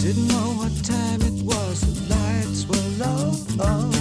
Didn't know what time it was, the lights were low.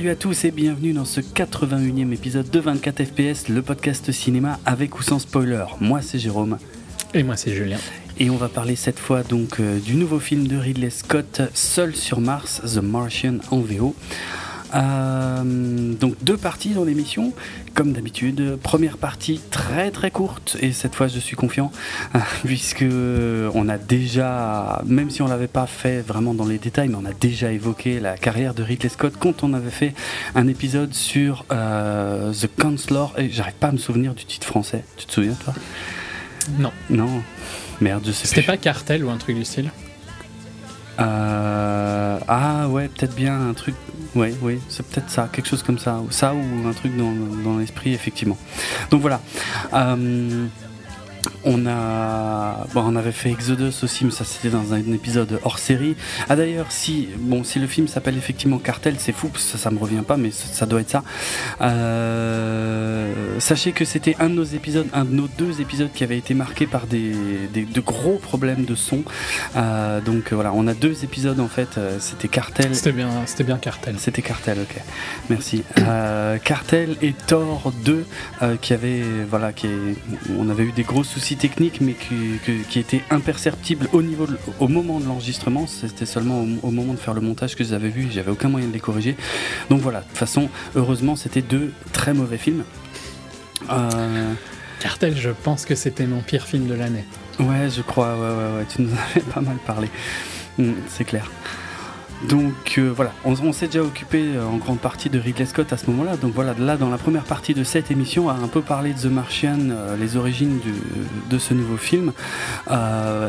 Salut à tous et bienvenue dans ce 81e épisode de 24 FPS, le podcast cinéma avec ou sans spoiler. Moi c'est Jérôme Et moi c'est Julien. et on va parler cette fois donc euh, du nouveau film de Ridley Scott, Seul sur Mars, The Martian en VO. Euh, donc deux parties dans l'émission, comme d'habitude. Première partie très très courte et cette fois je suis confiant puisque on a déjà, même si on l'avait pas fait vraiment dans les détails, mais on a déjà évoqué la carrière de Ridley Scott quand on avait fait un épisode sur euh, The Counselor et j'arrive pas à me souvenir du titre français. Tu te souviens toi? Non. Non? Merde, je sais C'était pas Cartel ou un truc du style? Euh, ah ouais, peut-être bien un truc. Ouais, oui, c'est peut-être ça, quelque chose comme ça, ça ou un truc dans, dans l'esprit effectivement. Donc voilà. Euh, on a, bon, on avait fait Exodus aussi, mais ça c'était dans un épisode hors série. Ah d'ailleurs, si, bon, si le film s'appelle effectivement Cartel, c'est fou, parce que ça, ça me revient pas, mais ça, ça doit être ça. Euh, sachez que c'était un de nos épisodes, un de nos deux épisodes qui avait été marqué par des, des- de gros problèmes de son. Euh, donc voilà, on a deux épisodes en fait. euh, C'était Cartel C'était bien, c'était bien Cartel. c'était Cartel, ok. Merci. Euh, Cartel et Thor 2, euh, qui avait, voilà, qui est- on avait eu des gros soucis techniques, mais qui, étaient imperceptibles au niveau, de- au moment de l'enregistrement. C'était seulement au, au moment de faire le montage que je les avais vus. J'avais aucun moyen de les corriger. Donc voilà. De toute façon, heureusement, c'était deux très mauvais films. Euh, Cartel, je pense que c'était mon pire film de l'année. Ouais, je crois, ouais, ouais, ouais, tu nous en avais pas mal parlé. Mm, c'est clair. Donc euh, voilà, on, s'est déjà occupé euh, en grande partie de Ridley Scott à ce moment-là. Donc voilà, là dans la première partie de cette émission, on a un peu parlé de The Martian, euh, les origines de ce nouveau film.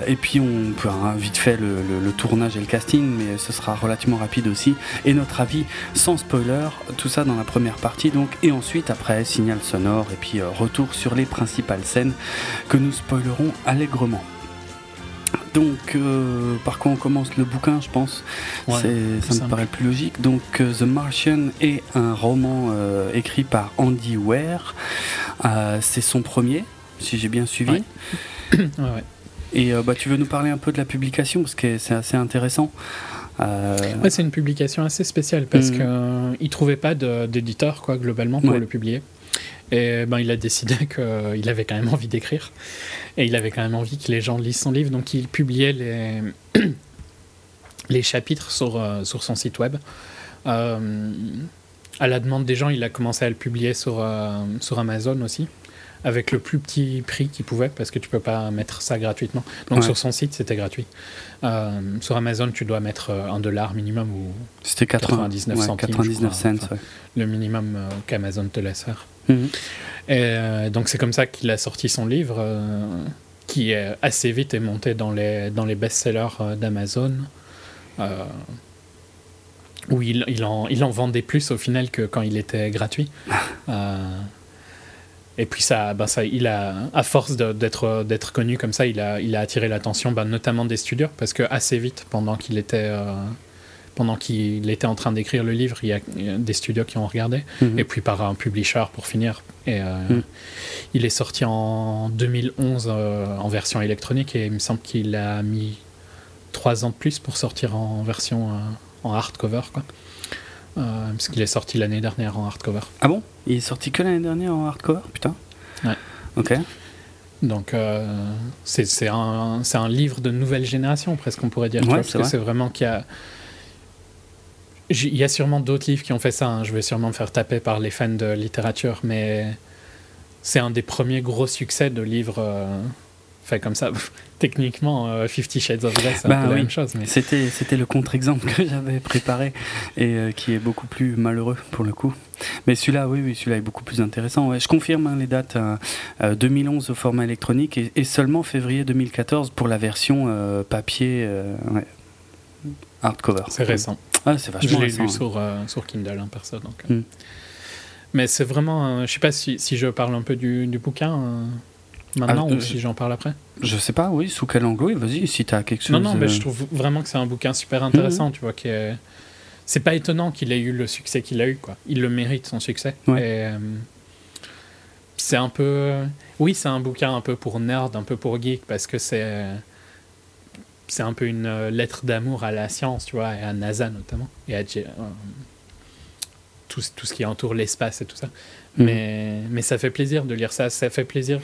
Et puis on peut hein, vite fait le, le- tournage et le casting, mais ce sera relativement rapide aussi. Et notre avis sans spoiler, tout ça dans la première partie. Donc et ensuite après signal sonore et puis retour sur les principales scènes que nous spoilerons allègrement. Donc, euh, par quoi on commence le bouquin, je pense Ouais, Ça me paraît le plus logique. Donc, euh, The Martian est un roman euh, écrit par Andy. Euh, c'est son premier, si j'ai bien suivi. Ouais. ouais, ouais. Et bah, tu veux nous parler un peu de la publication, parce que c'est assez intéressant. Ouais, c'est une publication assez spéciale parce Mhm. qu'il ne trouvait pas d'éditeur, quoi, globalement, pour le publier. Et ben, il a décidé qu'il avait quand même envie d'écrire. Et il avait quand même envie que les gens lisent son livre. Donc, il publiait les, les chapitres sur, euh, sur son site web. Euh, à la demande des gens, il a commencé à le publier sur, euh, sur Amazon aussi. Avec le plus petit prix qu'il pouvait, parce que tu peux pas mettre ça gratuitement. Donc Ouais. sur son site, c'était gratuit. Euh, sur Amazon, tu dois mettre un dollar minimum ou C'était 80 99 ouais, centimes, je 99 crois, cents. enfin. ouais. le minimum qu'Amazon te laisse faire. Et euh, donc c'est comme ça qu'il a sorti son livre, euh, qui est assez vite est monté dans les, dans les best-sellers euh, d'Amazon, euh, où il, il, en, il en vendait plus au final que quand il était gratuit. Euh, et puis ça, ben ça, il a, à force d'être d'être connu comme ça, il a, il a attiré l'attention, ben notamment des studios, parce que assez vite, pendant qu'il était, euh, pendant qu'il était en train d'écrire le livre, il y, a, des studios qui ont regardé, Mhm. et puis par un publisher pour finir. Et euh, Mhm. il est sorti en 2011 euh, en version électronique, et il me semble qu'il a mis trois ans de plus pour sortir en version euh, en hardcover, quoi. Parce qu'il est sorti l'année dernière en hardcover. Ah bon? Il est sorti que l'année dernière en hardcover? Putain. Ouais. Ok. Donc euh, c'est un, livre de nouvelle génération, presque on pourrait dire. Ouais, parce que c'est vraiment qu'il y a. Il y a sûrement d'autres livres qui ont fait ça. hein. Je vais sûrement me faire taper par les fans de littérature, mais c'est un des premiers gros succès de livres euh, faits comme ça. Techniquement, euh, Fifty Shades of Grey, c'est Bah un peu la même chose. Mais... C'était, c'était le contre-exemple que j'avais préparé et euh, qui est beaucoup plus malheureux pour le coup. Mais celui-là, oui, oui, celui-là est beaucoup plus intéressant. Ouais, je confirme hein, les dates euh, euh, 2011 au format électronique et, et seulement février 2014 pour la version euh, papier euh, ouais, hardcover. C'est récent. Ah, c'est Je vachement l'ai récent. lu hein. sur, euh, sur Kindle, hein, perso. Donc, euh. Mm. Mais c'est vraiment. euh, je sais pas si, si je parle un peu du, du bouquin maintenant Ah, ou si j'en parle après. Je sais pas, oui, sous quel angle, vas-y, si t'as quelque chose. Non, non, mais je trouve vraiment que c'est un bouquin super intéressant, Mhm. tu vois. qui est- C'est pas étonnant qu'il ait eu le succès qu'il a eu, quoi. Il le mérite, son succès. Ouais. Euh, c'est un peu. Oui, c'est un bouquin un peu pour nerd, un peu pour geek, parce que c'est. C'est un peu une euh, lettre d'amour à la science, tu vois, et à NASA notamment, et à euh, tout, ce- tout ce qui entoure l'espace et tout ça. Mhm. Mais, mais ça fait plaisir de lire ça, ça fait plaisir.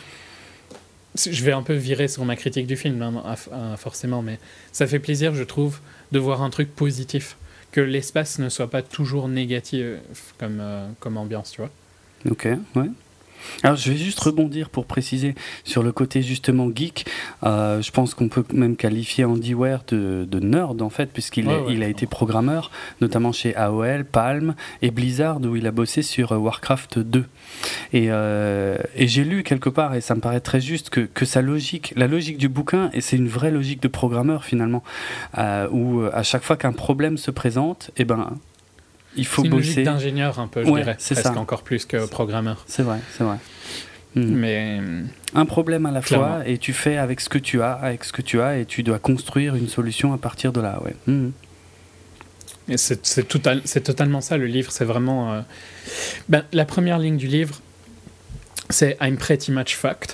Je vais un peu virer sur ma critique du film, hein, à- à- forcément, mais ça fait plaisir, je trouve, de voir un truc positif. Que l'espace ne soit pas toujours négatif comme, euh, comme ambiance, tu vois. Ok, ouais. Alors je vais juste rebondir pour préciser sur le côté justement geek. Euh, je pense qu'on peut même qualifier Andy Ware de, de nerd en fait, puisqu'il Ouais, est- ouais, il a été programmeur, notamment chez AOL, Palm et Blizzard où il a bossé sur euh, Warcraft 2. Et, euh, et j'ai lu quelque part, et ça me paraît très juste, que, que sa logique, la logique du bouquin, et c'est une vraie logique de programmeur finalement, euh, où à chaque fois qu'un problème se présente, eh ben, il faut C'est une bosser. d'ingénieur un peu, je Ouais, dirais, c'est presque ça. encore plus que programmeur. C'est vrai, c'est vrai. Hmm. Mais un problème à la Clairement. fois et tu fais avec ce que tu as, avec ce que tu as et tu dois construire une solution à partir de là. Ouais. Mhm. Et c'est c'est total- c'est totalement ça le livre. C'est vraiment. euh, Ben, la première ligne du livre, c'est I'm pretty much fucked.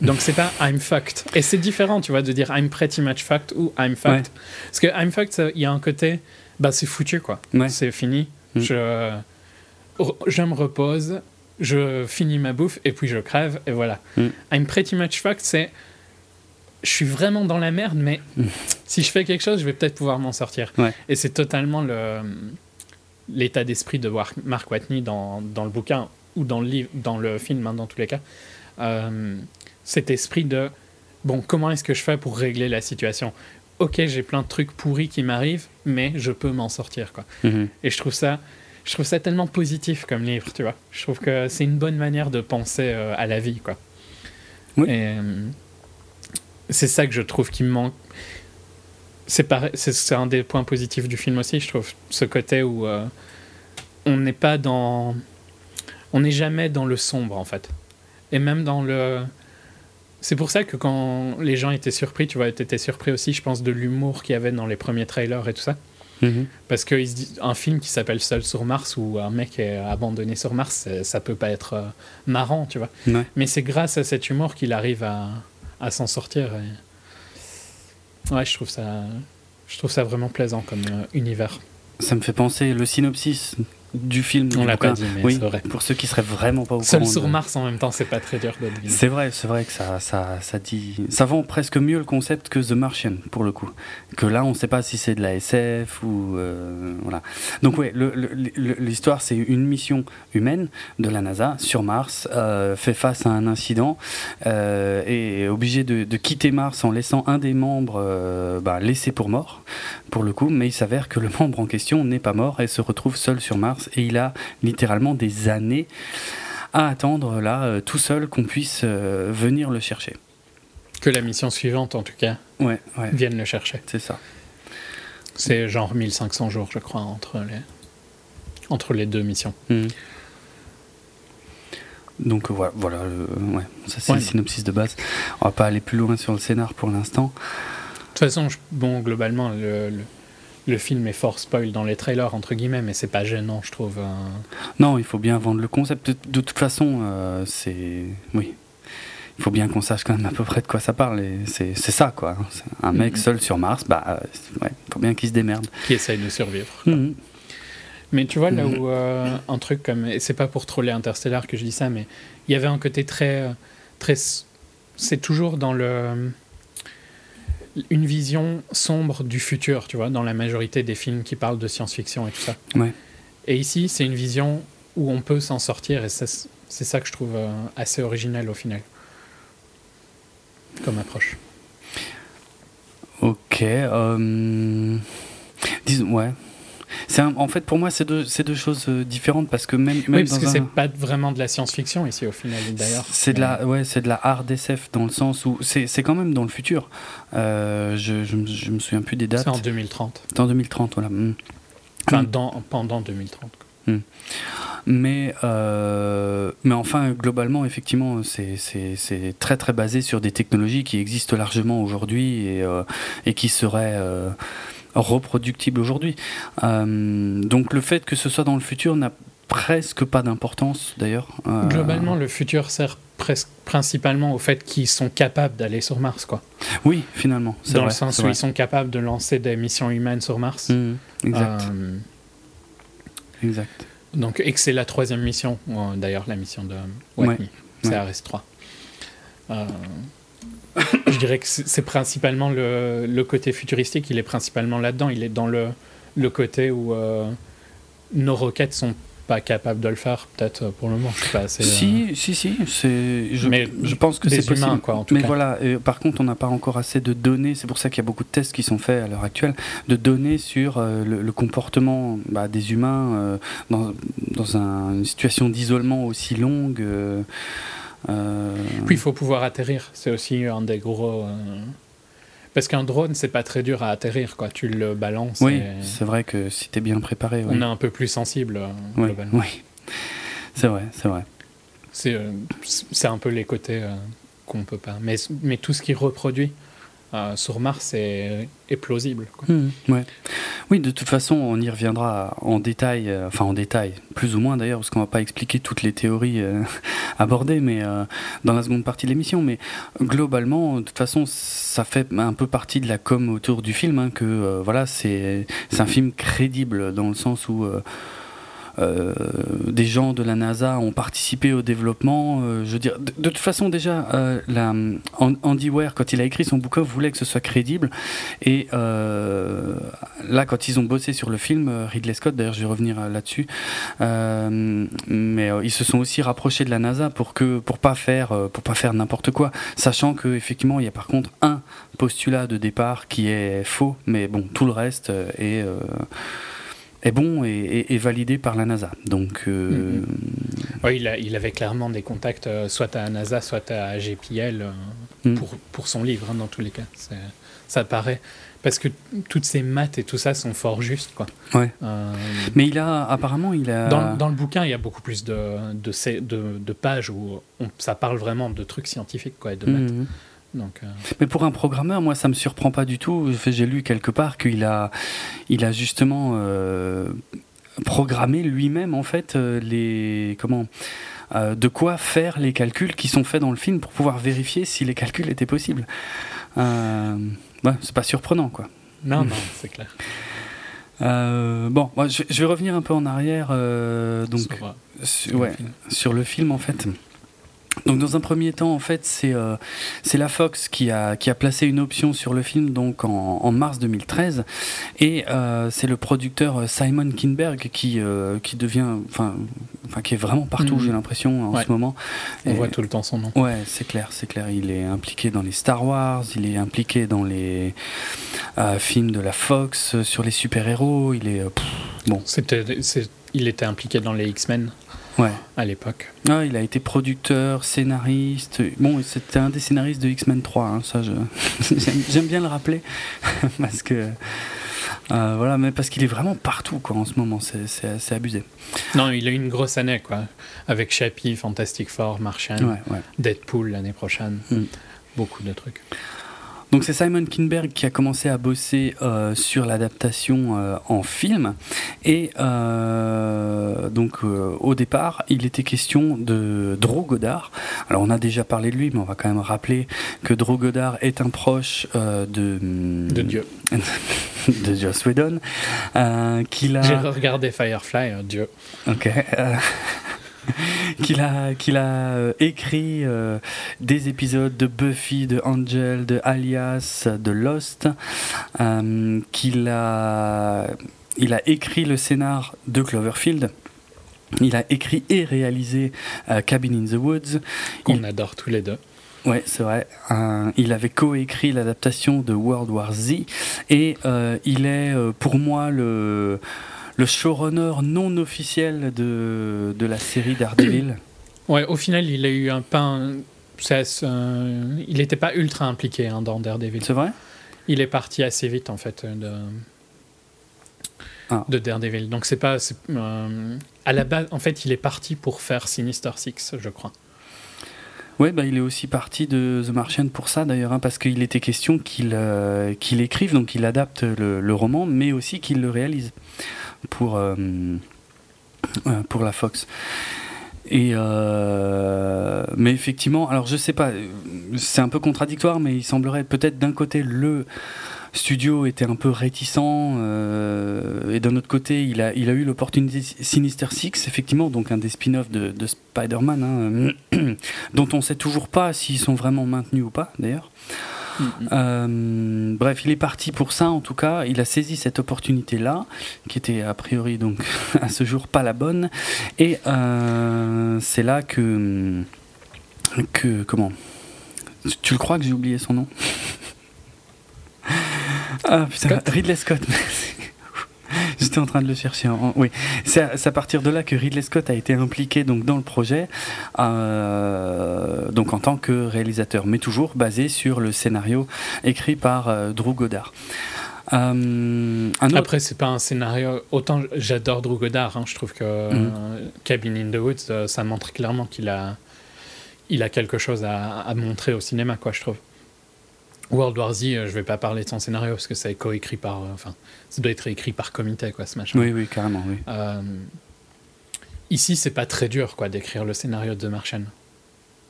Donc c'est pas I'm fucked. Et c'est différent, tu vois, de dire I'm pretty much fucked ou I'm fucked. Parce que I'm fucked, il y a un côté, bah c'est foutu quoi. Ouais. C'est fini. Mm. Je, je me repose, je finis ma bouffe et puis je crève et voilà. Mm. I'm pretty much fucked, c'est je suis vraiment dans la merde, mais Mm. si je fais quelque chose, je vais peut-être pouvoir m'en sortir. Ouais. Et c'est totalement le l'état d'esprit de Mark Watney dans, dans le bouquin ou dans le livre, dans le film, hein, dans tous les cas. Euh, cet esprit de bon, comment est-ce que je fais pour régler la situation? Ok, j'ai plein de trucs pourris qui m'arrivent, mais je peux m'en sortir, quoi. Mhm. Et je trouve ça, je trouve ça tellement positif comme livre, tu vois. Je trouve que c'est une bonne manière de penser euh, à la vie, quoi. Oui. Euh, c'est ça que je trouve qui me manque. C'est un des points positifs du film aussi, je trouve. Ce côté où euh, on n'est pas dans, on n'est jamais dans le sombre en fait. Et même dans le, c'est pour ça que quand les gens étaient surpris, tu vois, étaient surpris aussi, je pense, de l'humour qu'il y avait dans les premiers trailers et tout ça. Mhm. Parce qu'un film qui s'appelle Seul sur Mars, où un mec est abandonné sur Mars, ça peut pas être euh, marrant, tu vois. Ouais. Mais c'est grâce à cet humour qu'il arrive à, à s'en sortir. et- Ouais, je trouve ça, je trouve ça vraiment plaisant comme euh, univers. Ça me fait penser le synopsis du film. On l'a pas dit, mais oui, c'est vrai. Pour ceux qui seraient vraiment pas au Seul courant. sur de- Mars, en même temps, c'est pas très dur de. C'est vrai, c'est vrai que ça, ça, ça dit, ça vend presque mieux le concept que The Martian pour le coup. Que là, on ne sait pas si c'est de la SF ou euh, voilà. Donc ouais, l'histoire c'est une mission humaine de la NASA sur Mars, euh, fait face à un incident euh, et est obligé de, de quitter Mars en laissant un des membres euh, bah, laissé pour mort pour le coup, mais il s'avère que le membre en question n'est pas mort et se retrouve seul sur Mars et il a littéralement des années à attendre là euh, tout seul qu'on puisse euh, venir le chercher. Que la mission suivante, en tout cas, Ouais, ouais, vienne le chercher. c'est ça. C'est genre 1500 jours, je crois, entre les, entre les deux missions. Mhm. Donc euh, voilà, voilà le- ouais, ça c'est Ouais. le synopsis de base. On va pas aller plus loin sur le scénar pour l'instant. De toute façon, je- bon, globalement, le, le, le film est fort spoil dans les trailers, entre guillemets, mais c'est pas gênant, je trouve. hein. Non, il faut bien vendre le concept. De, toute façon, euh, c'est oui, faut bien qu'on sache quand même à peu près de quoi ça parle. Et c'est ça, quoi. Un mec Mhm. seul sur Mars, bah, euh, ouais, faut bien qu'il se démerde. Qui essaye de survivre. Mhm. Mais tu vois, là Mhm. où euh, un truc comme. Et c'est pas pour troller Interstellar que je dis ça, mais il y avait un côté très. très c'est toujours dans le. Une vision sombre du futur, tu vois, dans la majorité des films qui parlent de science-fiction et tout ça. Ouais. Et ici, c'est une vision où on peut s'en sortir, et c'est c'est ça que je trouve euh, assez original au final. Comme approche. Ok. euh, disons, ouais. C'est en fait, pour moi, c'est deux, choses euh, différentes parce que même. même Oui, parce dans que un- c'est pas vraiment de la science-fiction ici au final, d'ailleurs. C'est de la, ouais, c'est de la hard SF dans le sens où c'est, c'est quand même dans le futur. Euh, je, je, me- je me souviens plus des dates. C'est en 2030. C'est en 2030, voilà. Mm. Enfin, Mm. dans, pendant 2030. quoi. Mais, euh, mais enfin, globalement, effectivement, c'est, c'est, c'est très très basé sur des technologies qui existent largement aujourd'hui et, euh, et qui seraient euh, reproductibles aujourd'hui. Euh, donc le fait que ce soit dans le futur n'a presque pas d'importance d'ailleurs. Euh, Globalement, le futur sert presque principalement au fait qu'ils sont capables d'aller sur Mars, quoi. Oui, finalement. Dans vrai, le sens où vrai. ils sont capables de lancer des missions humaines sur Mars. Mm, exact, Euh, exact. donc, et que c'est la troisième mission, d'ailleurs, la mission de Ouais, Watney. C'est ouais. RS3. Euh, je dirais que c'est principalement le, le côté futuristique, il est principalement là-dedans. Il est dans le, le côté où euh, nos roquettes sont pas capables de le faire, peut-être euh, pour le moment. Je sais pas, c'est, euh, Si, si, si, je, Mais je pense que c'est possible. humains, quoi, en tout Mais cas. voilà, euh, par contre, on n'a pas encore assez de données. C'est pour ça qu'il y a beaucoup de tests qui sont faits à l'heure actuelle, de données sur euh, le, le comportement bah, des humains euh, dans, dans un- une situation d'isolement aussi longue. Euh, Puis il faut pouvoir atterrir. C'est aussi un des gros. euh, Parce qu'un drone, c'est pas très dur à atterrir, quoi. Tu le balances. oui, et c'est vrai que si t'es bien préparé. On est un peu plus sensible, euh, Oui, globalement. oui. C'est vrai, c'est vrai. C'est euh, c'est un peu les côtés euh, qu'on peut pas. Mais, mais tout ce qui reproduit euh, sur Mars est, plausible. Ouais. Oui, de toute façon, on y reviendra en détail, euh, enfin en détail, plus ou moins d'ailleurs, parce qu'on va pas expliquer toutes les théories euh, abordées, mais dans la seconde partie de l'émission. Mais globalement, de toute façon, ça fait un peu partie de la com autour du film, hein, que voilà, c'est un film crédible dans le sens où euh, des gens de la NASA ont participé au développement. euh, je veux dire, de, toute façon, déjà, euh, la, An- Andy Weir, quand il a écrit son bouquin, voulait que ce soit crédible. Et euh, là, quand ils ont bossé sur le film, euh, Ridley Scott, d'ailleurs, je vais revenir là-dessus, mais ils se sont aussi rapprochés de la NASA pour que, pour pas faire, pour pas faire n'importe quoi, sachant que effectivement, il y a par contre un postulat de départ qui est faux, mais bon, tout le reste est est bon et, et- et validé par la NASA. Donc, euh, Ouais, il, a- il avait clairement des contacts, euh, soit à NASA, soit à GPL, euh, Mm. pour, pour son livre, hein, dans tous les cas. Ça paraît. Parce que toutes ces maths et tout ça sont fort justes. Quoi. ouais. Mais il a apparemment, il a. Dans, dans le bouquin, il y a beaucoup plus de, de, ces- de, de pages où on- ça parle vraiment de trucs scientifiques quoi, et de maths. Mhm. Donc, euh, Mais pour un programmeur, moi, ça me surprend pas du tout. J'ai lu quelque part qu'il a, il a justement euh, programmé lui-même en fait euh, les comment. euh, de quoi faire les calculs qui sont faits dans le film pour pouvoir vérifier si les calculs étaient possibles. Ouais, c'est pas surprenant, quoi. non, non, c'est clair. Euh, bon, moi, je, je vais revenir un peu en arrière. euh, donc, ouais, sur le film en fait. Donc dans un premier temps en fait c'est euh, la Fox qui a qui a placé une option sur le film donc en, en mars 2013 et euh, c'est le producteur euh, Simon Kinberg qui euh, qui devient enfin qui est vraiment partout Mhm. j'ai l'impression en Ouais. ce moment On Et- voit tout le temps son nom. Ouais, c'est clair, c'est clair. Il est impliqué dans les Star Wars, il est impliqué dans les films de la Fox sur les super-héros. Il est. pff, bon, C'était, il était impliqué dans les X-Men ouais. à l'époque. Ah, il a été producteur, scénariste. Bon, c'était un des scénaristes de X-Men 3, hein, ça, je... j'aime bien le rappeler. parce que. euh, voilà, mais parce qu'il est vraiment partout quoi, en ce moment, c'est- c'est abusé. Non, il a eu une grosse année, quoi. Avec Chappie, Fantastic Four, Martian, Ouais, ouais. Deadpool l'année prochaine. Mm. Beaucoup de trucs. Donc c'est Simon Kinberg qui a commencé à bosser euh, sur l'adaptation euh, en film et euh, donc au départ il était question de Drew Goddard. Alors on a déjà parlé de lui mais on va quand même rappeler que Drew Goddard est un proche de De Dieu. de Joss Whedon qu'il a J'ai regardé Firefly, euh, Dieu. Ok. qu'il a, qu'il a euh, écrit euh, des épisodes de Buffy, de Angel, de Alias, de Lost, euh, qu'il a, il a écrit le scénar de Cloverfield. Il a écrit et réalisé euh, Cabin in the Woods. Qu'on Il- adore tous les deux. Ouais, c'est vrai. Euh, il avait coécrit l'adaptation de World War Z et euh, il est pour moi le, le showrunner non officiel de, de la série Daredevil. Ouais, au final, il a eu un pain. ça, il n'était pas ultra impliqué hein, dans Daredevil. C'est vrai? Il est parti assez vite en fait de, Ah. de Daredevil. Donc c'est pas euh, à la base. En fait, il est parti pour faire Sinister Six, je crois. Ouais, bah, il est aussi parti de The Martian pour ça d'ailleurs, hein, parce qu'il était question qu'il euh, écrive, donc il adapte le, le roman, mais aussi qu'il le réalise pour, euh, euh, pour la Fox. Et euh, mais effectivement, alors je sais pas, c'est un peu contradictoire, mais il semblerait peut-être d'un côté le studio était un peu réticent et d'un autre côté il a, il a eu l'opportunité Sinister Six effectivement donc un des spin-offs de, de Spider-Man hein, dont on sait toujours pas s'ils sont vraiment maintenus ou pas d'ailleurs euh, bref, il est parti pour ça en tout cas. Il a saisi cette opportunité-là, qui était a priori donc à ce jour pas la bonne. Et euh, c'est là que que comment? Tu- Tu le crois que j'ai oublié son nom? Ah putain, Scott? Ridley Scott. merci. J'étais en train de le chercher. en- Oui, c'est à, partir de là que Ridley Scott a été impliqué donc dans le projet, euh, donc en tant que réalisateur, mais toujours basé sur le scénario écrit par euh, Drew Goddard. Euh, un autre- Après, c'est pas un scénario. Autant j'adore Drew Goddard, hein, je trouve que Mhm. euh, Cabin in the Woods, ça montre clairement qu'il a, il a quelque chose à, à montrer au cinéma, quoi, je trouve. World War Z, je vais pas parler de son scénario parce que ça est coécrit par. euh, Enfin, ça doit être écrit par comité, quoi, ce machin. oui, oui, carrément, oui. Euh, ici, c'est pas très dur, quoi, d'écrire le scénario de The Martian.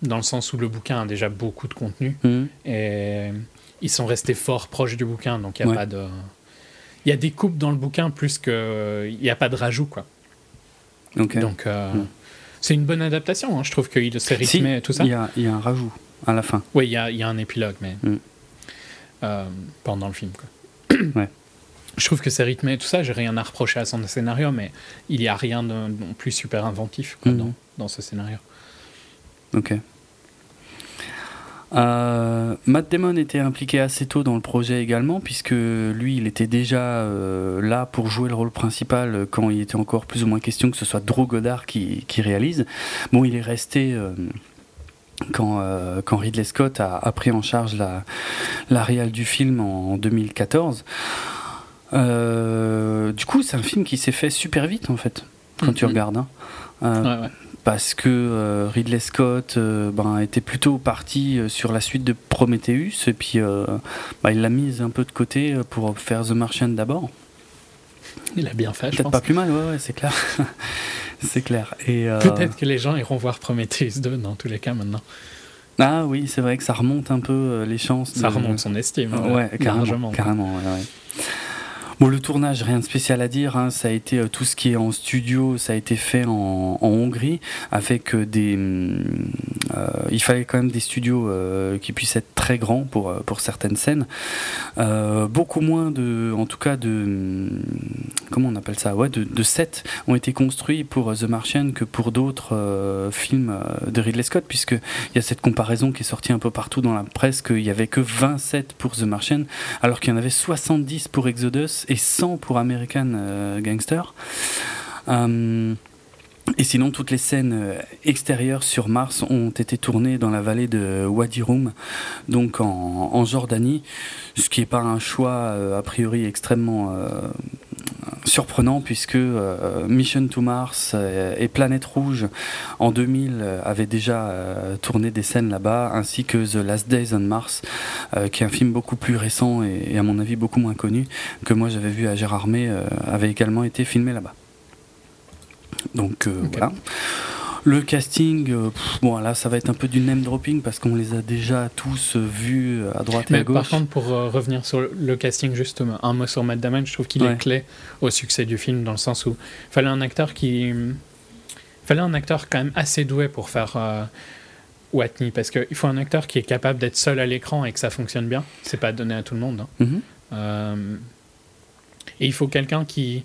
Dans le sens où le bouquin a déjà beaucoup de contenu Mhm. et ils sont restés fort proches du bouquin, donc il y a Ouais. pas de. Il y a des coupes dans le bouquin plus que il n'y a pas de rajout, quoi. Donc euh, c'est une bonne adaptation. hein. Je trouve qu'il s'est Si, rythmé et tout ça. Il y, a, il y a un rajout à la fin. Oui, il y a, y a un épilogue, mais Mm. euh, pendant le film. Quoi. Ouais. Je trouve que c'est rythmé et tout ça. J'ai rien à reprocher à son scénario, mais il n'y a rien de non plus super inventif quoi, Mhm. dans, dans ce scénario. Ok. Euh, Matt Damon était impliqué assez tôt dans le projet également, puisque lui, il était déjà euh, là pour jouer le rôle principal quand il était encore plus ou moins question que ce soit Drew Goddard qui, qui réalise. Bon, il est resté euh, quand, euh, quand Ridley Scott a, a pris en charge la, la réal du film en, 2014. Euh, du coup, c'est un film qui s'est fait super vite en fait, quand tu Mhm. regardes. hein. Euh, Ouais, ouais. parce que euh, Ridley Scott ben, était plutôt parti sur la suite de Prometheus et puis ben, il l'a mise un peu de côté pour faire The Martian d'abord. Il a bien fait, je Peut-être pas plus mal, ouais, ouais c'est clair. c'est clair. Et, Peut-être que les gens iront voir Prometheus 2 dans tous les cas maintenant. Ah oui, c'est vrai que ça remonte un peu les chances. Ça de- remonte son estime. Ouais, carrément. largement. carrément ouais, ouais. Bon, le tournage, rien de spécial à dire. hein, ça a été euh, tout ce qui est en studio, ça a été fait en, Hongrie avec euh, des. hum, euh, il fallait quand même des studios qui puissent être très grands pour certaines scènes. Beaucoup moins de, en tout cas de, hum, comment on appelle ça, ouais, de, de sets ont été construits pour The Martian que pour d'autres films de Ridley Scott, puisque il y a cette comparaison qui est sortie un peu partout dans la presse qu'il y avait que 20 sets pour The Martian, alors qu'il y en avait 70 pour Exodus et 100 pour American euh, Gangster. Euh, et sinon, toutes les scènes euh, extérieures sur Mars ont été tournées dans la vallée de Wadi Rum, donc en, en Jordanie, ce qui n'est pas un choix euh, a priori extrêmement, surprenant puisque euh, Mission to Mars euh, et Planète Rouge en 2000 euh, avaient déjà euh, tourné des scènes là-bas, ainsi que The Last Days on Mars, euh, qui est un film beaucoup plus récent et, et à mon avis beaucoup moins connu, que moi j'avais vu à Gérardmer, euh, avait également été filmé là-bas. Donc euh, voilà. Le casting, euh, pff, bon là ça va être un peu du name dropping parce qu'on les a déjà tous euh, vus à droite et Mais à gauche. par contre, pour euh, revenir sur le casting, justement, un mot sur Matt Damon, je trouve qu'il Ouais. est clé au succès du film dans le sens où il fallait un acteur qui. fallait un acteur quand même assez doué pour faire euh, Watney parce qu'il faut un acteur qui est capable d'être seul à l'écran et que ça fonctionne bien. C'est pas donné à tout le monde. hein. Mhm. Euh, et il faut quelqu'un qui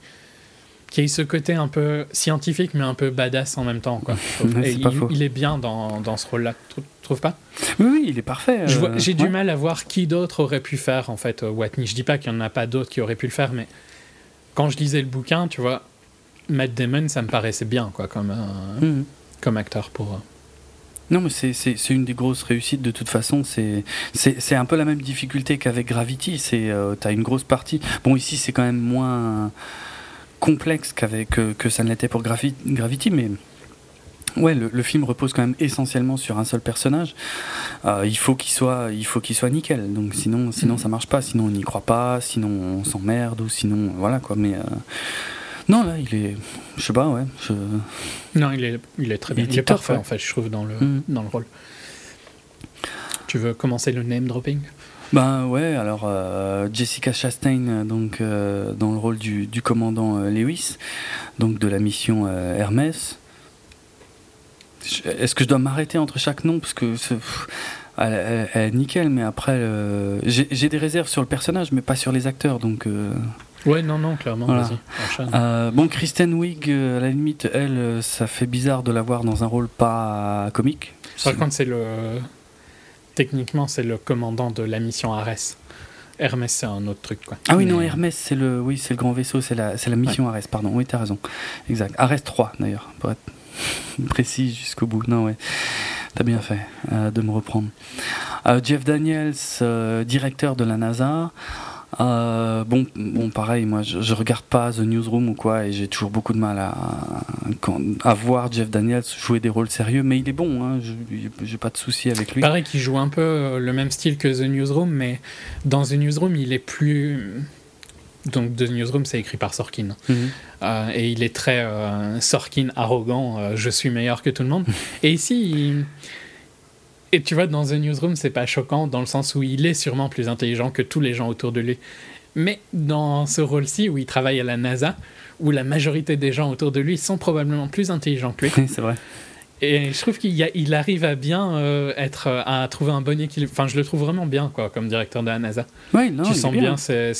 qui ait ce côté un peu scientifique mais un peu badass en même temps quoi. Ouais, il, est bien dans, dans ce rôle-là, tu trouves pas? Oui, oui, il est parfait. euh, J'ai du mal à voir qui d'autre aurait pu faire en fait euh, Watney. Je dis pas qu'il n'y en a pas d'autres qui auraient pu le faire, mais quand je lisais le bouquin, tu vois, Matt Damon, ça me paraissait bien quoi comme euh, Mhm. comme acteur pour. Non, mais c'est- une des grosses réussites de toute façon. C'est un peu la même difficulté qu'avec Gravity. C'est euh, t'as une grosse partie. Bon, ici c'est quand même moins complexe qu'avec que, que ça ne l'était pour Gravi- Gravity, mais ouais, le, le film repose quand même essentiellement sur un seul personnage. Euh, il faut qu'il soit il faut qu'il soit nickel. Donc sinon sinon ça marche pas. Sinon on n'y croit pas. Sinon on s'emmerde ou sinon voilà quoi. Mais euh, non là il est je sais pas ouais. Je... Non, il est il est très bien. Il est parfait en fait, je trouve dans le Mhm. dans le rôle. Tu veux commencer le name dropping? Ben ouais, alors euh, Jessica Chastain, euh, donc euh, dans le rôle du, du commandant euh, Lewis, donc de la mission Hermès. Est-ce que je dois m'arrêter entre chaque nom? Parce que pff, elle, elle- elle est nickel, mais après j'ai des réserves sur le personnage, mais pas sur les acteurs, donc. Ouais, non, non, clairement. Voilà. Vas-y, bon, Kristen Wiig, à la limite, elle, ça fait bizarre de la voir dans un rôle pas comique. Par contre, c'est le techniquement c'est le commandant de la mission Ares. Hermès, c'est un autre truc quoi. Ah oui, Mais- non, Hermès, c'est le, oui, c'est le grand vaisseau, c'est la, c'est la mission Ares, pardon. Oui, t'as raison. Exact. Ares 3, d'ailleurs, pour être précis jusqu'au bout. Non, ouais. T'as bien fait euh, de me reprendre. Euh, Jeff Daniels, euh, directeur de la NASA. Euh, bon, bon, pareil, moi, je, je regarde pas The Newsroom ou quoi, et j'ai toujours beaucoup de mal à, voir Jeff Daniels jouer des rôles sérieux, mais il est bon, hein, je- j'ai pas de souci avec lui. Pareil qu'il joue un peu euh, le même style que The Newsroom, mais dans The Newsroom, il est plus. Donc, The Newsroom, c'est écrit par Sorkin. Mhm. Euh, et il est très euh, Sorkin arrogant, je suis meilleur que tout le monde. et ici, il- et tu vois, dans The Newsroom, c'est pas choquant dans le sens où il est sûrement plus intelligent que tous les gens autour de lui. Mais dans ce rôle-ci, où il travaille à la NASA, où la majorité des gens autour de lui sont probablement plus intelligents que lui, Oui, c'est vrai. et je trouve qu'il arrive à bien euh, être, euh, à trouver un bon équilibre. Enfin, je le trouve vraiment bien, quoi, comme directeur de la NASA. Ouais, non, tu sens bien. bien, ses,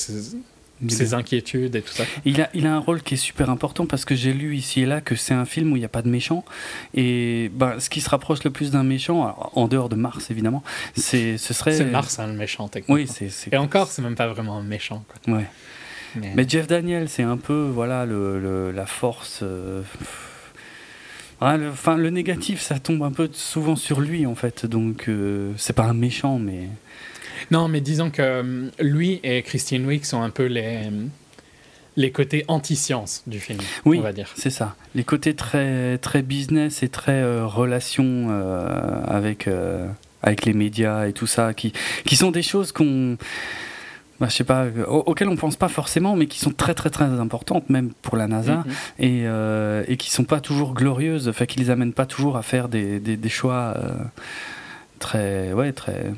ses- inquiétudes et tout ça. Il a, il a un rôle qui est super important parce que j'ai lu ici et là que c'est un film où il n'y a pas de méchant. Et ben, ce qui se rapproche le plus d'un méchant, alors, en dehors de Mars évidemment, c'est, ce serait. C'est Mars, hein, le méchant, techniquement. Oui, c'est. c'est- Et encore, c'est même pas vraiment un méchant. Quoi. Ouais. Mais, Mais Jeff Daniel, c'est un peu voilà le, le- la force. euh, ah, le négatif, ça tombe un peu souvent sur lui en fait. Donc euh, c'est pas un méchant, mais. Non, mais disons que euh, lui et Christian Wick sont un peu les, les côtés anti-science du film, Oui. on va dire. C'est ça. Les côtés très, très business et très euh, relations euh, avec, euh, avec les médias et tout ça, qui, qui sont des choses qu'on. Bah, je sais pas, au- auxquelles on pense pas forcément, mais qui sont très très très importantes, même pour la NASA, Mhm. et, euh, et qui sont pas toujours glorieuses, enfin qui les amènent pas toujours à faire des, des, des choix euh, très. Ouais, très.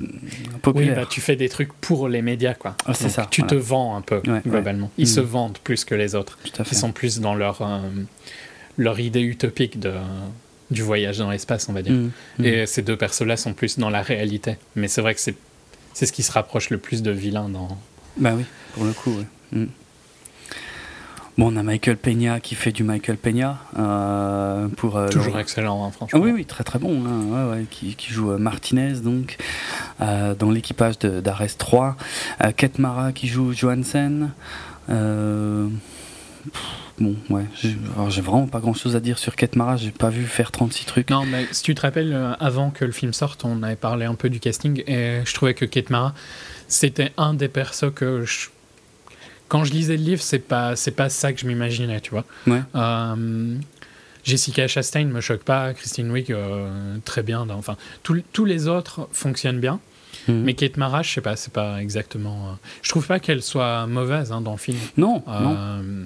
Mm, Oui, bah, tu fais des trucs pour les médias, quoi. Ah, c'est ça, Tu te vends un peu, Ouais, globalement. Ils Mhm. se vendent plus que les autres. Ils sont plus dans leur, euh, leur idée utopique de, du voyage dans l'espace, on va dire. Mm, mm. Et ces deux persos-là sont plus dans la réalité. Mais c'est vrai que c'est c'est ce qui se rapproche le plus de vilain dans. Bah oui, pour le coup. Mm. Bon, on a Michael Peña qui fait du Michael Peña euh, pour euh, Toujours le- excellent, hein, Ah franchement. oui, oui, très très bon, hein, ouais, ouais, qui, qui joue euh, Martinez donc dans l'équipage d'Ares 3, euh, Kate Mara qui joue Johansen. Euh, pff, bon, ouais, j'ai vraiment pas grand chose à dire sur Kate Mara, j'ai pas vu faire 36 trucs. Non, mais si tu te rappelles, euh, avant que le film sorte, on avait parlé un peu du casting et je trouvais que Kate Mara, c'était un des persos que je- quand je lisais le livre, c'est pas, c'est pas ça que je m'imaginais, tu vois. Ouais. Euh, Jessica Chastain me choque pas, Christine Wiig euh, très bien, enfin tous les autres fonctionnent bien, Mhm. mais Kate Mara, je sais pas, c'est pas exactement. euh, je trouve pas qu'elle soit mauvaise hein, dans le film. Non, non. Euh,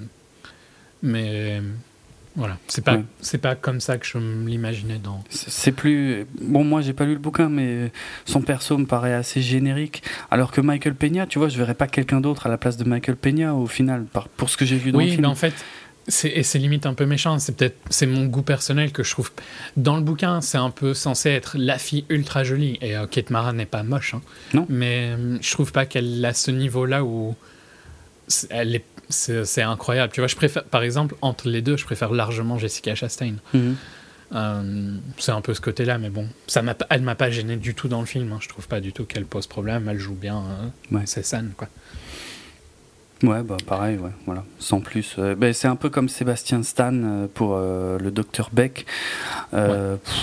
Mais voilà, c'est pas Ouais. c'est pas comme ça que je me l'imaginais dans. C'est plus. Bon, moi, j'ai pas lu le bouquin, mais son perso me paraît assez générique. Alors que Michael Peña, tu vois, je verrais pas quelqu'un d'autre à la place de Michael Peña au final, par, pour ce que j'ai vu dans le Oui, film. mais en fait, et c'est limite un peu méchant. C'est peut-être c'est mon goût personnel que je trouve. Dans le bouquin, c'est un peu censé être la fille ultra jolie et euh, Kate Mara n'est pas moche. hein. Non. Mais euh, je trouve pas qu'elle a ce niveau-là où c'est- elle est c'est incroyable. Tu vois, je préfère par exemple entre les deux, je préfère largement Jessica Chastain. Mhm. Euh, c'est un peu ce côté-là, mais bon, ça m'a elle m'a pas gêné du tout dans le film. hein. Je trouve pas du tout qu'elle pose problème. Elle joue bien euh, Ouais. ses scènes, quoi. Ouais, bah pareil, ouais, voilà, sans plus. Euh, ben, c'est un peu comme Sébastien Stan euh, pour euh, le docteur Beck. Euh, pff,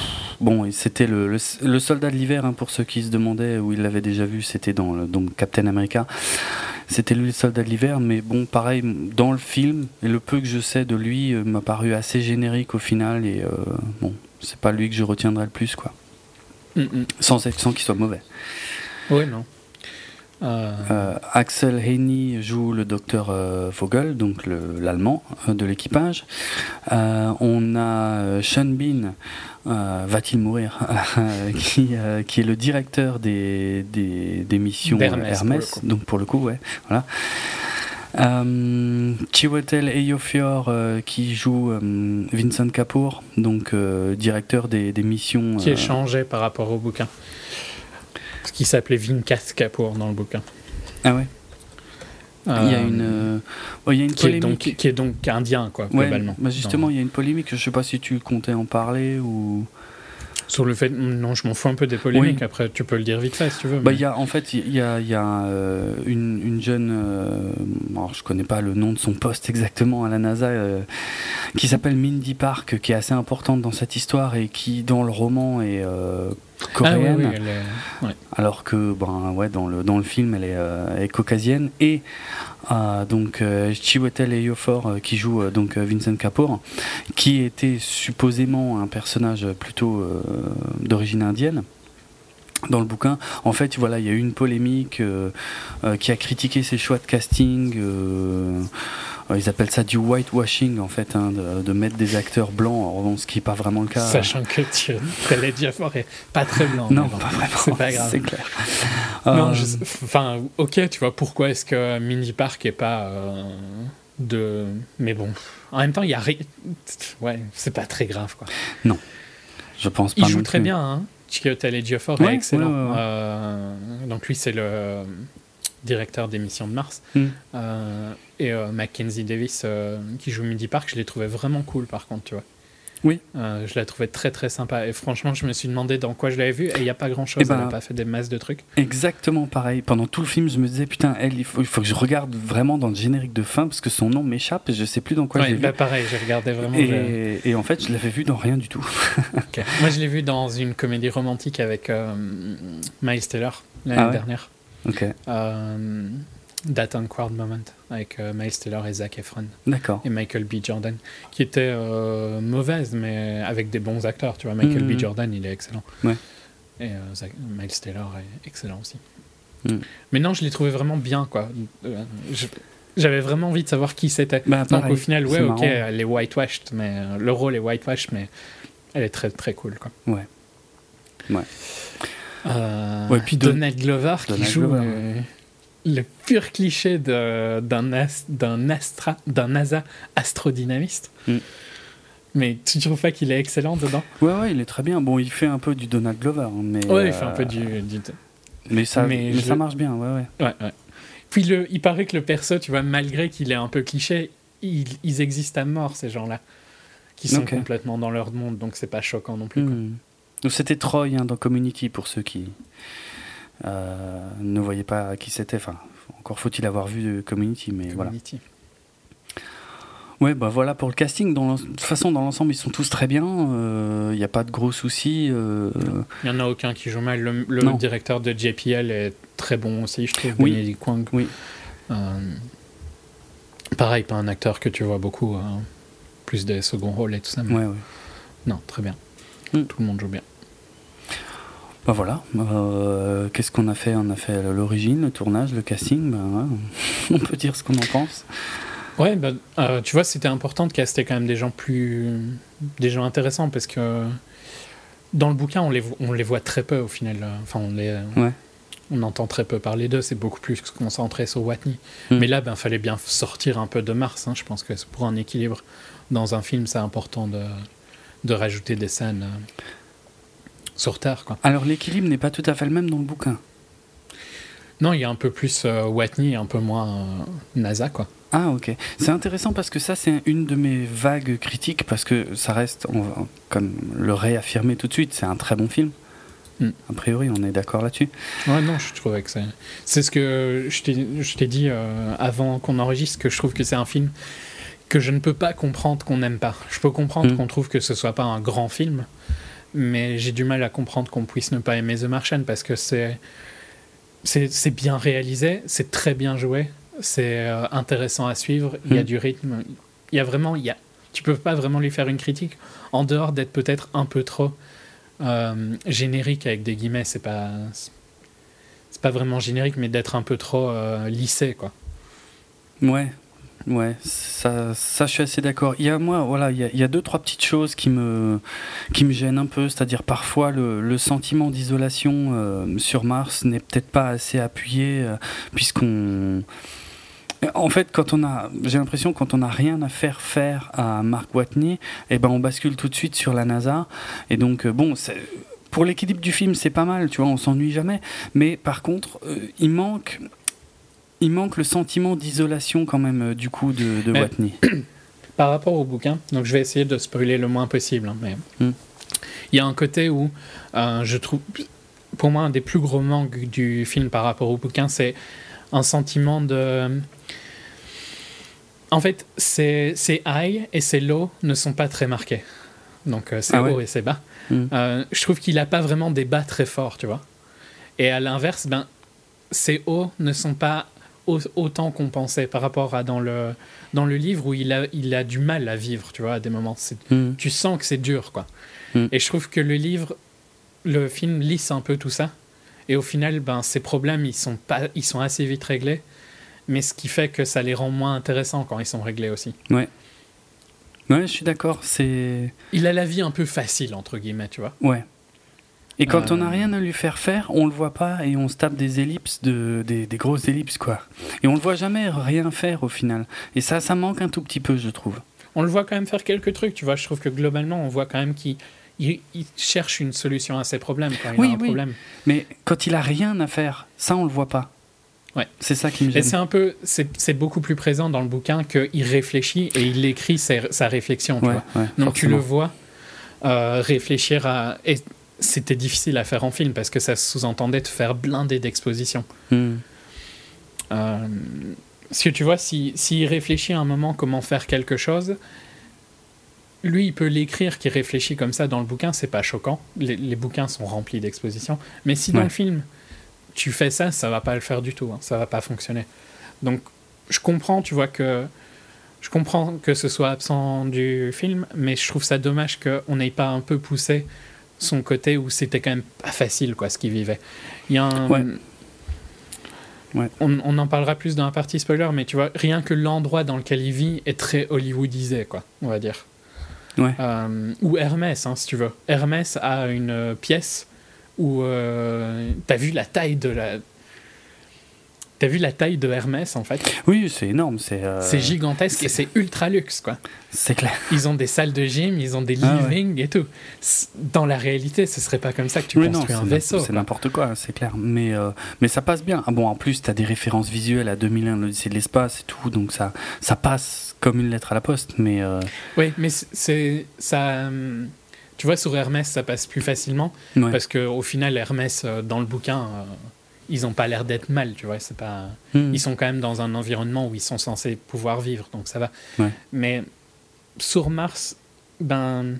bon, c'était le, le, le soldat de l'hiver, hein, pour ceux qui se demandaient où il l'avait déjà vu, c'était dans le, donc Captain America. C'était lui le soldat de l'hiver, mais bon, pareil, dans le film, et le peu que je sais de lui m'a paru assez générique au final, et bon, c'est pas lui que je retiendrai le plus, quoi. Mm, mm. Sans, sans qu'il soit mauvais. Oui, non. Euh, Euh, Axel Heini joue le docteur euh, Vogel, donc le- l'allemand euh, de l'équipage. On a Sean Bean, va-t-il mourir, qui, qui est le directeur des, des, des missions Hermès, pour donc pour le coup, ouais, voilà. Euh, Chiwetel euh, qui joue euh, Vincent Kapoor, donc directeur des, des missions. qui est changé par rapport au bouquin. Qui s'appelait Vinkas Kapoor dans le bouquin. Ah ouais. Il y a Euh, une, euh, ouais, il y a une qui, est polémique. donc, qui est donc indien, quoi, Ouais, globalement. bah justement, Dans- il y a une polémique. Je sais pas si tu comptais en parler ou. Sur le fait. Non, je m'en fous un peu des polémiques. Oui. Après, tu peux le dire vite fait si tu veux. Bah, mais- y a, en fait, il y a, y a euh, une, une jeune. euh, alors, je connais pas le nom de son poste exactement à la NASA, euh, qui s'appelle Mindy Park, qui est assez importante dans cette histoire et qui, dans le roman, est Ah, oui, coréenne. oui, elle est- ouais. alors que ben ouais dans le dans le film elle est, euh, est caucasienne et euh, donc euh, Chiwetel Ejiofor qui joue donc Vincent Kapoor qui était supposément un personnage plutôt d'origine indienne dans le bouquin, en fait, voilà, il y a eu une polémique euh, euh, qui a critiqué ses choix de casting. euh, ils appellent ça du whitewashing, en fait, hein, de, de mettre des acteurs blancs, en ce qui n'est pas vraiment le cas. Sachant que tu Jafar est pas très blanc. non, bon, pas vraiment. C'est pas grave. C'est clair. Non, Euh, enfin, ok, tu vois, pourquoi est-ce que Mini Park est pas euh, de. Mais bon, en même temps, il y a rien. Ouais, c'est pas très grave, quoi. Je pense pas. Il joue non très bien, hein. Chiwetel Ejiofor Ouais, est excellent. ouais, ouais, ouais. Euh, donc lui, c'est le euh, directeur des missions de Mars. Mm. Euh, et euh, Mackenzie Davis, euh, qui joue Midi Park, je l'ai trouvé vraiment cool, par contre, tu vois. Oui. Euh, je l'ai trouvé très très sympa. Et franchement, je me suis demandé dans quoi je l'avais vu. Et il n'y a pas grand chose. Eh ben, Elle n'a pas fait des masses de trucs. Exactement pareil. Pendant tout le film, je me disais, putain, elle, il faut, il faut que je regarde vraiment dans le générique de fin parce que son nom m'échappe et je sais plus dans quoi Ouais, je l'ai bah, vu. pareil, j'ai regardé vraiment. je- Et, en fait, je l'avais vu dans rien du tout. Moi, je l'ai vu dans une comédie romantique avec Miles Taylor l'année Ah ouais? dernière. Ok, Euh, That Moment avec euh, Miles Taylor et Zac Efron d'accord. et Michael B. Jordan, qui était euh, mauvaise, mais avec des bons acteurs. Tu vois, Michael. B. Jordan, il est excellent. Ouais. Et euh, Zac- Miles Taylor est excellent aussi. Mhm. Mais non, je l'ai trouvé vraiment bien, quoi. Je- J'avais vraiment envie de savoir qui c'était. Bah, Donc pareil, au final, ouais, ok, marrant. elle est whitewashed, mais le rôle est whitewashed, mais elle est très très cool, quoi. Ouais. Ouais. Euh, Ouais, puis Don- Donald Glover qui joue Glover, euh, le pur cliché d'un as- astra- NASA astrodynamiste. Mm. Mais tu trouves pas qu'il est excellent dedans? Ouais, ouais, il est très bien. Bon, il fait un peu du Donald Glover, hein, mais. Ouais, il euh, fait un peu du. du- Mais ça, mais mais je- ça marche bien, ouais, ouais. Ouais, ouais. Puis le, il paraît que le perso, tu vois, malgré qu'il est un peu cliché, ils, ils existent à mort, ces gens-là. Qui sont complètement dans leur monde, donc c'est pas choquant non plus. quoi. Donc, C'était Troy hein, dans Community pour ceux qui euh, ne voyaient pas qui c'était. Enfin, encore faut-il avoir vu de Community, mais voilà. Ouais, bah voilà pour le casting. Dans de toute façon, dans l'ensemble, ils sont tous très bien. Il n'y a pas de gros soucis. euh, Il n'y en a aucun qui joue mal. Le, directeur de JPL est très bon aussi, je trouve. Oui. Benedict Kwang. Oui. Euh, Pareil, pas un acteur que tu vois beaucoup, hein. plus des seconds rôles et tout ça. mais- Ouais, ouais. Non, très bien. Mm. Tout le monde joue bien. Bah voilà. Euh, Qu'est-ce qu'on a fait? On a fait l'origine, le tournage, le casting. Bah, ouais. On peut dire ce qu'on en pense. Ouais, bah, euh, tu vois, c'était important de caster quand même des gens plus. des gens intéressants parce que dans le bouquin, on les, vo- on les voit très peu au final. euh, Enfin, on les. Ouais. On entend très peu parler d'eux, c'est beaucoup plus concentré sur Watney. Mm. Mais là, ben, fallait bien sortir un peu de Mars. hein. Je pense que c'est pour un équilibre dans un film, c'est important de, de rajouter des scènes euh, sur Terre. Quoi. Alors l'équilibre n'est pas tout à fait le même dans le bouquin. Non, il y a un peu plus euh, Watney et un peu moins euh, NASA. Quoi. Ah ok. C'est intéressant parce que ça c'est une de mes vagues critiques parce que ça reste, on va- comme le réaffirmer tout de suite, c'est un très bon film. Mm. A priori on est d'accord là-dessus. Ouais, non, je trouvais que c'est. C'est ce que je t'ai je t'ai dit euh, avant qu'on enregistre, que je trouve que c'est un film que je ne peux pas comprendre qu'on n'aime pas. Je peux comprendre Mm. qu'on trouve que ce soit pas un grand film, mais j'ai du mal à comprendre qu'on puisse ne pas aimer The Martian parce que c'est. C'est bien réalisé, c'est très bien joué, c'est euh, intéressant à suivre, il y a Mm. du rythme, il y a vraiment. Il y a, tu peux pas vraiment lui faire une critique, en dehors d'être peut-être un peu trop euh, générique avec des guillemets, c'est pas c'est pas vraiment générique, mais d'être un peu trop euh, lissé, quoi. Ouais, ouais, ça, je suis assez d'accord. Il y a moi, voilà, il y a, deux trois petites choses qui me qui me gênent un peu, c'est-à-dire parfois le, sentiment d'isolation euh, sur Mars n'est peut-être pas assez appuyé euh, puisqu'on en fait, quand on a, j'ai l'impression quand on n'a rien à faire faire à Mark Watney, eh ben on bascule tout de suite sur la NASA. Et donc euh, bon, pour l'équilibre du film, c'est pas mal, tu vois, on s'ennuie jamais. Mais par contre, euh, il manque, il manque le sentiment d'isolation quand même euh, du coup de, de Mais- Watney. Par rapport au bouquin, donc je vais essayer de spoiler le moins possible, hein, mais Mm. il y a un côté où euh, je trouve, pour moi, un des plus gros manques du film par rapport au bouquin, c'est un sentiment de. En fait, ces high et ces low ne sont pas très marqués. Donc, euh, c'est Ah ouais. haut et c'est bas. Mm. Euh, je trouve qu'il n'a pas vraiment des bas très forts, tu vois. Et à l'inverse, ben, ces hauts ne sont pas au- autant compensés par rapport à dans le, dans le livre où il a, il a du mal à vivre, tu vois, à des moments. C'est- Mm. Tu sens que c'est dur, quoi. Mm. Et je trouve que le livre, le film lisse un peu tout ça. Et au final, ben, ces problèmes, ils sont, pas, ils sont assez vite réglés. Mais ce qui fait que ça les rend moins intéressants quand ils sont réglés aussi. Ouais, ouais, je suis d'accord. C'est Il a la vie un peu facile, entre guillemets, tu vois. ouais. Et quand Euh. on n'a rien à lui faire faire, on le voit pas et on se tape des ellipses, de, des, des grosses ellipses quoi. Et on le voit jamais rien faire au final. Et ça, ça manque un tout petit peu, je trouve. on le voit quand même faire quelques trucs, tu vois. Je trouve que globalement, on voit quand même qu'il il, il cherche une solution à ses problèmes quand il Oui, a un oui. problème. Mais quand il a rien à faire, ça on le voit pas. Ouais. C'est ça qui me Et gêne. c'est un peu, c'est beaucoup plus présent dans le bouquin qu'il réfléchit et il écrit sa réflexion, tu Ouais, vois. ouais, Donc tu le vois euh, réfléchir à. Et c'était difficile à faire en film parce que ça sous-entendait de faire blinder d'exposition. Hmm. Euh, parce que tu vois, s'il si, s'il réfléchit à un moment comment faire quelque chose, lui, il peut l'écrire qui réfléchit comme ça dans le bouquin, c'est pas choquant. Les, les bouquins sont remplis d'expositions. Mais si dans Ouais. le film, tu fais ça, ça va pas le faire du tout. hein, ça va pas fonctionner. Donc, je comprends, tu vois, que. Je comprends que ce soit absent du film, mais je trouve ça dommage qu'on n'ait pas un peu poussé son côté où c'était quand même pas facile, quoi, ce qu'il vivait. Il y a un. Ouais. Ouais. On, on en parlera plus dans la partie spoiler, mais tu vois, rien que l'endroit dans lequel il vit est très hollywoodisé, quoi, on va dire. Ouais. Euh, ou Hermès, hein, si tu veux. Hermès a une euh, pièce où euh, t'as vu la taille de la. T'as vu la taille de Hermès en fait? Oui, c'est énorme. C'est euh, gigantesque et c'est ultra luxe quoi. C'est clair. Ils ont des salles de gym, ils ont des Ah ouais. living et tout. Dans la réalité, ce serait pas comme ça que tu Oui, non, construis un vaisseau. C'est n'importe quoi, c'est clair. Mais, euh, mais ça passe bien. Ah bon, en plus, tu as des références visuelles à 2001, l'Odyssée de l'espace et tout, donc ça, ça passe comme une lettre à la poste. Mais euh, Oui, mais c'est ça. Tu vois, sur Hermès, ça passe plus facilement ouais. parce qu'au final, Hermès, euh, dans le bouquin, euh, ils ont pas l'air d'être mal, tu vois. C'est pas. Hmm. Ils sont quand même dans un environnement où ils sont censés pouvoir vivre, donc ça va. Ouais. Mais sur Mars, ben,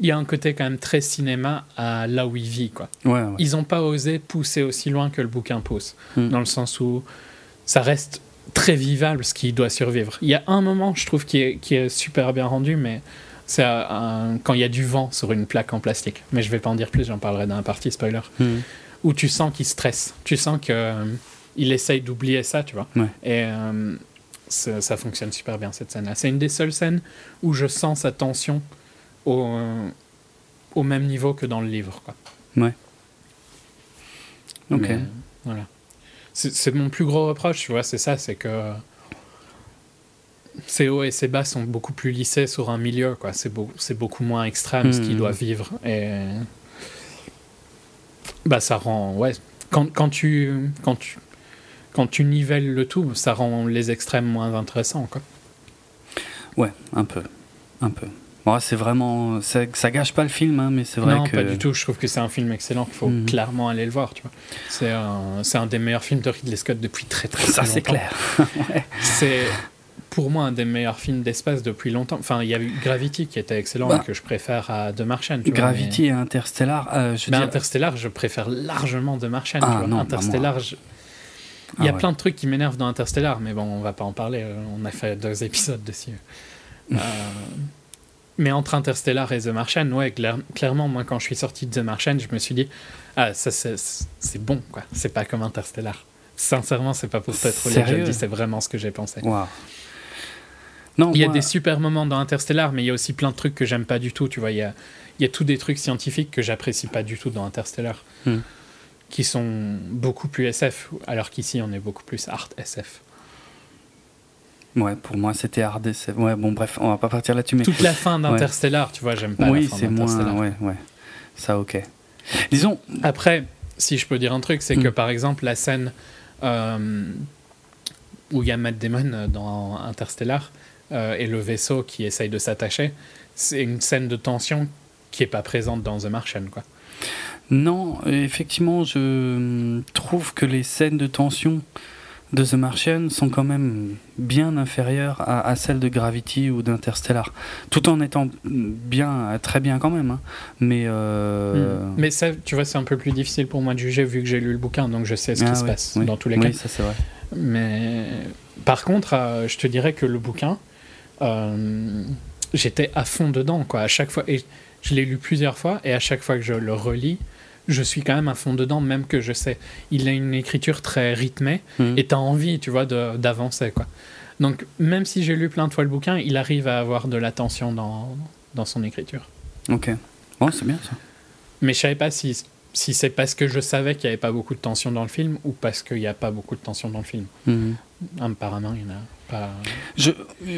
il y a un côté quand même très cinéma à là où il vit, quoi. Ouais, ouais. Ils n'ont pas osé pousser aussi loin que le bouquin pousse, Mm. dans le sens où ça reste très vivable ce qui doit survivre. Il y a un moment, je trouve, qui est, qui est super bien rendu, mais c'est quand il y a du vent sur une plaque en plastique. Mais je vais pas en dire plus, j'en parlerai dans la partie spoiler. Mhm. Où tu sens qu'il stresse. Tu sens que euh, il essaye d'oublier ça, tu vois. Ouais. Et euh, ça, ça fonctionne super bien, cette scène-là. C'est une des seules scènes où je sens sa tension au, euh, au même niveau que dans le livre, quoi. Ok. Mais, voilà. C'est mon plus gros reproche, tu vois, c'est ça, c'est que ses hauts et ses bas sont beaucoup plus lissés sur un milieu, quoi. C'est beau, c'est beaucoup moins extrême ce qu'il Mhm. doit vivre. Et bah ça rend, ouais, quand, quand tu quand tu quand tu nivelles le tout, ça rend les extrêmes moins intéressants, quoi. Ouais, un peu. Un peu. Bon, c'est vraiment. Ça, ça gâche pas le film, hein, mais c'est vrai non, que. pas du tout. Je trouve que c'est un film excellent qu'il faut Mhm. clairement aller le voir, tu vois. C'est un, c'est un des meilleurs films de Ridley Scott depuis très très, Ça, très c'est longtemps. clair. C'est pour moi un des meilleurs films d'espace depuis longtemps. Enfin, il y a eu Gravity qui était excellent Bah. et que je préfère à The Martian. tu vois, Gravity et Interstellar, euh, je Mais, Interstellar, je préfère largement The Martian. Ah, tu vois. non, bah, Interstellar, je- il Ah y a ouais. plein de trucs qui m'énervent dans Interstellar, mais bon, on va pas en parler. euh, On a fait deux épisodes dessus. Euh, mais entre Interstellar et The Martian, ouais, clair- clairement, moi, quand je suis sorti de The Martian, je me suis dit, ah, ça, c'est bon, quoi. C'est pas comme Interstellar. Sincèrement, c'est pas pour t'être c'est vraiment ce que j'ai pensé. Waouh. Non, Il y a moi- des super moments dans Interstellar, mais il y a aussi plein de trucs que j'aime pas du tout. Tu vois, il y a, il y a tous des trucs scientifiques que j'apprécie pas du tout dans Interstellar, Hmm. qui sont beaucoup plus SF, alors qu'ici on est beaucoup plus art SF. Ouais, pour moi, c'était hard SF. Ouais, bon, bref, on va pas partir là-dessus, mais. Toute la fin d'Interstellar, tu vois, j'aime pas oui, c'est moins. Ouais, ouais. Ça, ok. Disons. Après, si je peux dire un truc, c'est que Hmm. par exemple la scène euh, où il y a Matt Damon euh, dans Interstellar euh, et le vaisseau qui essaye de s'attacher, c'est une scène de tension qui est pas présente dans The Martian, quoi. Non, effectivement, je trouve que les scènes de tension de The Martian sont quand même bien inférieures à, à celles de Gravity ou d'Interstellar, tout en étant bien, très bien quand même. hein. Mais euh, Mm. Mais ça, tu vois, c'est un peu plus difficile pour moi de juger vu que j'ai lu le bouquin, donc je sais ce ah qui se ouais, passe oui, dans tous les oui, cas. ça c'est vrai. Mais par contre, euh, je te dirais que le bouquin, j'étais à fond dedans, quoi. À chaque fois, et je l'ai lu plusieurs fois, et à chaque fois que je le relis, je suis quand même à fond dedans, même que je sais. Il a une écriture très rythmée, Mhm. et t'as envie, tu vois, d'avancer, quoi. Donc, même si j'ai lu plein de fois le bouquin, il arrive à avoir de la tension dans, dans son écriture. Ok. Bon, c'est bien ça. Mais je savais pas si, si c'est parce que je savais qu'il n'y avait pas beaucoup de tension dans le film ou parce qu'il n'y a pas beaucoup de tension dans le film. Mhm. Apparemment, il n'y en a pas. Je,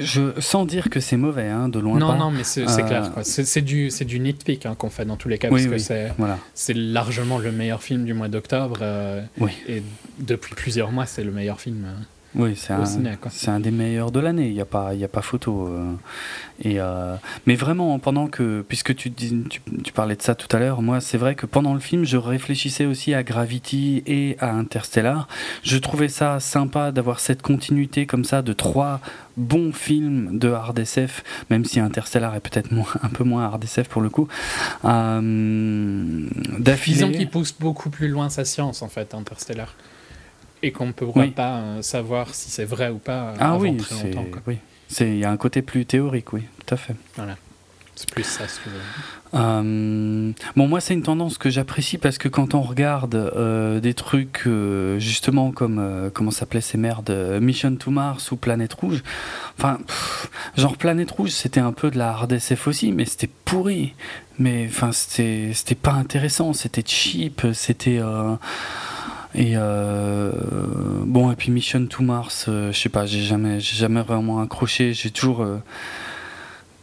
je, sans dire que c'est mauvais, hein, de loin non, pas. non, mais c'est Euh, clair. quoi. C'est du, c'est du nitpick hein, qu'on fait dans tous les cas, Oui, parce que c'est- Voilà. c'est largement le meilleur film du mois d'octobre. euh, Oui. Et depuis plusieurs mois, c'est le meilleur film. euh. Oui, c'est un, un des meilleurs de l'année, il n'y a, pas- il y a pas photo. euh. et, euh, mais vraiment, pendant que, puisque tu, dis- tu, tu parlais de ça tout à l'heure, moi c'est vrai que pendant le film, je réfléchissais aussi à Gravity et à Interstellar. Je trouvais ça sympa d'avoir cette continuité comme ça de trois bons films de hard SF, même si Interstellar est peut-être un peu moins hard SF pour le coup. Euh, d'affilée. Disons qu'il pousse beaucoup plus loin sa science, en fait, Interstellar. Et qu'on ne pourra Oui. pas euh, savoir si c'est vrai ou pas euh, Ah avant oui, très longtemps. quoi. oui. C'est, il y a un côté plus théorique, oui, tout à fait. C'est plus ça, tu veux. Euh, bon, moi, c'est une tendance que j'apprécie parce que quand on regarde euh, des trucs, euh, justement, comme, comment s'appelaient ces merdes, Mission to Mars ou Planète Rouge, enfin, pff, genre Planète Rouge, c'était un peu de la hard SF aussi, mais c'était pourri. Mais, enfin, c'était, c'était pas intéressant, c'était cheap, c'était. Et euh, bon, et puis Mission to Mars, euh, je sais pas, j'ai jamais, j'ai jamais vraiment accroché, j'ai toujours. euh,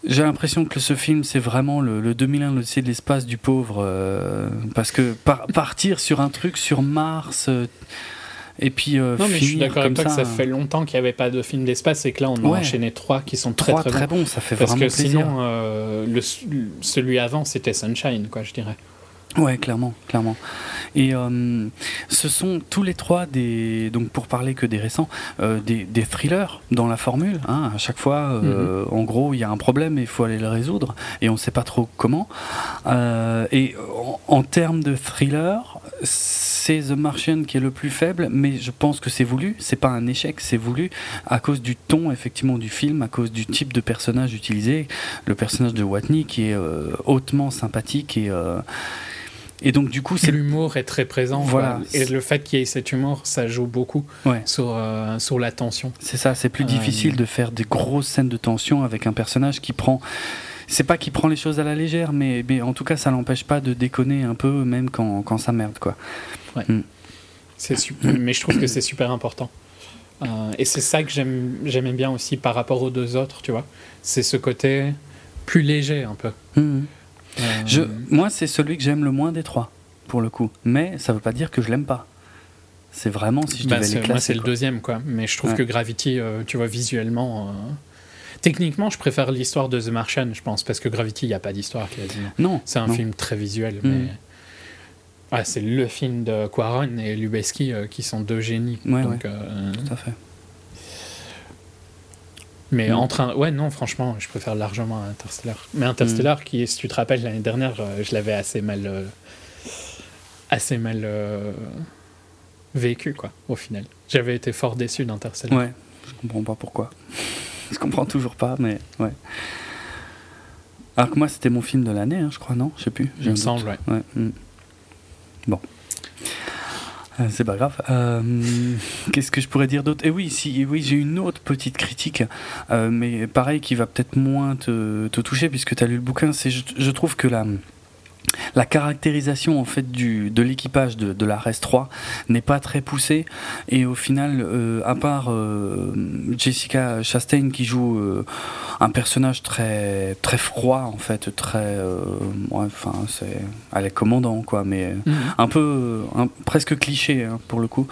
j'ai l'impression que ce film, c'est vraiment le, le 2001, l'Odyssée de l'espace du pauvre. euh, parce que par- partir sur un truc sur Mars, et puis Non, mais je suis d'accord avec toi que ça ça, fait longtemps qu'il n'y avait pas de film d'espace et que là, on a Ouais. enchaîné trois qui sont très très, très, bons. bons, ça fait Parce vraiment que plaisir. sinon, le, celui avant, c'était Sunshine, quoi, je dirais. Ouais, clairement, clairement. Et euh, ce sont tous les trois des, donc pour parler que des récents, euh, des, des thrillers dans la formule. hein. à chaque fois, euh, en gros, il y a un problème et il faut aller le résoudre, et on ne sait pas trop comment. Euh, et en, en termes de thriller, c'est The Martian qui est le plus faible, mais je pense que c'est voulu. C'est pas un échec, c'est voulu à cause du ton effectivement du film, à cause du type de personnage utilisé. Le personnage de Watney qui est euh, hautement sympathique et euh, et donc du coup c'est L'humour est très présent. Voilà. quoi. Et le fait qu'il y ait cet humour, ça joue beaucoup ouais. sur, euh, sur la tension. C'est ça, c'est plus Euh, difficile de faire des grosses scènes de tension avec un personnage qui prend. C'est pas qu'il prend les choses à la légère, mais, mais en tout cas, ça l'empêche pas de déconner un peu, même quand, quand ça merde, quoi. C'est su- mais je trouve que c'est super important. Euh, et c'est ça que j'aime- j'aimais bien aussi par rapport aux deux autres, tu vois. C'est ce côté plus léger un peu. Mhm. Euh, Je, moi, c'est celui que j'aime le moins des trois, pour le coup. Mais ça veut pas dire que je l'aime pas. C'est vraiment si je bah, devais les moi, classer. c'est le deuxième, quoi. Mais je trouve Ouais. que Gravity, euh, tu vois, visuellement. euh, Techniquement, je préfère l'histoire de The Martian, je pense, parce que Gravity, il n'y a pas d'histoire quasiment. Non, C'est un non. film très visuel, Mm. mais. Ouais, c'est le film de Quaron et Lubeski euh, qui sont deux génies. Ouais, donc, Tout à fait. Mais Mm. en train. Ouais, non, franchement, je préfère largement Interstellar. Mais Interstellar, qui, si tu te rappelles, l'année dernière, euh, je l'avais assez mal. euh, assez mal euh, vécu, quoi, au final. J'avais été fort déçu d'Interstellar. Ouais, je comprends pas pourquoi. je comprends toujours pas, mais ouais. Alors que moi, c'était mon film de l'année, hein, je crois, non? Je sais plus. Il me doute. semble, ouais. Ouais, mm. Bon. Euh, C'est pas grave. Euh, Qu'est-ce que je pourrais dire d'autre? Et oui, si, oui, j'ai une autre petite critique, euh, mais pareil, qui va peut-être moins te, te toucher puisque tu as lu le bouquin. C'est, je, je trouve que la, la caractérisation en fait du, de l'équipage de, de la RS 3 n'est pas très poussée et au final, euh, à part euh, Jessica Chastain qui joue euh, un personnage très très froid en fait, très, ouais, enfin c'est, elle est commandant quoi, mais Mhm. un peu un- presque cliché hein, pour le coup.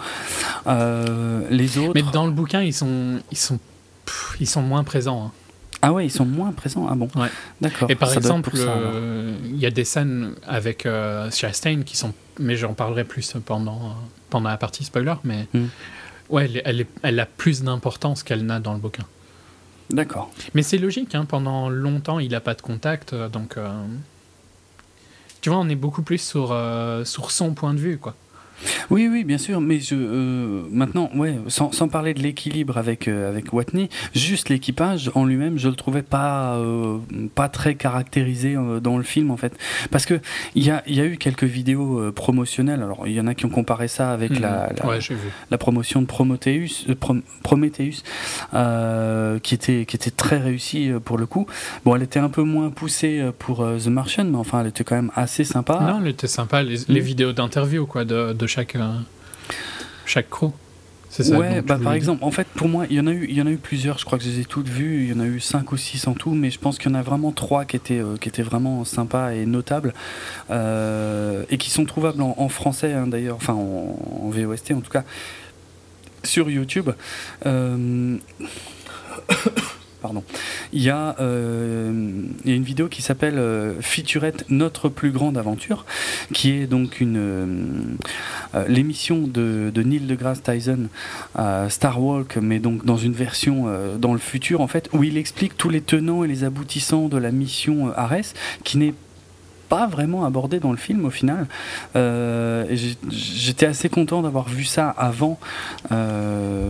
Les autres. Mais dans le bouquin, ils sont. Ils sont pff, ils sont moins présents. hein. Ah ouais, ils sont moins présents. Ah bon. Ouais. D'accord. Et par Ça exemple, euh, il y a des scènes avec euh, Chastain qui sont. Mais j'en parlerai plus pendant, pendant la partie spoiler. Mais Hmm. ouais, elle, est- elle, est- elle a plus d'importance qu'elle n'a dans le bouquin. D'accord. Mais c'est logique, hein, pendant longtemps, il n'a pas de contact. euh, donc. euh, tu vois, on est beaucoup plus sur, euh, sur son point de vue, quoi. Oui, oui, bien sûr, mais je, euh, maintenant, ouais, sans, sans parler de l'équilibre avec, euh, avec Watney, juste l'équipage en lui-même, je le trouvais pas, euh, pas très caractérisé dans le film, en fait. Parce que il y a, y a eu quelques vidéos promotionnelles, alors il y en a qui ont comparé ça avec la, Mhm. la- Ouais, la promotion de Prometheus, Prom- Prometheus qui, était, qui était très réussie pour le coup. Bon, elle était un peu moins poussée pour The Martian, mais enfin, elle était quand même assez sympa. Non, elle était sympa. Les, les Mm. vidéos d'interview, quoi, de, de chaque, euh, chaque crew. C'est ça. Ouais, bah, par exemple, en fait, pour moi, il y en a eu, il y en a eu plusieurs. Je crois que je les ai toutes vues. Il y en a eu cinq ou six en tout, mais je pense qu'il y en a vraiment trois qui étaient, euh, qui étaient vraiment sympas et notables euh, et qui sont trouvables en, en français hein, d'ailleurs, enfin en, en VOST en tout cas, sur YouTube. Euh, Pardon. Il y, a, euh, il y a une vidéo qui s'appelle euh, Featurette Notre plus grande aventure, qui est donc euh, euh, l'émission de, de Neil deGrasse Tyson, euh, Star Walk, mais donc dans une version dans le futur en fait, où il explique tous les tenants et les aboutissants de la mission Ares, qui n'est pas vraiment abordé dans le film au final. J'étais assez content d'avoir vu ça avant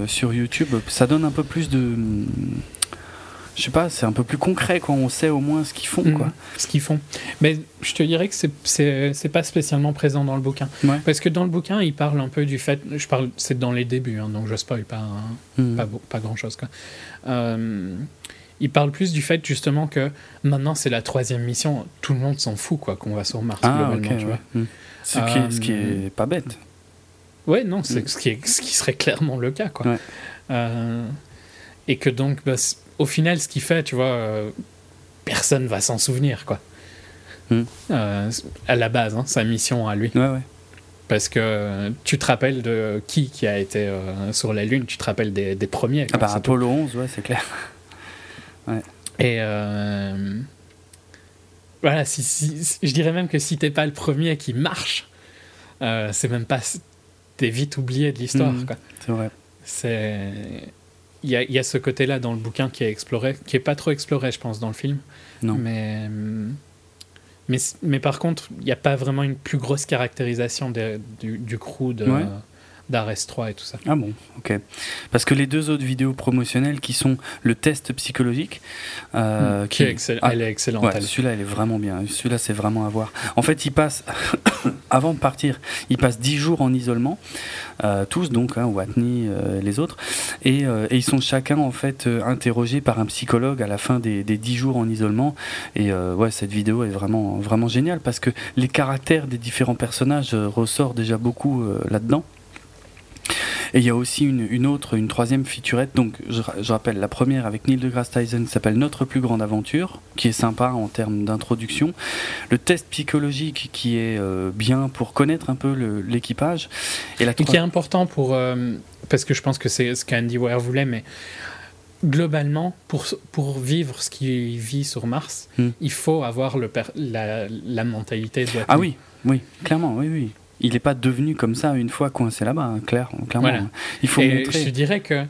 sur YouTube. Ça donne un peu plus de. Je sais pas, c'est un peu plus concret quand on sait au moins ce qu'ils font. Mhm. Quoi. Ce qu'ils font. Mais je te dirais que c'est- pas spécialement présent dans le bouquin. Ouais. Parce que dans le bouquin, il parle un peu du fait. Je parle, c'est dans les débuts, hein, donc je spoil pas, hein, Mhm. pas, pas grand chose. Quoi. Euh, il parle plus du fait justement que maintenant c'est la troisième mission. Tout le monde s'en fout quoi qu'on va sur Mars Ah, globalement. tu vois. Mhm. Ce, qui est, ce qui Euh, est pas bête. Ouais, non, c'est ce, qui est- ce qui serait clairement le cas, quoi. Ouais. Euh, et que donc, bah, au final, ce qu'il fait, tu vois, euh, personne va s'en souvenir, quoi. Mm. Euh, à la base, hein, sa mission à lui. Ouais, ouais. Parce que euh, tu te rappelles de qui qui a été euh, sur la Lune, tu te rappelles des, des premiers. Ah quoi, bah, c'est tout. Apollo 11, ouais, c'est clair. Et euh, voilà, si, si- si- je dirais même que si t'es pas le premier qui marche c'est même pas. T'es vite oublié de l'histoire, Mhm. quoi. C'est vrai. C'est. Il y a, il y a ce côté-là dans le bouquin qui est exploré, qui est pas trop exploré, je pense, dans le film. Non. Mais. Mais, mais par contre, il n'y a pas vraiment une plus grosse caractérisation du, du crew de, Ouais. d'Arrest 3 et tout ça. Ah bon, ok. Parce que les deux autres vidéos promotionnelles qui sont le test psychologique, euh, qui est Ah, elle est excellente. Ouais, celui-là, elle est vraiment bien. Celui-là, c'est vraiment à voir. En fait, ils passent, avant de partir, ils passent 10 jours en isolement, euh, tous donc, hein, Watney, euh, les autres, et, euh, et ils sont chacun en fait interrogés par un psychologue à la fin des, des 10 jours en isolement. Et ouais, cette vidéo est vraiment, vraiment géniale parce que les caractères des différents personnages ressortent déjà beaucoup là-dedans. Et il y a aussi une, une autre, une troisième featurette. Donc, je, ra- je rappelle, la première avec Neil deGrasse Tyson qui s'appelle Notre plus grande aventure, qui est sympa en termes d'introduction. Le test psychologique qui est euh, bien pour connaître un peu l'équipage. Et la Et qui est important pour. euh, parce que je pense que c'est ce qu'Andy Weir voulait, mais globalement, pour, pour vivre ce qu'il vit sur Mars, Hmm. il faut avoir le la, la mentalité de. Ah oui, oui, clairement, oui, oui. Il n'est pas devenu comme ça une fois coincé là-bas, hein, clair, clairement. Voilà. Il faut Et montrer. je dirais que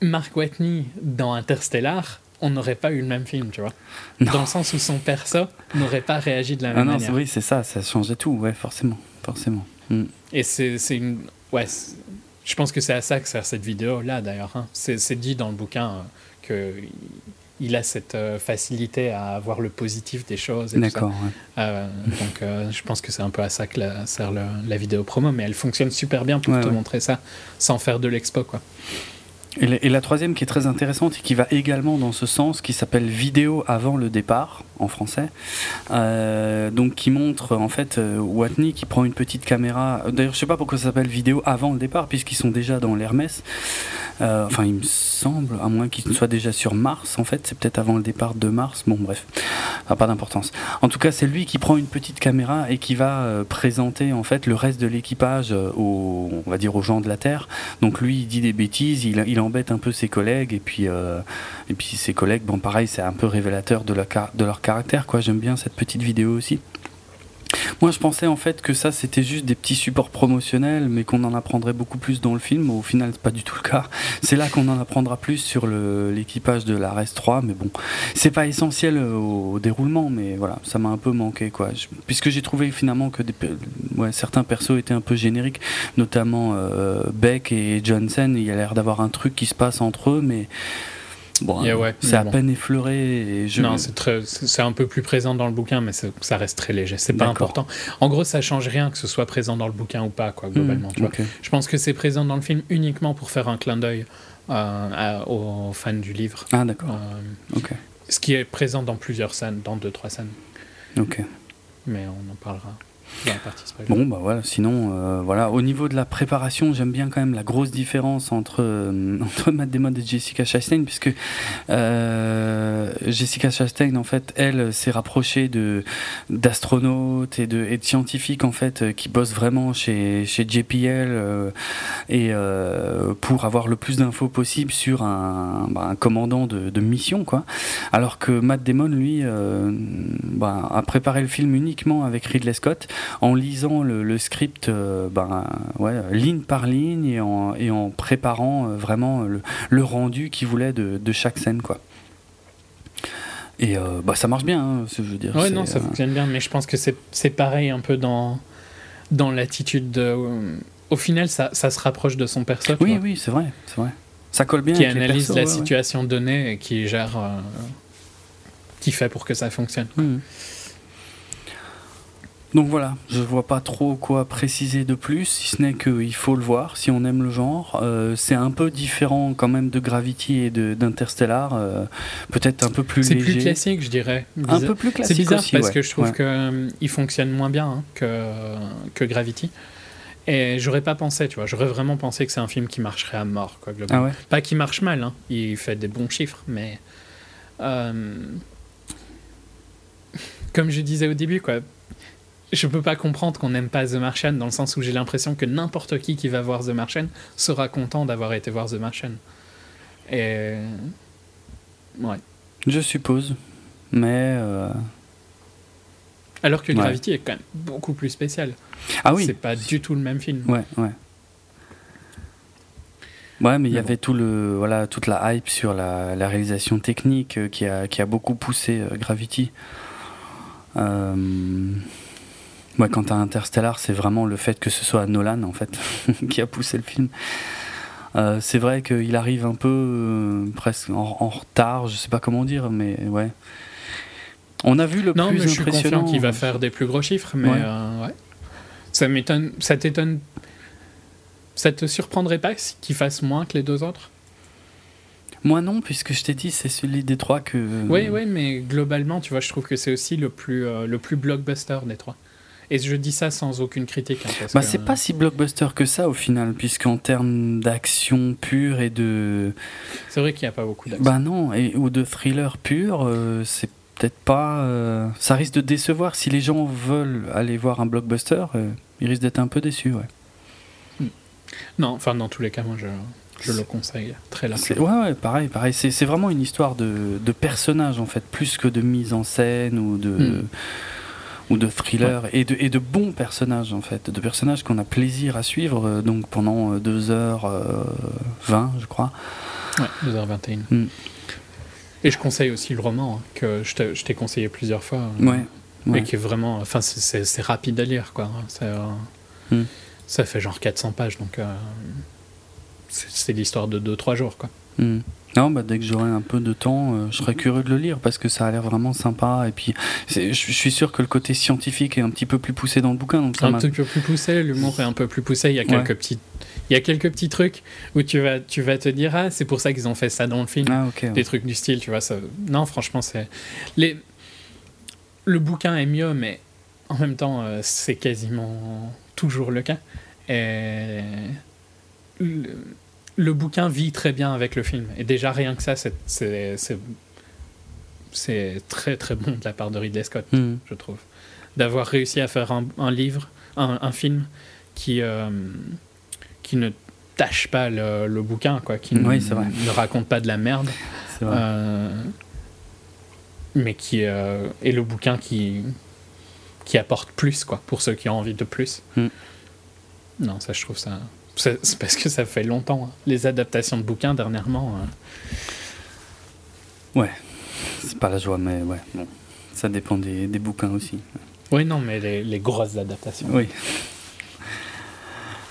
Mark Watney dans Interstellar, on n'aurait pas eu le même film, tu vois. Non. Dans le sens où son perso n'aurait pas réagi de la Ah même non, manière. oui, c'est ça, ça changeait tout, ouais, forcément, forcément. Mm. Et c'est une. Ouais, je pense que c'est à ça que sert cette vidéo-là, d'ailleurs. hein. C'est c'est dit dans le bouquin euh, que il a cette euh, facilité à avoir le positif des choses. D'accord. ouais. Euh, donc, euh, je pense que c'est un peu à ça que la, sert le- la vidéo promo, mais elle fonctionne super bien pour Ouais, te ouais. montrer ça sans faire de l'expo, quoi. Et la, troisième qui est très intéressante et qui va également dans ce sens, qui s'appelle Vidéo avant le départ en français, euh, donc qui montre en fait euh, Watney qui prend une petite caméra. D'ailleurs, je sais pas pourquoi ça s'appelle Vidéo avant le départ, puisqu'ils sont déjà dans l'Hermès. Euh, enfin, il me semble, à moins qu'ils ne soient déjà sur Mars. En fait, c'est peut-être avant le départ de Mars. Bon, bref, pas d'importance. En tout cas, c'est lui qui prend une petite caméra et qui va présenter en fait le reste de l'équipage aux, on va dire aux gens de la Terre. Donc lui, il dit des bêtises, il, il embête un peu ses collègues et puis euh, et puis ses collègues, bon pareil, c'est un peu révélateur de, de leur caractère quoi. J'aime bien cette petite vidéo aussi. Moi, je pensais en fait que ça c'était juste des petits supports promotionnels, mais qu'on en apprendrait beaucoup plus dans le film. Au final, c'est pas du tout le cas. C'est là qu'on en apprendra plus sur l'équipage de la RS 3, mais bon, c'est pas essentiel au, au déroulement, mais voilà, ça m'a un peu manqué quoi. Puisque j'ai trouvé finalement que des, ouais, certains persos étaient un peu génériques, notamment euh, Beck et Johnson. Il y a l'air d'avoir un truc qui se passe entre eux, mais bon, Yeah, ouais, c'est à bon. peine effleuré. Et je... Non, c'est très- c'est c'est un peu plus présent dans le bouquin, mais ça reste très léger. C'est pas D'accord. important. En gros, ça change rien que ce soit présent dans le bouquin ou pas, quoi, globalement. Hmm, tu vois. Je pense que c'est présent dans le film uniquement pour faire un clin d'œil euh, à- aux fans du livre. Ah d'accord. Euh, Ok. ce qui est présent dans plusieurs scènes, dans deux, trois scènes. Ok. Mais on en parlera Bon bah voilà, sinon euh, voilà, au niveau de la préparation, j'aime bien quand même la grosse différence entre, euh, entre Matt Damon et Jessica Chastain puisque euh, Jessica Chastain en fait, elle s'est rapprochée de d'astronautes et de, et de scientifiques en fait qui bossent vraiment chez chez JPL et pour avoir le plus d'infos possible sur un, bah, commandant de, mission quoi. Alors que Matt Damon lui bah, a préparé le film uniquement avec Ridley Scott en lisant le, le script euh, ben, ouais, ligne par ligne et en, et en préparant euh, vraiment le, le rendu qu'il voulait de, de chaque scène. Quoi. Et euh, bah, ça marche bien, hein, je veux dire. Ouais, non, ça fonctionne bien, mais je pense que c'est pareil un peu dans, dans l'attitude de. au final, ça, ça se rapproche de son perso. Oui, vois, oui, c'est vrai, c'est vrai. Ça colle bien Qui avec analyse persos, la ouais, ouais. situation donnée et qui gère. euh, qui fait pour que ça fonctionne. Mhm. Donc voilà, je vois pas trop quoi préciser de plus, si ce n'est qu'il faut le voir si on aime le genre. Euh, c'est un peu différent quand même de Gravity et d'Interstellar, euh, peut-être un peu plus C'est léger. plus classique, je dirais. Un Bizarre- peu plus C'est classique bizarre aussi, parce ouais. que je trouve Ouais. que euh, il fonctionne moins bien hein, que, que Gravity. Et j'aurais pas pensé, tu vois. J'aurais vraiment pensé que c'est un film qui marcherait à mort, quoi, Ah globalement. ouais Pas qu'il marche mal, hein. il fait des bons chiffres, mais. euh, Comme je disais au début, quoi. Je peux pas comprendre qu'on n'aime pas The Martian dans le sens où j'ai l'impression que n'importe qui qui va voir The Martian sera content d'avoir été voir The Martian. Et. Ouais. Je suppose. Mais. euh, Alors que Ouais. Gravity est quand même beaucoup plus spécial. Ah oui. C'est pas du tout le même film. Ouais, ouais. Ouais, mais il y avait tout le, voilà, toute la hype sur la, la réalisation technique euh, qui a, qui a beaucoup poussé euh, Gravity. Euh, ouais, quant à Interstellar, c'est vraiment le fait que ce soit Nolan, en fait, qui a poussé le film. Euh, c'est vrai qu'il arrive un peu euh, presque en, en retard, je sais pas comment dire, mais ouais. On a vu le Non, plus mais je suis impressionnant. confiant qu'il va faire des plus gros chiffres, mais Ouais. euh, ouais. Ça m'étonne. Ça t'étonne. Ça te surprendrait pas qu'il fasse moins que les deux autres? Moi non, puisque je t'ai dit, c'est celui des trois que. Oui, oui, mais globalement, tu vois, je trouve que c'est aussi le plus, le plus blockbuster des trois. Et je dis ça sans aucune critique. hein, Bah, c'est euh, pas si blockbuster que ça au final, puisqu'en termes d'action pure et de. C'est vrai qu'il n'y a pas beaucoup d'action. Bah non, et, ou de thriller pur, euh, c'est peut-être pas. euh, Ça risque de décevoir. Si les gens veulent aller voir un blockbuster, euh, ils risquent d'être un peu déçus, ouais. Non, enfin, dans tous les cas, moi, je, je le conseille très largement. Ouais, ouais, pareil, pareil. C'est vraiment une histoire de, de personnage en fait, plus que de mise en scène ou de. Mm. Ou de thriller et, de, et de bons personnages en fait, de personnages qu'on a plaisir à suivre euh, donc pendant 2h20 je crois. Ouais, 2h21. Mm. Et je conseille aussi le roman, hein, que je t'ai conseillé plusieurs fois. euh, Ouais. ouais. Et qui est vraiment. Enfin, c'est- rapide à lire, quoi. hein. Euh, Mm. Ça fait genre 400 pages, donc. euh, c'est l'histoire de 2-3 jours, quoi. Hmm. Non, bah, dès que j'aurai un peu de temps, euh, je serais curieux de le lire parce que ça a l'air vraiment sympa. Et puis, je suis sûr que le côté scientifique est un petit peu plus poussé dans le bouquin. Donc ça un petit peu plus poussé, l'humour est un peu plus poussé. Il y a quelques Ouais. petits. Il y a quelques petits trucs où tu vas, tu vas te dire ah c'est pour ça qu'ils ont fait ça dans le film. Ah, ouais. des trucs du style, tu vois. Ça... Non, franchement, c'est. Les... Le bouquin est mieux, mais en même temps, euh, c'est quasiment toujours le cas. Et. Le... le bouquin vit très bien avec le film. Et déjà, rien que ça, c'est. très très bon de la part de Ridley Scott, Hmm. je trouve. D'avoir réussi à faire un, un livre, un, un film qui, euh, qui ne tâche pas le, le bouquin, quoi, qui Oui, ne- raconte pas de la merde. Vrai. Euh, mais qui euh, est le bouquin qui, qui apporte plus, quoi, pour ceux qui ont envie de plus. Mm. Non, ça, je trouve ça. C'est parce que ça fait longtemps. hein. Les adaptations de bouquins, dernièrement. euh, C'est pas la joie, mais ouais. Bon. Ça dépend des, des bouquins aussi. Oui, non, mais les, les grosses adaptations. Oui.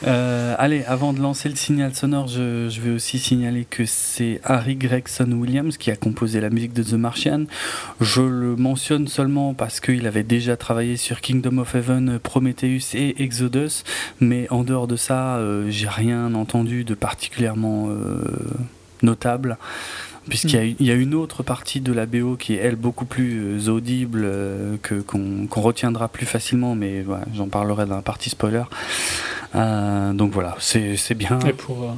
Euh, allez, avant de lancer le signal sonore, je, vais aussi signaler que c'est Harry Gregson Williams qui a composé la musique de The Martian. Je le mentionne seulement parce qu'il avait déjà travaillé sur Kingdom of Heaven, Prometheus et Exodus, mais en dehors de ça, euh, j'ai rien entendu de particulièrement euh, notable. Puisqu'il y, a une- il y a une autre partie de la BO qui est elle beaucoup plus euh, audible euh, que qu'on qu'on retiendra plus facilement, mais voilà, j'en parlerai dans la partie spoiler. Euh, donc voilà, c'est bien. Et pour, euh,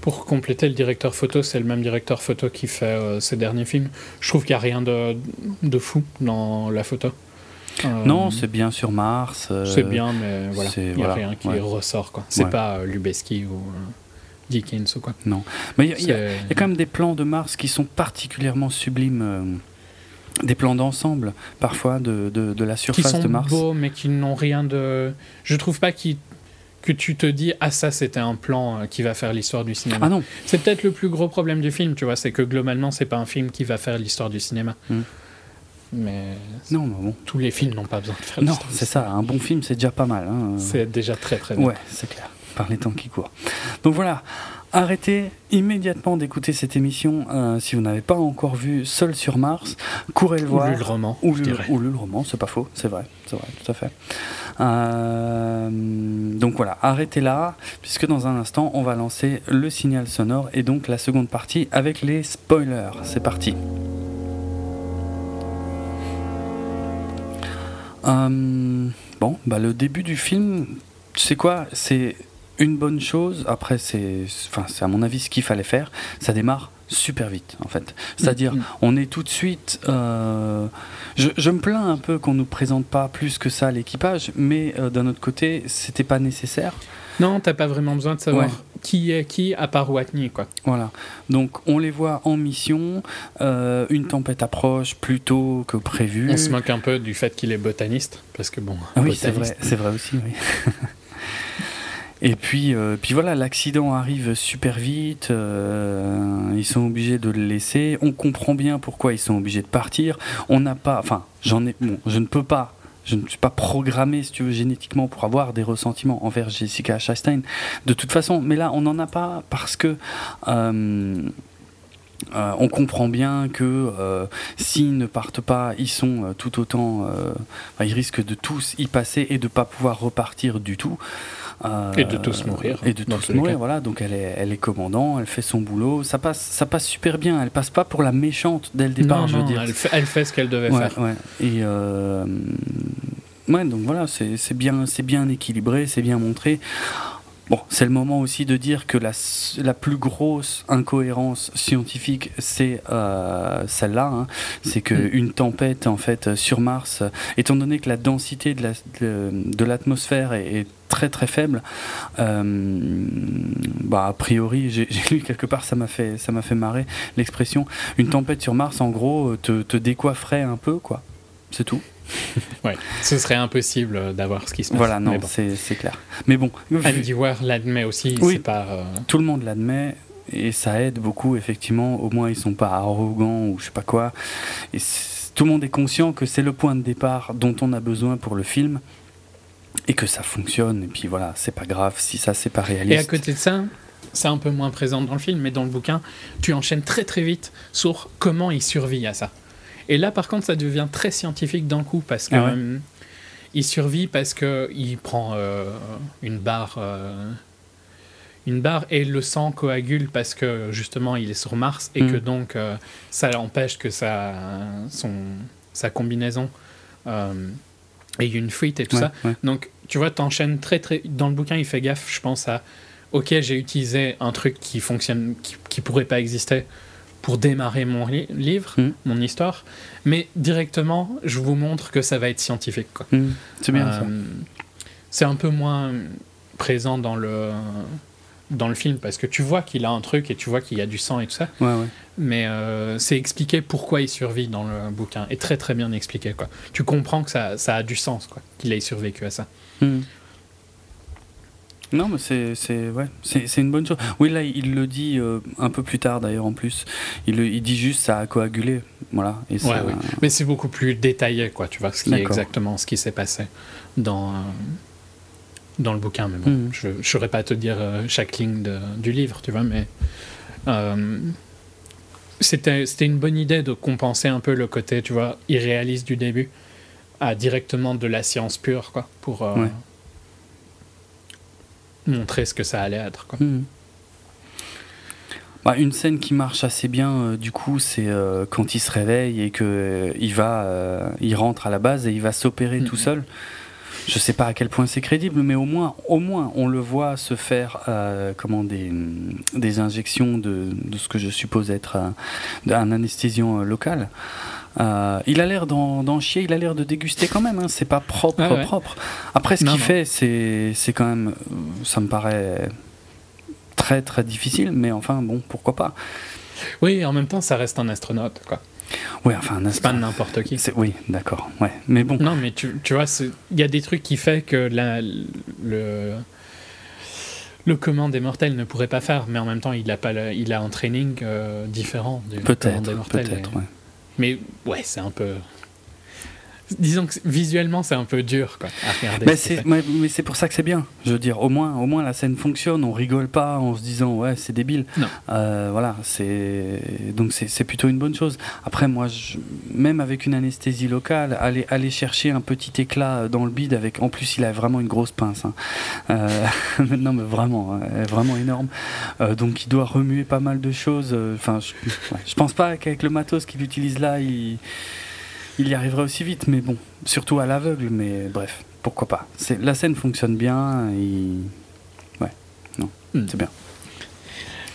pour compléter, le directeur photo, c'est le même directeur photo qui fait ses derniers films. Je trouve qu'il n'y a rien de, de fou dans la photo. Non, c'est bien sur Mars. C'est bien, mais voilà, il n'y a voilà, rien qui ouais. ressort. quoi. C'est Ouais. pas Lubeski ou Dickens ou quoi. Mais il y, a- y y quand même des plans de Mars qui sont particulièrement sublimes. euh, des plans d'ensemble, parfois, de, de, de la qui surface sont de Mars. beaux, mais qui n'ont rien de. Je trouve pas que tu te dis ah ça c'était un plan euh, qui va faire l'histoire du cinéma. Ah non, C'est peut-être le plus gros problème du film, tu vois, c'est que globalement c'est pas un film qui va faire l'histoire du cinéma. Mm. Mais non, mais bon. tous les films n'ont pas besoin de faire Non, l'histoire du c'est ça, un bon film, c'est déjà pas mal. hein. C'est déjà très très bien. Ouais, c'est clair, par les temps qui courent. Donc voilà, arrêtez immédiatement d'écouter cette émission euh, si vous n'avez pas encore vu Seul sur Mars. Courez le Ou voir. lu le roman, Ou ou lu le roman, c'est pas faux, c'est vrai, c'est vrai, tout à fait. Euh, donc voilà, arrêtez là, puisque dans un instant, on va lancer le signal sonore et donc la seconde partie avec les spoilers. C'est parti. Euh, bon, bah le début du film, tu sais quoi, c'est une bonne chose. Après, c'est, enfin, c'est à mon avis ce qu'il fallait faire. Ça démarre super vite, en fait. C'est-à-dire, Mm. on est tout de suite. euh, je, je me plains un peu qu'on nous présente pas plus que ça l'équipage, mais euh, d'un autre côté, c'était pas nécessaire Non, t'as pas vraiment besoin de savoir Ouais. qui est qui à part Watney, quoi. Voilà. Donc on les voit en mission. euh, une tempête approche plus tôt que prévu. On se moque un peu du fait qu'il est botaniste, parce que bon, Ah oui, c'est vrai, c'est vrai aussi. Oui. Et puis, euh, puis voilà, l'accident arrive super vite. euh, ils sont obligés de le laisser. On comprend bien pourquoi ils sont obligés de partir. On n'a pas, enfin, j'en ai, je ne peux pas. Je ne suis pas programmé, si tu veux, génétiquement pour avoir des ressentiments envers Jessica Chastain. De toute façon, mais là, on n'en a pas parce que euh, on comprend bien que euh, s'ils ne partent pas, ils sont tout autant, ils risquent de tous y passer et de pas pouvoir repartir du tout. Euh, Et de tous mourir, Et de tous mourir, voilà. Donc elle est, elle est commandant, elle fait son boulot. Ça passe, ça passe super bien. Elle passe pas pour la méchante dès le départ, non, je veux non, dire. Elle, fait, elle fait ce qu'elle devait Ouais, faire. ouais. Et euh, ouais, donc voilà, c'est bien, c'est bien équilibré, c'est bien montré. Bon, c'est le moment aussi de dire que la, la plus grosse incohérence scientifique, c'est euh, celle-là. hein. C'est Mm. qu'une tempête, en fait, sur Mars, étant donné que la densité de la- de de l'atmosphère est, est très très faible, euh, bah, a priori, j'ai lu quelque part, ça m'a fait, ça m'a fait marrer l'expression. Une tempête sur Mars, en gros, te, te décoifferait un peu, quoi. C'est tout. Ouais. Ce serait impossible euh, d'avoir ce qui se passe. Voilà, non, bon. c'est clair. Mais bon, Andy Weir l'admet aussi, Oui. pas. euh, tout le monde l'admet et ça aide beaucoup effectivement au moins ils sont pas arrogants ou je sais pas quoi et tout le monde est conscient que c'est le point de départ dont on a besoin pour le film et que ça fonctionne et puis voilà c'est pas grave si ça c'est pas Et réaliste à côté de ça, c'est un peu moins présent dans le film, mais dans le bouquin, tu enchaînes très très vite sur comment il survit à ça. Et là, par contre, ça devient très scientifique d'un coup parce que Ah ouais euh, il survit parce que il prend euh, une barre, euh, une barre et le sang coagule parce que justement il est sur Mars et Mm. que donc euh, ça empêche que sa son sa combinaison ait une fuite et tout Ouais, ça. ouais. Donc, tu vois, t'enchaînes très, très. Dans le bouquin, il fait gaffe, je pense à. Ok, j'ai utilisé un truc qui fonctionne, qui, qui pourrait pas exister pour démarrer mon li- livre, Mhm. mon histoire, mais directement, je vous montre que ça va être scientifique. Mmh, c'est bien Euh, C'est un peu moins présent dans le dans le film parce que tu vois qu'il a un truc et tu vois qu'il y a du sang et tout ça, ouais ouais mais euh, c'est expliqué pourquoi il survit dans le bouquin et très très bien expliqué quoi. Tu comprends que ça, ça a du sens quoi, qu'il ait survécu à ça. Mmh. Non, mais c'est c'est ouais, c'est c'est une bonne chose. Oui, là, il le dit euh, un peu plus tard d'ailleurs en plus. Il, il dit juste ça a coagulé, voilà. Et ça, Ouais, ouais. Mais c'est beaucoup plus détaillé, quoi, tu vois, ce qui est exactement ce qui s'est passé dans, euh, dans le bouquin. Mais bon, Mhm. je ne saurais pas te dire euh, chaque ligne de- du livre, tu vois, mais euh, c'était c'était une bonne idée de compenser un peu le côté, tu vois, irréaliste du début à directement de la science pure, quoi, pour Ouais. Montrer ce que ça allait être, quoi. Mhm. Bah, une scène qui marche assez bien, euh, du coup, c'est euh, quand il se réveille et que euh, il va, il rentre à la base et il va s'opérer Mhm. tout seul. Je sais pas à quel point c'est crédible, mais au moins, au moins, on le voit se faire comment des, des injections de, de ce que je suppose être un, un anesthésiant local. Euh, il a l'air d'en chier, il a l'air de déguster quand même. Hein, c'est pas propre, Ah ouais. propre. Après, ce qu'il fait, c'est quand même, euh, ça me paraît très très difficile, mais enfin bon, pourquoi pas. Oui, en même temps, ça reste un astronaute, quoi. Oui, enfin, un C'est pas n'importe qui. Oui, d'accord. Ouais, mais bon. Non, mais tu, tu vois, il y a des trucs qui fait que la- le, le commun des mortels ne pourrait pas faire, mais en même temps, il a, pas le- il a un training euh, différent du commun des mortels. peut-être. Et- Ouais. Mais ouais, c'est un peu. Disons que visuellement, c'est un peu dur quoi, à regarder. Mais c'est mais, mais c'est pour ça que c'est bien. Je veux dire, au moins, au moins la scène fonctionne. On rigole pas en se disant ouais c'est débile. Non. Euh, voilà, c'est donc c'est c'est plutôt une bonne chose. Après moi, je... même avec une anesthésie locale, aller aller chercher un petit éclat dans le bide avec. En plus, il a vraiment une grosse pince. Hein. Euh, non mais vraiment, hein, vraiment énorme. Euh, donc il doit remuer pas mal de choses. Enfin, je, ouais, je pense pas qu'avec le matos qu'il utilise là, il il y arriverait aussi vite, mais bon, surtout à l'aveugle, mais bref, pourquoi pas. La scène fonctionne bien, et... ouais, non, Hmm. c'est bien.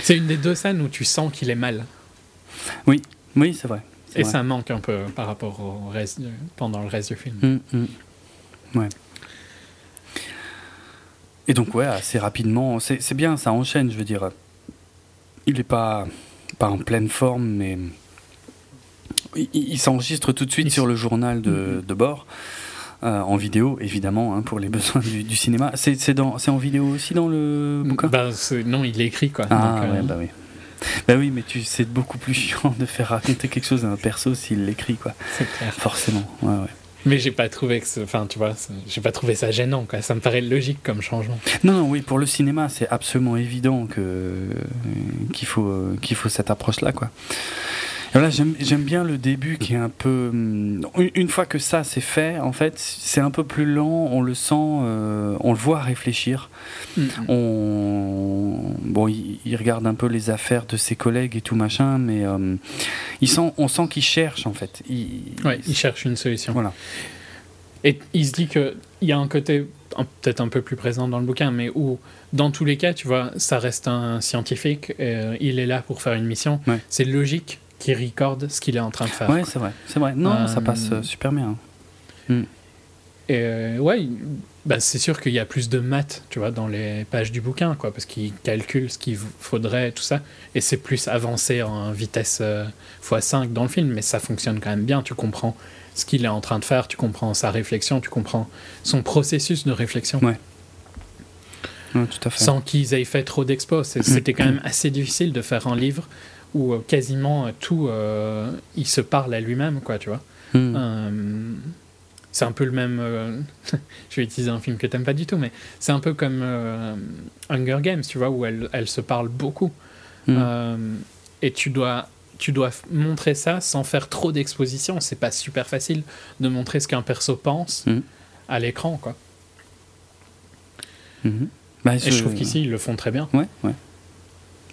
C'est une des deux scènes où tu sens qu'il est mal. Oui, c'est vrai. c'est Et vrai. ça manque un peu par rapport au reste, pendant le reste du film. Hum, hum. Ouais. Et donc, ouais, assez rapidement, c'est c'est bien, ça enchaîne, je veux dire. Il n'est pas, pas en pleine forme, mais il, s'enregistre tout de suite sur le journal de, de bord, euh, en vidéo, évidemment, hein, pour les besoins du, du cinéma. C'est en vidéo aussi dans le bouquin? Bah, non, il est écrit quoi. Ah, Donc, euh, ouais, bah oui. Bah oui, mais tu c'est beaucoup plus chiant de faire raconter quelque chose à un perso s'il l'écrit, quoi. c'est clair. Forcément, ouais, ouais. Mais j'ai pas trouvé que, enfin, tu vois, j'ai pas trouvé ça gênant quoi. Ça me paraît logique comme changement. Non, non, oui, pour le cinéma, c'est absolument évident que euh, qu'il faut euh, qu'il faut cette approche-là, quoi. Voilà, j'aime bien le début qui est un peu. hum, Une, fois que ça c'est fait, en fait, c'est un peu plus lent. On le sent, euh, on le voit réfléchir. Mm. On bon, il, il regarde un peu les affaires de ses collègues et tout machin, mais euh, il sent, on sent qu'il cherche en fait. Il, Ouais, il cherche une solution. Voilà. Et il se dit que il y a un côté peut-être un peu plus présent dans le bouquin, mais où dans tous les cas, tu vois, ça reste un scientifique. euh, il est là pour faire une mission. Ouais. C'est logique qu'il recorde ce qu'il est en train de faire. Ouais, c'est vrai, c'est vrai. Non, ça Euh, passe euh, super bien. Et euh, ouais, bah, c'est sûr qu'il y a plus de maths, tu vois, dans les pages du bouquin, quoi, parce qu'il calcule ce qu'il faudrait, tout ça. Et c'est plus avancé en vitesse euh, x5 dans le film, mais ça fonctionne quand même bien. Tu comprends ce qu'il est en train de faire, tu comprends sa réflexion, tu comprends son processus de réflexion. Ouais. Ouais, tout à fait. Sans qu'ils aient fait trop d'expos. C'était quand même assez difficile de faire un livre où euh, quasiment euh, tout, euh, il se parle à lui-même, quoi, tu vois. Hmm. C'est un peu le même. je vais utiliser un film que t'aimes pas du tout, mais c'est un peu comme Hunger Games, tu vois, où elle, elle se parle beaucoup. Hmm. Et tu dois, tu dois montrer ça sans faire trop d'exposition. C'est pas super facile de montrer ce qu'un perso pense Hmm. à l'écran, quoi. Bah, Et je trouve qu'ici, ils le font très bien. Ouais, ouais.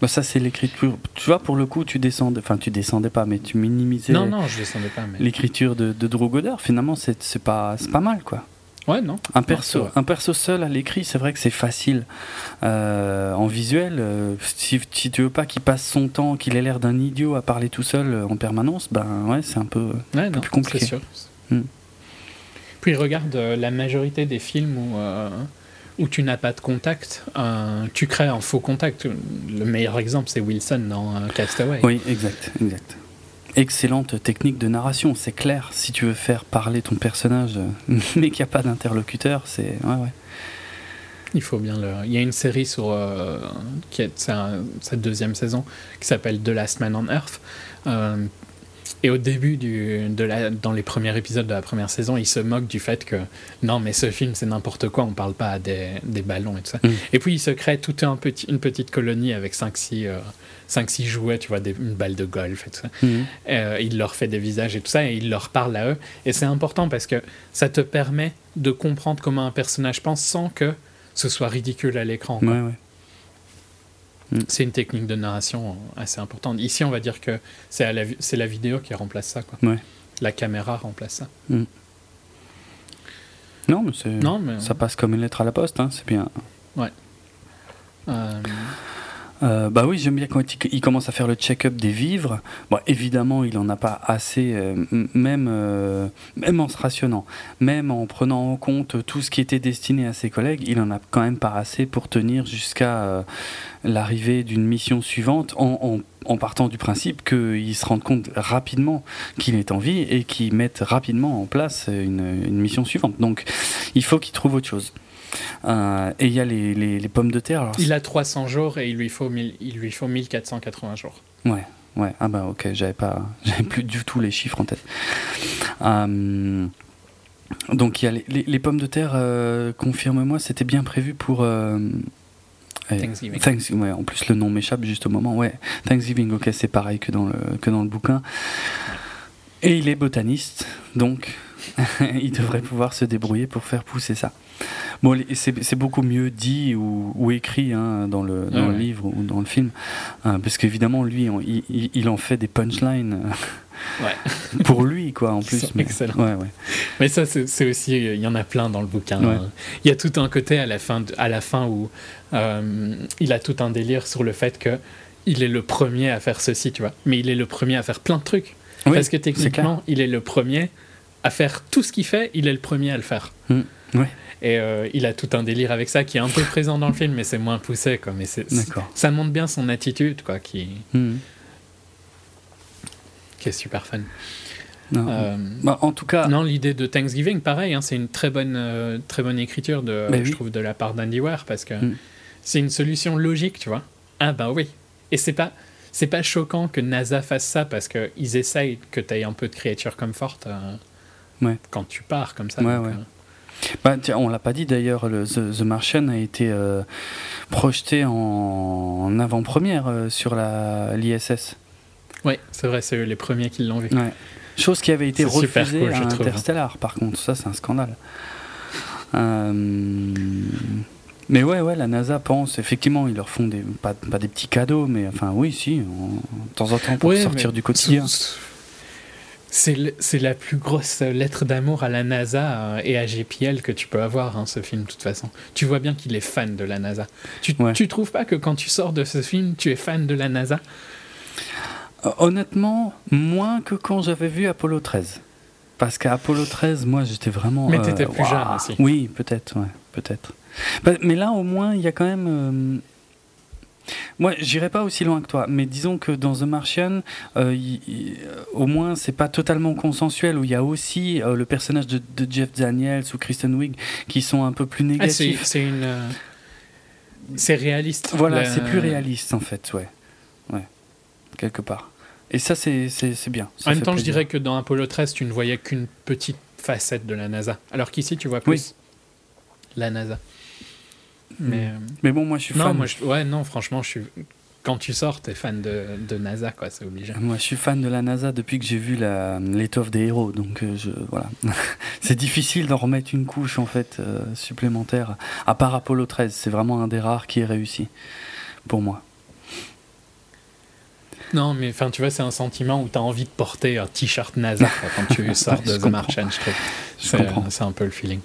Bah, ça, c'est l'écriture. Tu vois, pour le coup, tu descendais. Enfin, tu descendais pas, mais tu minimisais Non, non, je descendais pas, mais. l'écriture de, de Drew Goddard. Finalement, c'est c'est pas, c'est pas mal, quoi. Ouais, non. Un perso, un perso seul à l'écrit, c'est vrai que c'est facile. Euh, en visuel, euh, si, si tu veux pas qu'il passe son temps, qu'il ait l'air d'un idiot à parler tout seul euh, en permanence, ben ouais, c'est un peu. Ouais, non, plus compliqué. sûr. Hmm. Puis regarde euh, la majorité des films où, où tu n'as pas de contact, euh, tu crées un faux contact. Le meilleur exemple, c'est Wilson dans euh, Castaway. Oui, exact, exact. Excellente technique de narration, c'est clair. Si tu veux faire parler ton personnage, euh, mais qu'il n'y a pas d'interlocuteur, c'est. Ouais, ouais. Il faut bien le. Il y a une série sur euh, qui est sa, sa deuxième saison qui s'appelle The Last Man on Earth. Et au début du, de la, dans les premiers épisodes de la première saison, il se moque du fait que non, mais ce film c'est n'importe quoi, on parle pas à des, des ballons et tout ça. Mm. Et puis il se crée toute un petit, une petite colonie avec 5-6 euh, 5-6 jouets, tu vois, des, une balle de golf et tout ça. Euh, il leur fait des visages et tout ça, et il leur parle à eux. Et c'est important parce que ça te permet de comprendre comment un personnage pense sans que ce soit ridicule à l'écran. Ouais, ouais. C'est une technique de narration assez importante. Ici, on va dire que c'est la, vidéo qui remplace ça. Quoi. Ouais. La caméra remplace ça. Non, mais. Non, mais. Ça passe comme une lettre à la poste, hein, c'est bien. euh, Euh, bah oui, j'aime bien quand il, commence à faire le check-up des vivres. Évidemment, il en a pas assez, euh, euh, même en se rationnant, même en prenant en compte tout ce qui était destiné à ses collègues, il en a quand même pas assez pour tenir jusqu'à euh, l'arrivée d'une mission suivante, en, partant du principe qu'il se rende compte rapidement qu'il est en vie et qu'il mette rapidement en place une mission suivante. Donc, il faut qu'il trouve autre chose. Euh, et il y a les, les- les pommes de terre. Alors, il a 300 jours et il lui faut, 1000 il lui faut 1480 jours. Ouais, ouais. Ah bah ok, j'avais pas, j'avais plus du tout les chiffres en tête. Euh, donc il y a les, les- pommes de terre. euh, Confirme-moi, c'était bien prévu pour. euh, Thanksgiving. Thanksgiving, ouais, en plus le nom m'échappe juste au moment. Ouais, Thanksgiving, ok, c'est pareil que dans le que dans le bouquin. Et il est botaniste, donc il devrait pouvoir se débrouiller pour faire pousser ça. Bon, c'est beaucoup mieux dit ou, ou écrit hein, dans, le, dans Ouais, le ouais. livre ou dans le film, hein, parce qu'évidemment, lui, on- il, en fait des punchlines Ouais. pour lui, quoi, en plus. mais-. Ouais, ouais. Mais ça, c'est aussi, il y en a plein dans le bouquin. Hein. Il y a tout un côté à la fin, de- à la fin où euh, il a tout un délire sur le fait que il est le premier à faire ceci, tu vois. Mais il est le premier à faire plein de trucs. Oui, Parce que techniquement, il est le premier à faire tout ce qu'il fait, il est le premier à le faire. Ouais, Ouais. Et euh, il a tout un délire avec ça qui est un peu présent dans le film, mais c'est moins poussé. Quoi. Mais c'est, ça montre bien son attitude, quoi, qui, Mhm. qui est super fun. Non. Euh, Bah, en tout cas, non, l'idée de Thanksgiving, pareil, hein, c'est une très bonne, euh, très bonne écriture, de, je oui. trouve, de la part d'Andy Weir, parce que Mm. c'est une solution logique, tu vois. Ah bah oui. Et c'est pas, c'est pas choquant que NASA fasse ça, parce qu'ils essayent que tu aies un peu de créature comfort euh, Ouais. quand tu pars comme ça. Ouais, donc, ouais. euh, Bah, tiens, on l'a pas dit d'ailleurs, le The, The Martian a été euh, projeté en, en avant-première euh, sur la l'ISS. ouais, c'est vrai, c'est eux les premiers qui l'ont vu. Ouais. Chose qui avait été C'est refusée cool, à trouve. Interstellar, par contre, ça c'est un scandale. Euh, Mais ouais, ouais, la NASA pense, effectivement, ils leur font des, pas, pas des petits cadeaux, mais enfin, oui, si, de temps en temps pour Ouais, sortir du quotidien. C'est la plus grosse lettre d'amour à la NASA euh, et à GPL que tu peux avoir, hein, ce film, de toute façon. Tu vois bien qu'il est fan de la NASA. Tu, Ouais. tu trouves pas que quand tu sors de ce film, tu es fan de la NASA? Euh, Honnêtement, moins que quand j'avais vu Apollo 13. Parce qu'à Apollo 13, moi j'étais vraiment. Mais euh, t'étais plus waouh. jeune aussi. Oui, peut-être, ouais, peut-être. Bah, mais là, au moins, il y a quand même. euh, Moi, j'irai pas aussi loin que toi, mais disons que dans The Martian, euh, au moins, c'est pas totalement consensuel, où il y a aussi euh, le personnage de, de Jeff Daniels ou Kristen Wiig qui sont un peu plus Ah, c'est négatifs. une. euh, C'est réaliste. voilà, c'est plus réaliste en fait, ouais. Ouais, quelque part. Et ça, c'est bien. ça En même temps, je dirais que dans Apollo 13, tu ne voyais qu'une petite facette de la NASA. Alors qu'ici, tu vois plus Oui. la NASA. Mais. euh, Mais bon, moi je suis Non, fan. moi, je- ouais, non, franchement, je suis. Quand tu sors, t'es fan de, de NASA, quoi, c'est obligé. Moi, je suis fan de la NASA depuis que j'ai vu la- l'étoffe des héros, donc euh, je, voilà. c'est difficile d'en remettre une couche en fait euh, supplémentaire. À part Apollo 13, c'est vraiment un des rares qui est réussi pour moi. Non, mais enfin, tu vois, c'est un sentiment où t'as envie de porter un t-shirt NASA quoi, quand tu sors de The comprends. Martian, je trouve. Je C'est comprends. c'est un peu le feeling.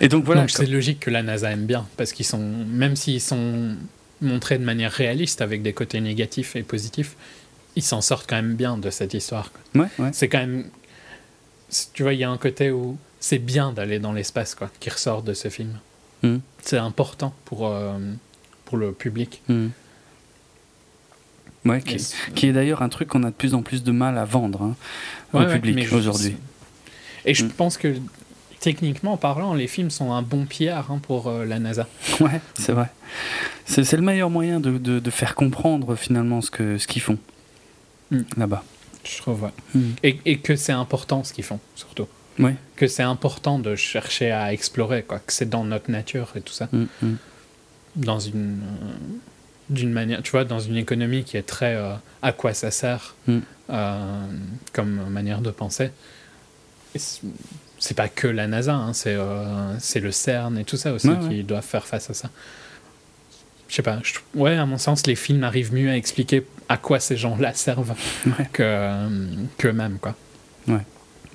Et donc voilà. C'est logique que la NASA aime bien, parce qu'ils sont, même s'ils sont montrés de manière réaliste avec des côtés négatifs et positifs, ils s'en sortent quand même bien de cette histoire. ouais, ouais. C'est quand même, tu vois, il y a un côté où c'est bien d'aller dans l'espace, quoi, qui ressort de ce film. Mm. C'est important pour euh, pour le public. Hmm. Ouais, qui, est d'ailleurs un truc qu'on a de plus en plus de mal à vendre hein, au public aujourd'hui. Et je Mm. pense que techniquement parlant, les films sont un bon PR hein, pour euh, la NASA. Ouais, c'est vrai. C'est le meilleur moyen de, de- de faire comprendre finalement ce qu'ils font Hmm. là-bas. Je trouve, ouais. Hmm. Et, et que c'est important ce qu'ils font, surtout. Ouais. Que c'est important de chercher à explorer, quoi. Que c'est dans notre nature et tout ça. Hmm. Dans une. euh, d'une manière. Tu vois, dans une économie qui est très. euh, à quoi ça sert comme manière de penser. C'est- pas que la NASA, hein, c'est euh, c'est le CERN et tout ça aussi Ouais, qui ouais. doivent faire face à ça. Je sais pas, ouais, à mon sens, les films arrivent mieux à expliquer à quoi ces gens-là servent Ouais. que, euh, qu'eux-mêmes, quoi.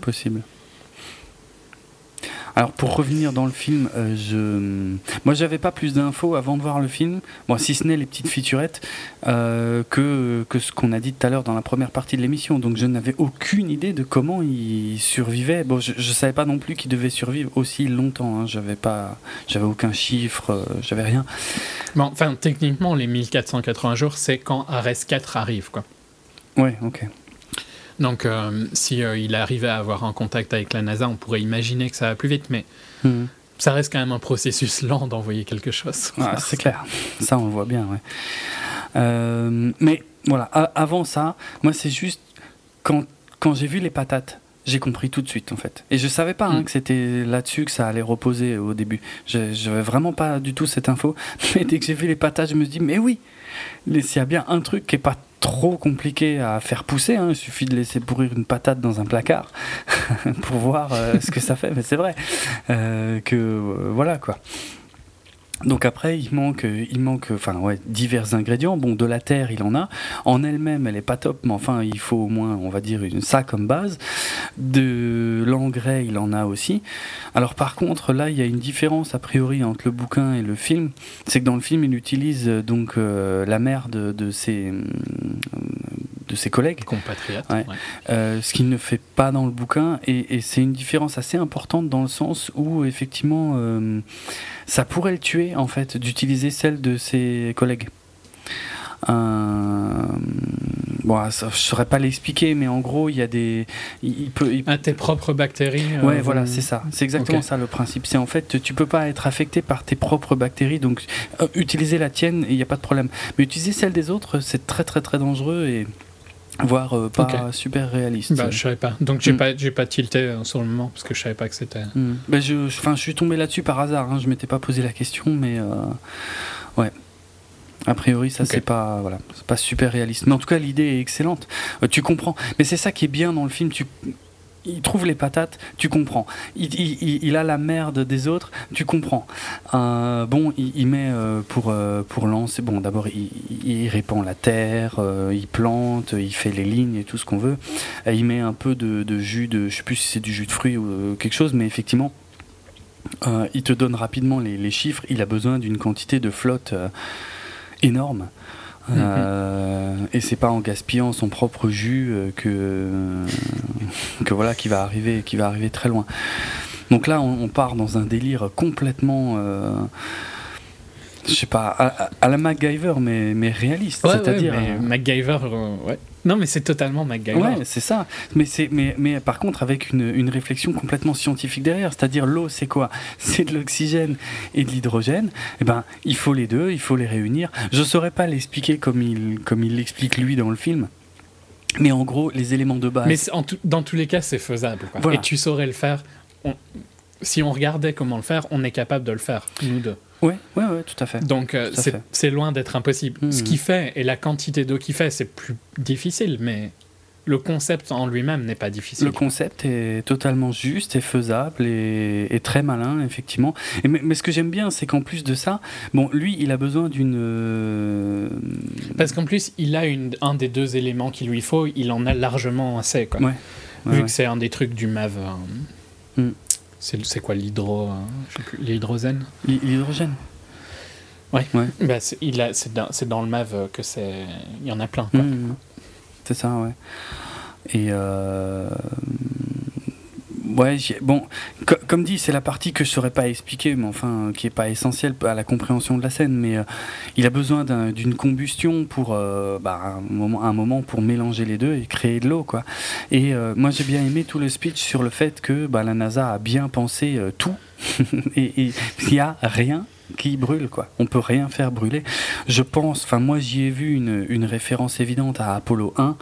possible. Alors pour revenir dans le film, euh, je, moi j'avais pas plus d'infos avant de voir le film, bon si ce n'est les petites featurettes euh, que que ce qu'on a dit tout à l'heure dans la première partie de l'émission. Donc je n'avais aucune idée de comment il survivait. Bon, je, je savais pas non plus qu'il devait survivre aussi longtemps. Hein. J'avais pas, j'avais aucun chiffre, euh, j'avais rien. Bon, enfin, techniquement, les 1480 jours, c'est quand Ares 4 arrive, quoi. Ouais, ok. Donc, euh, si euh, il arrivait à avoir un contact avec la NASA, on pourrait imaginer que ça va plus vite, mais Mhm. ça reste quand même un processus lent d'envoyer quelque chose. Ah, c'est clair, ça on le voit bien. Ouais. Euh, mais voilà, a- avant ça, moi c'est juste quand, quand j'ai vu les patates, j'ai compris tout de suite en fait. Et je savais pas hein, Mm. que c'était là-dessus que ça allait reposer au début. Je j'avais vraiment pas du tout cette info. Mais dès que j'ai vu les patates, je me suis dit, mais oui, s'il y a bien un truc qui est pas trop compliqué à faire pousser, hein, il suffit de laisser pourrir une patate dans un placard pour voir euh, ce que ça fait. Mais c'est vrai euh, que euh, voilà quoi. Donc après, il manque, euh, il manque, enfin ouais, divers ingrédients. Bon, de la terre, il en a. En elle-même, elle est pas top, mais enfin, il faut au moins, on va dire, une, ça comme base. De l'engrais, il en a aussi. Alors par contre, là, il y a une différence a priori entre le bouquin et le film. C'est que dans le film, il utilise euh, donc euh, la mère de, ses, euh, de ses collègues. Compatriote. Ouais. ouais. Euh, ce qu'il ne fait pas dans le bouquin, et, et c'est une différence assez importante dans le sens où effectivement euh, ça pourrait le tuer en fait d'utiliser celle de ses collègues. Euh, bon, ça, je saurais pas l'expliquer, mais en gros, il y a des, il, il peut, il- Ah, tes propres bactéries. euh, Ouais, voilà, c'est ça. C'est exactement ça le principe. C'est en fait, tu peux pas être affecté par tes propres bactéries, donc euh, utiliser la tienne, il n'y a pas de problème. Mais utiliser celle des autres, c'est très très très dangereux et voire euh, pas super réaliste. Bah, je savais pas. Donc, j'ai Mm. pas, j'ai pas tilté euh, sur le moment parce que je savais pas que c'était. Hmm. Ben, je, je- enfin, je suis tombé là-dessus par hasard. Hein. Je m'étais pas posé la question, mais euh, ouais. A priori, ça Ok. c'est pas voilà, c'est pas super réaliste. Mais en tout cas, l'idée est excellente. Euh, tu comprends. Mais c'est ça qui est bien dans le film. Tu il trouve les patates, tu comprends. Il, a la merde des autres, tu comprends. Euh, bon, il, met euh, pour, euh, pour lancer. Bon, d'abord, il, répand la terre, il plante, il fait les lignes et tout ce qu'on veut. Il met un peu de, jus de. Je sais plus si c'est du jus de fruits ou quelque chose, mais effectivement. il te donne rapidement les, chiffres. Il a besoin d'une quantité de flotte euh, Euh, et c'est pas en gaspillant son propre jus euh, que que voilà qui va arriver qui va arriver très loin. Donc là, on, on part dans un délire complètement, euh, je sais pas, à, la MacGyver, mais mais réaliste. Ouais, C'est-à-dire, ouais, euh, MacGyver, euh, ouais. Non, mais c'est totalement MacGyver. Ouais, c'est ça. Mais, c'est, mais, mais par contre, avec une, une réflexion complètement scientifique derrière. C'est-à-dire, l'eau, c'est quoi? C'est de l'oxygène et de l'hydrogène. Eh ben, il faut les deux, il faut les réunir. Je saurais pas l'expliquer comme il, comme il l'explique lui dans le film. Mais en gros, les éléments de base. Mais c'est- en tout- dans tous les cas, c'est faisable. quoi. Voilà. Et tu saurais le faire. On- si on regardait comment le faire, on est capable de le faire, nous deux. Ouais, ouais, ouais, tout à fait. Donc euh, c'est loin d'être impossible. Ce qu'il fait et la quantité d'eau qu'il fait, c'est plus difficile, mais le concept en lui-même n'est pas difficile. Le concept est totalement juste et faisable et, et très malin, effectivement. Et mais, mais ce que j'aime bien, c'est qu'en plus de ça, bon, lui, il a besoin d'une. euh, Parce qu'en plus, il a une, un des deux éléments qu'il lui faut, il en a largement assez. Quoi. Ouais, ouais, Vu que c'est un des trucs du MAV. euh, Mm. C'est quoi l'hydro. euh, je sais plus, L'hydrosène L'hy- L'hydrogène. Ouais. Ouais. bah, c'est dans, dans le MAV que c'est. Il y en a plein. Quoi. Mmh, c'est ça, ouais. Et euh, ouais, bon, co- comme dit, c'est la partie que je saurais pas expliquer, mais enfin, qui est pas essentielle à la compréhension de la scène. Mais euh, il a besoin d'un- d'une combustion pour euh, bah, un moment, un moment pour mélanger les deux et créer de l'eau, quoi. Et euh, moi, j'ai bien aimé tout le speech sur le fait que bah, la NASA a bien pensé tout et il y a rien qui brûle quoi. On peut rien faire brûler. Je pense, enfin moi j'y ai vu une, référence évidente à Apollo 1.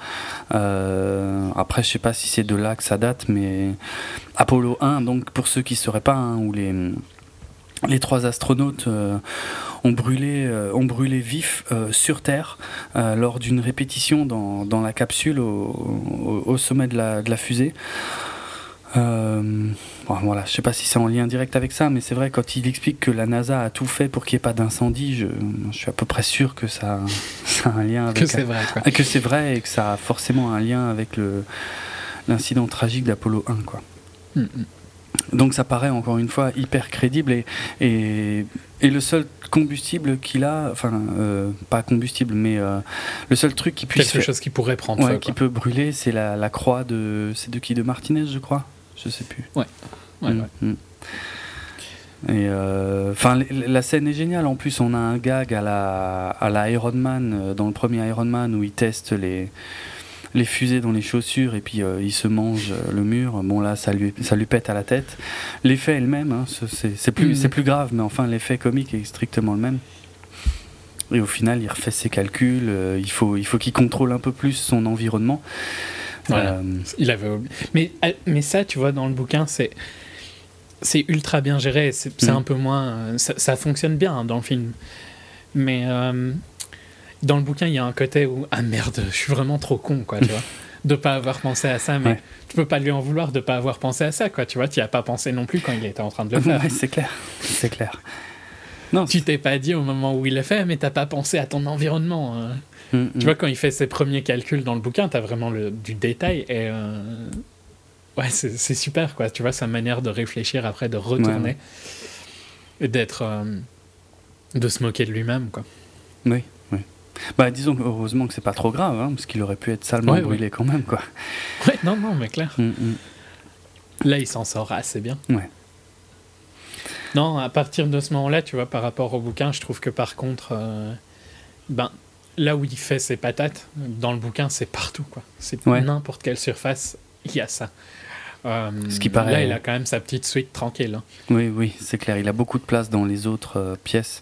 Euh, après je sais pas si c'est de là que ça date, mais Apollo 1, donc pour ceux qui sauraient pas, hein, où les les trois astronautes euh, ont brûlé, euh, ont brûlé vif sur Terre lors d'une répétition dans, dans la capsule au, au- au sommet de la, de la fusée. Euh, bon, voilà, je sais pas si c'est en lien direct avec ça, mais c'est vrai quand il explique que la NASA a tout fait pour qu'il n'y ait pas d'incendie, je, je suis à peu près sûr que ça, ça a un lien avec Que c'est vrai. Quoi. que c'est vrai et que ça a forcément un lien avec le l'incident tragique d'Apollo 1 quoi. Mm, mm. Donc ça paraît encore une fois hyper crédible et, et, et le seul combustible qu'il a, enfin euh, pas combustible mais euh, le seul truc qui puisse Quelque chose qui pourrait prendre ouais, feu. qui peut brûler c'est la, la croix de c'est de qui? De Martinez je crois je sais plus Ouais, Mm, ouais. mm. Et euh, enfin, la scène est géniale. En plus, on a un gag à la à la Iron Man euh, dans le premier Iron Man où il teste les les fusées dans les chaussures et puis euh, il se mange le mur. Bon là, ça lui ça lui pète à la tête. L'effet est le même. hein, ce- c'est c'est plus Mhm. c'est plus grave, mais enfin l'effet comique est strictement le même. Et au final, il refait ses calculs. euh, il faut il faut qu'il contrôle un peu plus son environnement. Voilà. Euh, Il avait oublié. Mais, euh, mais ça, tu vois, dans le bouquin, c'est. C'est ultra bien géré, c'est Mhm. un peu moins. euh, Ça, ça fonctionne bien hein, dans le film. Mais euh, dans le bouquin, il y a un côté où. Ah merde, je suis vraiment trop con, quoi, tu vois. De pas avoir pensé à ça, mais Ouais. tu peux pas lui en vouloir de pas avoir pensé à ça, quoi, tu vois. Tu as pas pensé non plus quand il était en train de le faire. ouais, c'est clair, c'est clair. Non, Tu t'es pas dit au moment où il le fait, mais t'as pas pensé à ton environnement. euh. Mm, mm. Tu vois, quand il fait ses premiers calculs dans le bouquin, t'as vraiment le, du détail et. euh, Ouais, c'est super, quoi. Tu vois, sa manière de réfléchir après, de retourner Ouais, et d'être. euh, de se moquer de lui-même, quoi. Oui, oui. Bah, disons heureusement que c'est pas trop grave, hein, parce qu'il aurait pu être salement Ouais, brûlé quand même, quoi. Ouais, non, non, mais clair. Mm, mm. Là, il s'en sort assez bien. Ouais. Non, à partir de ce moment-là, tu vois, par rapport au bouquin, je trouve que par contre, euh, ben, là où il fait ses patates, dans le bouquin, c'est partout, quoi. C'est Ouais. n'importe quelle surface, il y a ça. Euh, Ce qui paraît- Là, il a quand même sa petite suite tranquille. hein. Oui, oui, c'est clair. Il a beaucoup de place dans les autres euh, pièces.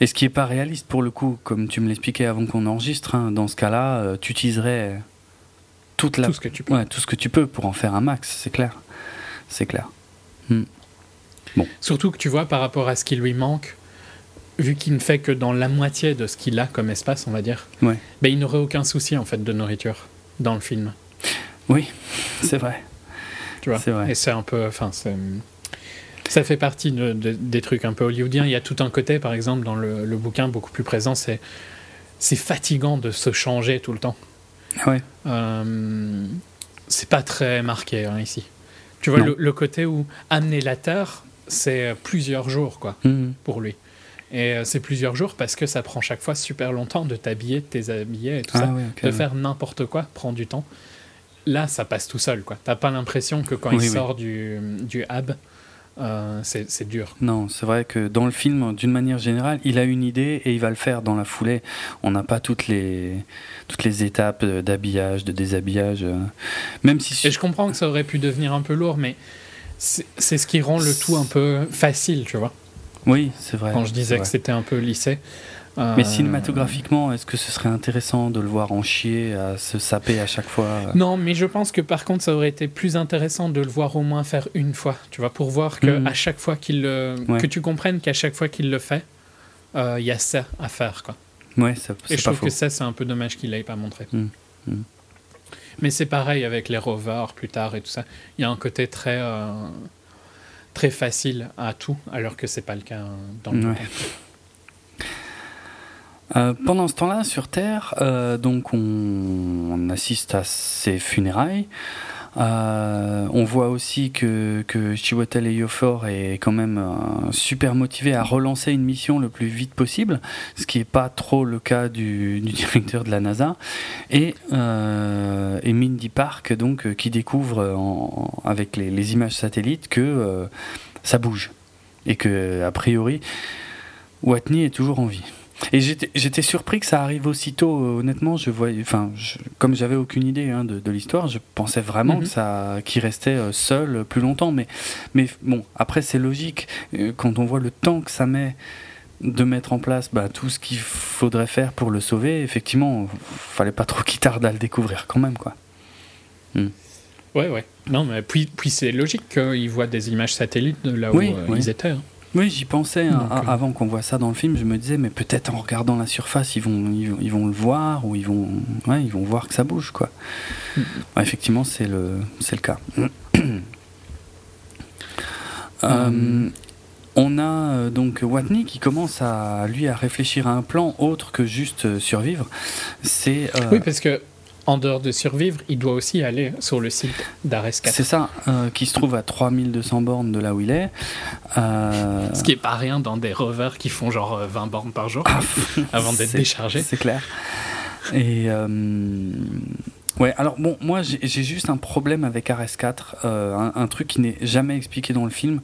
Et ce qui est pas réaliste pour le coup, comme tu me l'expliquais avant qu'on enregistre, hein, dans ce cas-là, euh, tu utiliserais toute la... Tout ce que tu peux. Ouais, tout ce que tu peux pour en faire un max, c'est clair. C'est clair. Surtout que tu vois, par rapport à ce qui lui manque, vu qu'il ne fait que dans la moitié de ce qu'il a comme espace, on va dire, Ouais. ben, il n'aurait aucun souci en fait de nourriture dans le film. Oui, c'est vrai. Tu vois? C'est vrai. Et c'est un peu. Enfin, ça fait partie de- de- des trucs un peu hollywoodiens. Il y a tout un côté, par exemple, dans le, le bouquin beaucoup plus présent, c'est c'est fatigant de se changer tout le temps. Ouais. Euh, c'est pas très marqué hein, ici. Tu vois, le, le côté où amener la terre, c'est plusieurs jours, quoi, Mhm. pour lui. Et euh, c'est plusieurs jours parce que ça prend chaque fois super longtemps de t'habiller, de t'habiller et tout Ah ça. ouais, de ouais. faire n'importe quoi prend du temps. Là, ça passe tout seul, quoi. T'as pas l'impression que quand Oui, il oui. sort du, du hub, euh, c'est dur. Non, c'est vrai que dans le film, d'une manière générale, il a une idée et il va le faire dans la foulée. On n'a pas toutes les, toutes les étapes d'habillage, de déshabillage. euh, Même si... Et je comprends que ça aurait pu devenir un peu lourd, mais c'est ce qui rend le tout un peu facile, tu vois. Oui, c'est vrai. Quand je disais que c'était un peu. Mais Euh, cinématographiquement, est-ce que ce serait intéressant de le voir en chier, à se saper à chaque fois euh Non, mais je pense que par contre, ça aurait été plus intéressant de le voir au moins faire une fois, tu vois, pour voir que Mhm. à chaque fois qu'il le, Ouais. que tu comprennes qu'à chaque fois qu'il le fait, euh, il y a ça à faire, quoi. Ouais, ça- Et je pas trouve faux. que ça, c'est un peu dommage qu'il l'ait pas montré. Mm, mm. Mais c'est pareil avec les rovers plus tard et tout ça. Il y a un côté très, euh, très facile à tout, alors que c'est pas le cas dans le Ouais. Euh, pendant ce temps-là, sur Terre, euh, donc on, on assiste à ces funérailles. Euh, on voit aussi que, que Chiwetel est quand même euh, super motivé à relancer une mission le plus vite possible, ce qui n'est pas trop le cas du, directeur de la NASA. Et, euh, et Mindy Park, donc, qui découvre avec les, les images satellites que ça bouge et que a priori Watney est toujours en vie. Et j'étais surpris que ça arrive aussitôt. euh, Honnêtement, je voyais, enfin, je- comme j'avais aucune idée hein, de, de l'histoire, je pensais vraiment Mhm. que ça, qu'il restait euh, seul euh, plus longtemps. Mais, mais bon, après c'est logique quand on voit le temps que ça met de mettre en place bah, tout ce qu'il faudrait faire pour le sauver. Effectivement, fallait pas trop qu'il tarde à le découvrir quand même, quoi. Ouais, ouais. Non, mais puis, puis c'est logique qu'ils voient des images satellites de là Oui, où euh, oui. ils étaient. hein. Oui, j'y pensais hein, Donc, euh, avant qu'on voit ça dans le film. Je me disais, mais peut-être en regardant la surface, ils vont, ils, vont- ils vont le voir ou ils vont, ouais, ils vont voir que ça bouge, quoi. Mm. Ouais, effectivement, c'est le, c'est le cas. Euh, Mm. on a euh, donc Watney qui commence à lui à réfléchir à un plan autre que juste euh, survivre. C'est euh, Oui, parce que en dehors de survivre, il doit aussi aller sur le site d'Ares 4. c'est ça euh, qui se trouve à 3200 bornes de là où il est. Euh, Ce qui est pas rien dans des rovers qui font genre euh, 20 bornes par jour avant d'être déchargés. C'est clair. Et euh, ouais, alors bon, moi j'ai juste un problème avec RS4, euh, un, un truc qui n'est jamais expliqué dans le film.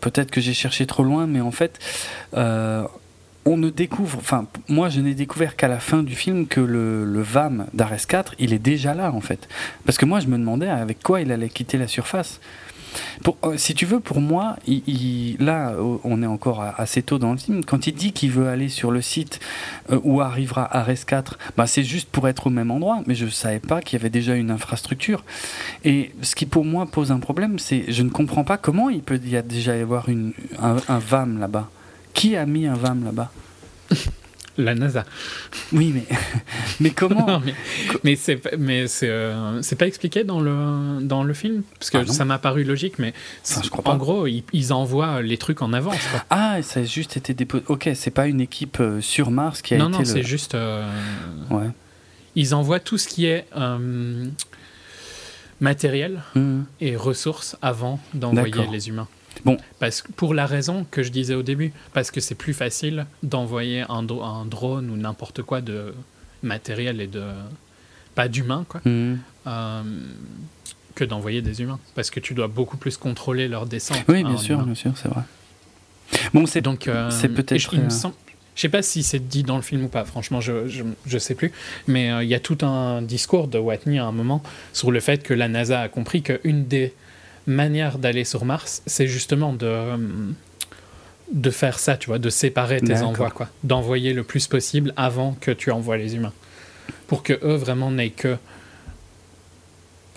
Peut-être que j'ai cherché trop loin, mais en fait, euh, on ne découvre, enfin, moi je n'ai découvert qu'à la fin du film que le, VAM d'RS4, il est déjà là en fait. Parce que moi je me demandais avec quoi il allait quitter la surface. Euh, si tu veux, pour moi, là, euh, on est encore assez tôt dans le film. Quand il dit qu'il veut aller sur le site euh, où arrivera Ares 4, bah, c'est juste pour être au même endroit. Mais je ne savais pas qu'il y avait déjà une infrastructure. Et ce qui pour moi pose un problème, c'est je ne comprends pas comment il peut y a déjà y avoir un VAM là-bas. Qui a mis un VAM là-bas La NASA. Oui, mais, mais comment Non, mais mais c'est pas- mais c'est euh, pas expliqué dans le dans le film parce que Ah non. ça m'a paru logique mais Enfin, je crois en gros ils, ils envoient les trucs en avance quoi. Ah, ça a juste été déposé. Ok, c'est pas une équipe euh, sur Mars qui a non été non le- c'est juste euh, Ouais. ils envoient tout ce qui est euh, matériel Mhm. et ressources avant d'envoyer les humains Bon. Parce que, pour la raison que je disais au début, parce que c'est plus facile d'envoyer un, dro- un drone ou n'importe quoi de matériel et de. pas d'humain, quoi, Mhm. euh, que d'envoyer des humains. Parce que tu dois beaucoup plus contrôler leur descente. Oui, bien sûr, humain. bien sûr, c'est vrai. Bon, c'est Donc, euh, c'est peut-être, je- euh, Je sais pas si c'est dit dans le film ou pas, franchement, je, je, je sais plus. Mais euh, il y a tout un discours de Watney à un moment sur le fait que la NASA a compris qu'une des manières d'aller sur Mars, c'est justement de, de faire ça, tu vois, de séparer tes envois, quoi. D'envoyer le plus possible avant que tu envoies les humains. Pour que eux vraiment n'aient que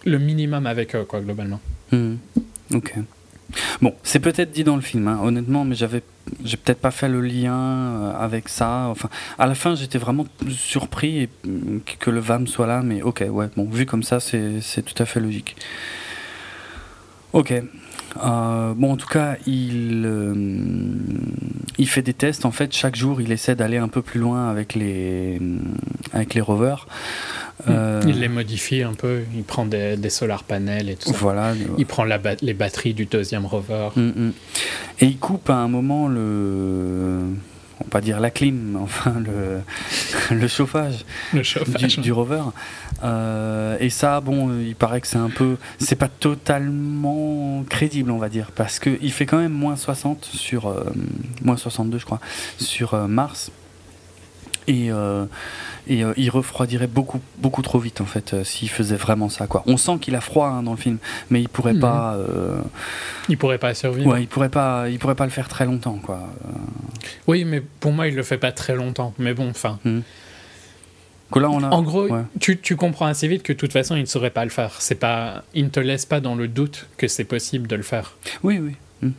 le minimum avec eux, quoi, globalement. Mhm. Ok. Bon, c'est peut-être dit dans le film, hein, honnêtement, mais j'avais, j'ai peut-être pas fait le lien euh, avec ça. Enfin, à la fin, j'étais vraiment surpris et, mm, que le VAM soit là, mais ok, ouais, bon, vu comme ça, c'est, c'est tout à fait logique. Ok. Euh, bon, en tout cas, il, euh, il fait des tests. En fait, chaque jour, il essaie d'aller un peu plus loin avec les, avec les rovers. Euh, Il les modifie un peu, il prend des, des solar panels et tout ça. Voilà. Il prend la ba- les batteries du deuxième rover. Mm, mm. Et il coupe à un moment le. On va pas dire la clim, mais enfin le, le chauffage Le du, chauffage. du rover. Euh, et ça, bon, il paraît que c'est un peu. C'est pas totalement crédible, on va dire, parce qu'il fait quand même moins 60 sur. euh, moins 62, je crois, sur euh, Mars. Et, euh, et euh, il refroidirait beaucoup, beaucoup trop vite, en fait, euh, s'il faisait vraiment ça, quoi. On sent qu'il a froid hein, dans le film, mais il pourrait Mhm. pas. euh, Il pourrait pas survivre. Ouais, il pourrait pas, il pourrait pas le faire très longtemps, quoi. Oui, mais pour moi, il le fait pas très longtemps. Mais bon, enfin. Que là, on a. En gros, ouais. tu, tu comprends assez vite que de toute façon, il ne saurait pas le faire. C'est pas, il ne te laisse pas dans le doute que c'est possible de le faire. Oui, oui. Mm.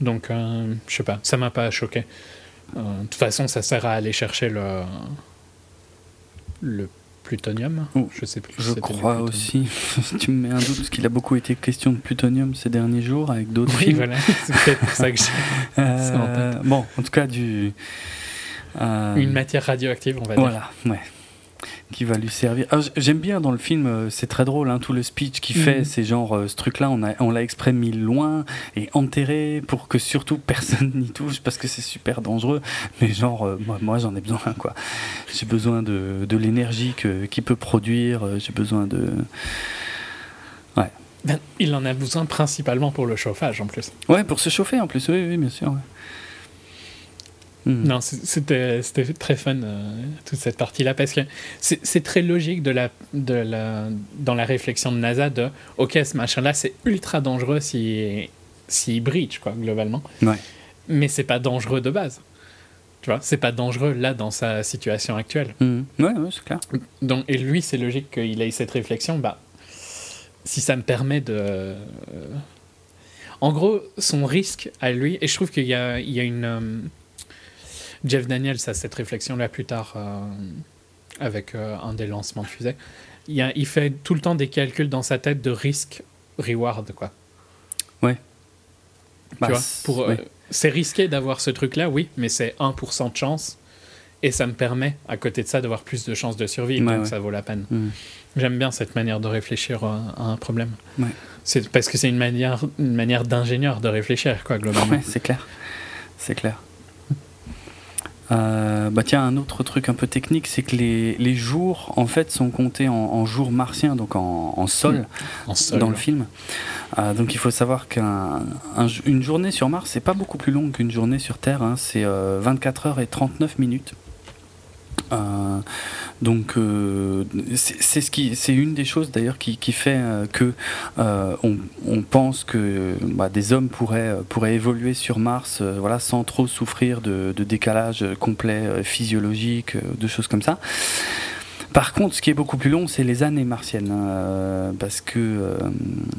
Donc, je sais pas, ça m'a pas choqué. Euh, de toute façon, ça sert à aller chercher le le plutonium. Oh, je sais plus. crois aussi. tu me mets un doute parce qu'il a beaucoup été question de plutonium ces derniers jours avec d'autres Oui, films. voilà. C'est peut-être pour ça que j'ai Euh, bon, en tout cas du. euh, une matière radioactive, on va dire. Voilà, ouais. Qui va lui servir. Ah, J'aime bien dans le film, euh, c'est très drôle, hein, tout le speech qu'il fait, Mhm. c'est genre euh, ce truc-là, on a- on l'a exprès mis loin et enterré pour que surtout personne n'y touche parce que c'est super dangereux. Mais genre, euh, moi, moi j'en ai besoin, quoi. J'ai besoin de, de l'énergie qu'il peut produire, j'ai besoin de. Ben, il en a besoin principalement pour le chauffage en plus. Ouais, pour se chauffer en plus, oui, oui, bien sûr. ouais. Mhm. Non, c'était très fun euh, toute cette partie-là parce que c'est très logique de la, de la, dans la réflexion de NASA de ok, ce machin-là c'est ultra dangereux s'il s'il breach, quoi, globalement. Ouais. Mais c'est pas dangereux de base. Tu vois, c'est pas dangereux là dans sa situation actuelle. Ouais, ouais, c'est clair. Donc, et lui, c'est logique qu'il ait cette réflexion. Bah, si ça me permet de. euh, En gros, son risque à lui, et je trouve qu'il y a, il y a une. euh, Jeff Daniels a cette réflexion-là plus tard euh, avec euh, un des lancements de fusée. Il, y a- il fait tout le temps des calculs dans sa tête de risque-reward, quoi. Bah, tu vois, c'est- pour, euh, ouais. c'est risqué d'avoir ce truc-là, oui, mais c'est 1% de chance. Et ça me permet, à côté de ça, d'avoir plus de chances de survie. Ouais, donc ouais. ça vaut la peine. Mhm. J'aime bien cette manière de réfléchir à un problème. Ouais. C'est parce que c'est une manière, une manière d'ingénieur de réfléchir, quoi, globalement. Ouais, c'est clair. C'est clair. Euh, bah tiens, un autre truc un peu technique, c'est que les, les jours en fait sont comptés en, en jours martiens, donc en, en sol, En sol. dans le film. Euh, donc il faut savoir qu'une journée sur Mars, c'est pas beaucoup plus longue qu'une journée sur Terre, hein, c'est euh, 24 heures et 39 minutes. Euh, donc euh, c'est ce qui c'est une des choses d'ailleurs qui, fait euh, que on, pense que bah, des hommes pourraient pourraient évoluer sur Mars voilà sans trop souffrir de, de décalage complet physiologique de choses comme ça par contre, ce qui est beaucoup plus long, c'est les années martiennes, hein, euh, parce que euh,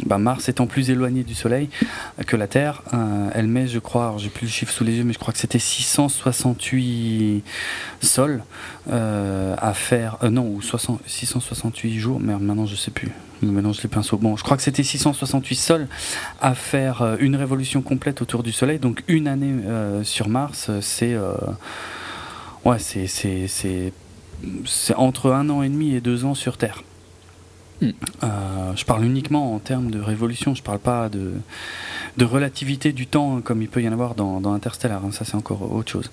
bah, Mars étant plus éloigné du Soleil que la Terre, euh, elle met, je crois, j'ai plus le chiffre sous les yeux, mais je crois que c'était 668 sols à faire, non, ou 60 668 jours, mais maintenant je sais plus, mélange les pinceaux. Bon, je crois que c'était 668 sols à faire une révolution complète autour du Soleil, donc une année sur Mars, c'est ouais, c'est c'est entre un an et demi et deux ans sur Terre. Mm. Euh, je parle uniquement en termes de révolution, je parle pas de, de relativité du temps comme il peut y en avoir dans, dans Interstellar, hein, ça c'est encore autre chose.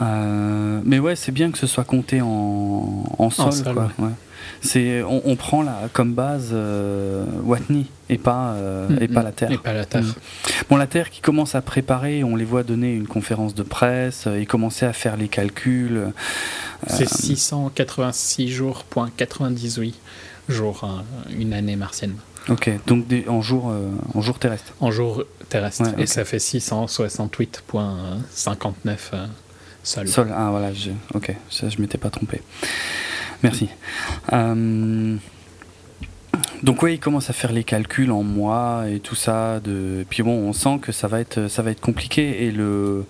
Euh, mais ouais, c'est bien que ce soit compté en, en sol. sol, quoi, ouais. C'est, on, on prend la, comme base euh, Watney et pas, euh, et pas la Terre. Et pas la Terre. Mm. Bon, la Terre qui commence à préparer, on les voit donner une conférence de presse euh, et commencer à faire les calculs. C'est 686 jours, point 98 jours, hein, une année martienne. Ok, donc des, en jour, euh, en jour terrestre. En jours terrestres. Ouais, Et ça fait 668.59 euh, sol. Sol, ah voilà, je, ok, ça je m'étais pas trompé. Merci. Euh, donc ouais, il commence à faire les calculs en mois et tout ça. De, puis bon, on sent que ça va être, ça va être compliqué et le.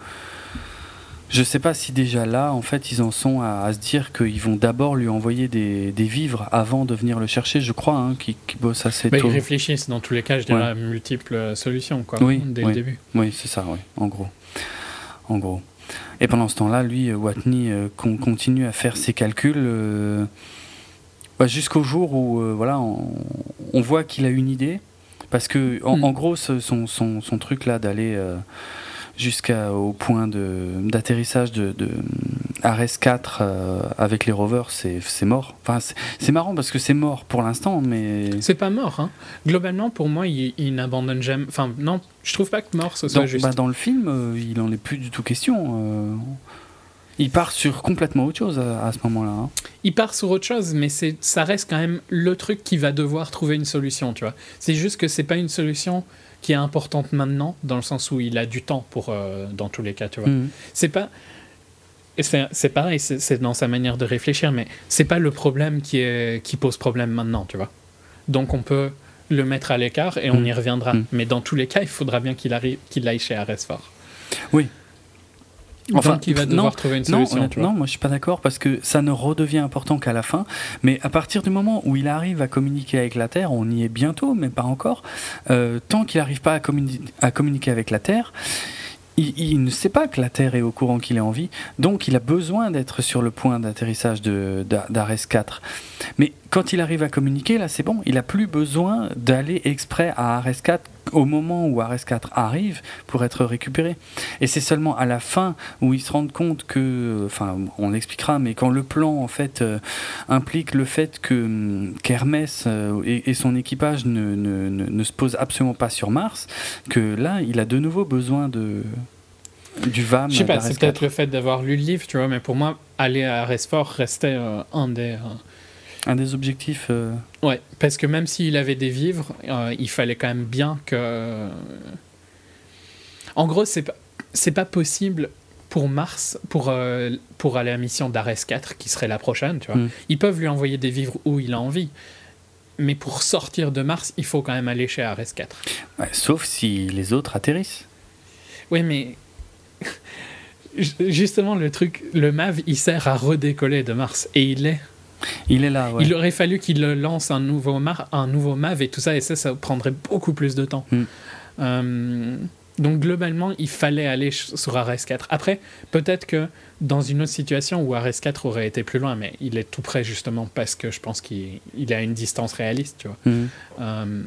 Je sais pas si déjà là, en fait, ils en sont à, à se dire qu'ils vont d'abord lui envoyer des, des vivres avant de venir le chercher. Je crois hein, qu'ils bossent assez Bah, tôt. ils réfléchissent dans tous les cas, je dirais, à multiples solutions, quoi, Oui, dès oui. le début. Oui, c'est ça, oui, en gros. En gros. Et pendant ce temps-là, lui, euh, Watney, euh, con- continue à faire ses calculs euh, bah, jusqu'au jour où voilà, on, on voit qu'il a une idée. Parce que, en, Mm. en gros, son, son, son truc là d'aller jusqu'au point d'atterrissage de, de Ares 4 euh, avec les rovers, c'est mort. Enfin, c'est- marrant parce que c'est mort pour l'instant, mais. C'est pas mort, hein. Globalement, pour moi, il, il n'abandonne jamais. Enfin, non, je trouve pas que mort ce soit Dans, juste. bah, dans le film, euh, il en est plus du tout question. euh. il part sur complètement autre chose à, à ce moment-là. hein. Il part sur autre chose, mais c'est, ça reste quand même le truc qui va devoir trouver une solution, tu vois. C'est juste que c'est pas une solution qui est importante maintenant, dans le sens où il a du temps pour, euh, dans tous les cas, tu vois. Mhm. C'est pas. C'est, pareil, c'est, dans sa manière de réfléchir, mais c'est pas le problème qui, est, qui pose problème maintenant, tu vois. Donc on peut le mettre à l'écart et on Mm. y reviendra. Mm. Mais dans tous les cas, il faudra bien qu'il, qu'il aille chez Aresfort. Oui. Enfin, il va non, devoir trouver une Non, solution, tu honnêtement, vois. moi je suis pas d'accord parce que ça ne redevient important qu'à la fin. Mais à partir du moment où il arrive à communiquer avec la Terre, on y est bientôt, mais pas encore. euh, tant qu'il n'arrive pas à, communi- à communiquer avec la Terre, il, il ne sait pas que la Terre est au courant qu'il est en vie. Donc il a besoin d'être sur le point d'atterrissage de- d'Ares 4. Mais quand il arrive à communiquer, là c'est bon, il a plus besoin d'aller exprès à Ares 4 au moment où Ares 4 arrive pour être récupéré. Et c'est seulement à la fin où ils se rendent compte que, enfin, on expliquera, mais quand le plan en fait euh, implique le fait que hum, qu'Hermès euh, et, et son équipage ne, ne, ne, ne se posent absolument pas sur Mars, que là, il a de nouveau besoin de du VAM. Je sais pas, c'est 4. peut-être le fait d'avoir lu le livre, tu vois, mais pour moi, aller à Aresfort restait euh, un des. Un des objectifs. euh, Ouais, parce que même s'il avait des vivres, euh, il fallait quand même bien que. En gros, c'est pas, c'est pas possible pour Mars, pour, euh, pour aller à la mission d'Ares 4, qui serait la prochaine, tu vois. Mm. Ils peuvent lui envoyer des vivres où il a envie. Mais pour sortir de Mars, il faut quand même aller chez Ares 4. ouais, sauf si les autres atterrissent. Oui, mais. Justement, le truc, le MAV, il sert à redécoller de Mars. Et il est. Il est là, ouais. Il aurait fallu qu'il lance un nouveau, mar- un nouveau MAV et tout ça, et ça, ça prendrait beaucoup plus de temps. Mm. Euh, donc globalement, il fallait aller sur Ares 4. Après, peut-être que dans une autre situation où Ares 4 aurait été plus loin, mais il est tout près justement parce que je pense qu'il il a une distance réaliste, tu vois. Mhm. Euh,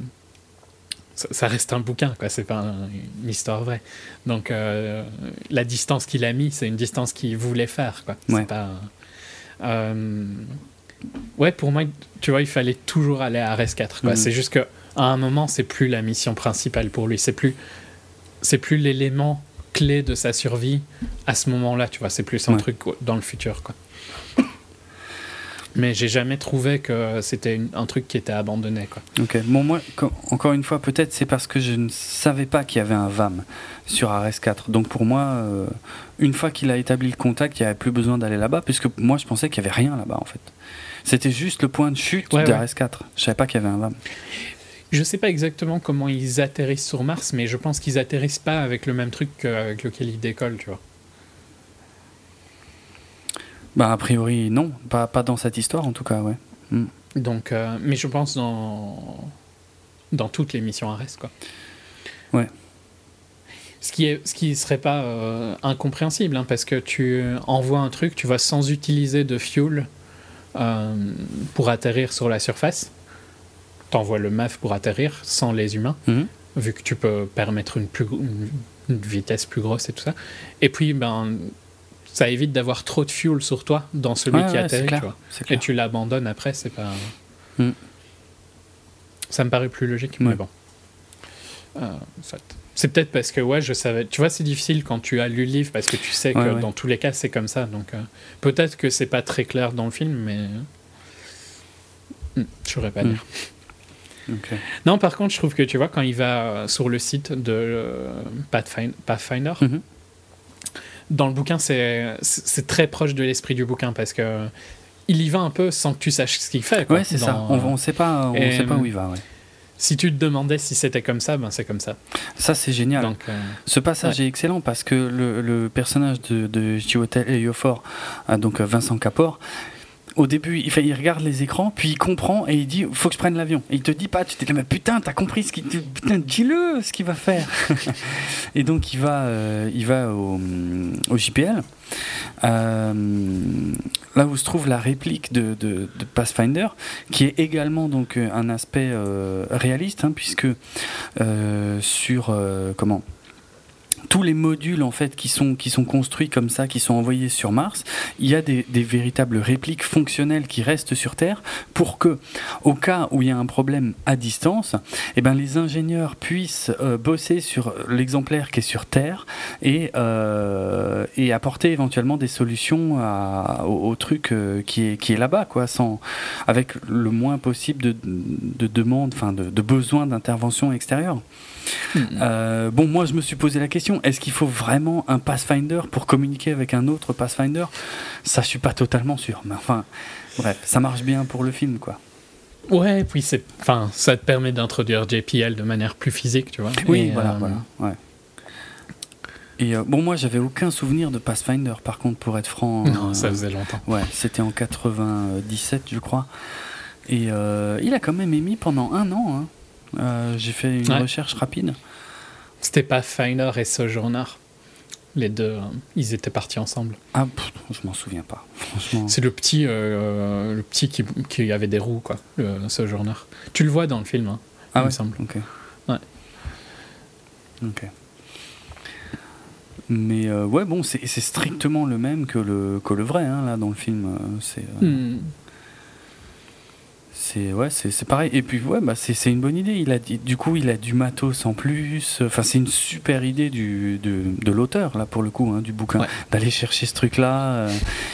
ça, ça reste un bouquin, quoi. C'est pas un- une histoire vraie. Donc euh, la distance qu'il a mis, c'est une distance qu'il voulait faire, quoi. C'est Ouais. pas. euh, ouais, pour moi, tu vois, il fallait toujours aller à Ares 4. Quoi. Mhm. C'est juste que à un moment, c'est plus la mission principale pour lui. C'est plus, c'est plus l'élément clé de sa survie à ce moment-là. Tu vois, c'est plus un Ouais. truc dans le futur, quoi. Mais j'ai jamais trouvé que c'était un truc qui était abandonné, quoi. Ok. Bon, moi, encore une fois, peut-être c'est parce que je ne savais pas qu'il y avait un VAM sur Ares 4. Donc pour moi, euh, une fois qu'il a établi le contact, il n'y avait plus besoin d'aller là-bas, puisque moi, je pensais qu'il n'y avait rien là-bas, en fait. C'était juste le point de chute Ouais, d'Ares 4. Je savais pas qu'il y avait un VAM. Je sais pas exactement comment ils atterrissent sur Mars, mais je pense qu'ils atterrissent pas avec le même truc qu'avec lequel ils décollent, tu vois. Bah, a priori, non. Pas, pas dans cette histoire, en tout cas, ouais. Donc, euh, mais je pense dans dans toutes les missions Ares, quoi. Ouais. Ce qui est, ce qui serait pas euh, incompréhensible, hein, parce que tu envoies un truc, tu vas sans utiliser de fuel euh, pour atterrir sur la surface. t'envoies le MAF pour atterrir sans les humains, Mhm. vu que tu peux permettre une, plus, une, une vitesse plus grosse et tout ça. Et puis, ben, ça évite d'avoir trop de fuel sur toi dans celui Ouais, qui ouais, atterrit. c'est clair, tu vois. c'est Et tu l'abandonnes après, c'est pas. Mm. Ça me paraît plus logique, mais bon. Euh, soit. C'est peut-être parce que, ouais, je savais. Tu vois, c'est difficile quand tu as lu le livre parce que tu sais que Ouais, ouais. dans tous les cas, c'est comme ça. Donc, euh, peut-être que c'est pas très clair dans le film, mais. Hmm, je saurais pas Mm. dire. Non, par contre, je trouve que tu vois, quand il va euh, sur le site de euh, Pathfind- Pathfinder, Mhm. dans le bouquin, c'est très proche de l'esprit du bouquin parce que il y va un peu sans que tu saches ce qu'il fait. quoi, Ouais, c'est ça. On, on sait pas, on Et, sait pas où il va. Ouais. Si tu te demandais si c'était comme ça, ben c'est comme ça. Ça, c'est génial. Donc, euh, Ce passage est excellent parce que le, le personnage de, de Chiwetel Ejiofor, euh, donc euh, Vincent Capor, au début, il, regarde les écrans, puis il comprend et il dit faut que je prenne l'avion. Et il te dit pas, tu t'es dit mais putain, t'as compris ce qu'il putain, dis-le ce qu'il va faire. et donc il va, euh, il va au, au JPL, euh, là où se trouve la réplique de, de- de Pathfinder, qui est également donc euh, un aspect réaliste, hein, puisque sur comment? Tous les modules en fait qui sont qui sont construits comme ça, qui sont envoyés sur Mars, il y a des, véritables répliques fonctionnelles qui restent sur Terre pour que, au cas où il y a un problème à distance, eh ben les ingénieurs puissent euh, bosser sur l'exemplaire qui est sur Terre et euh, et apporter éventuellement des solutions au, truc euh, qui est qui est là-bas quoi, sans avec le moins possible de, de demandes, enfin de, de besoins d'intervention extérieure. Euh, bon, moi je me suis posé la question est-ce qu'il faut vraiment un Pathfinder pour communiquer avec un autre Pathfinder? Ça, je suis pas totalement sûr. Mais enfin, bref, ça marche bien pour le film, quoi. ouais, puis c'est, enfin, ça te permet d'introduire JPL de manière plus physique, tu vois. Oui, Et, voilà, euh, voilà. Ouais. Et euh, bon, moi j'avais aucun souvenir de Pathfinder, par contre, pour être franc. Non, euh, ça faisait longtemps. Ouais, c'était en 97, je crois. Et euh, il a quand même émis pendant un an. hein. Euh, J'ai fait une Ouais. recherche rapide. C'était Pathfinder et Sojourner. Les deux, euh, ils étaient partis ensemble. Ah, pff, je m'en souviens pas. Franchement. C'est le petit, euh, le petit qui, qui avait des roues, quoi, le Sojourner. Tu le vois dans le film, hein, Ah il ouais me semble. Ok. Ouais. Ok. Mais euh, ouais, bon, c'est strictement le même que le, que le vrai, hein, là, dans le film. C'est Hmm. C'est ouais, c'est pareil. Et puis, ouais, bah, c'est une bonne idée. Il a, dit- du coup, il a du matos en plus. Enfin, c'est une super idée du, de, de l'auteur, là, pour le coup, hein, du bouquin. Ouais. D'aller chercher ce truc-là. euh,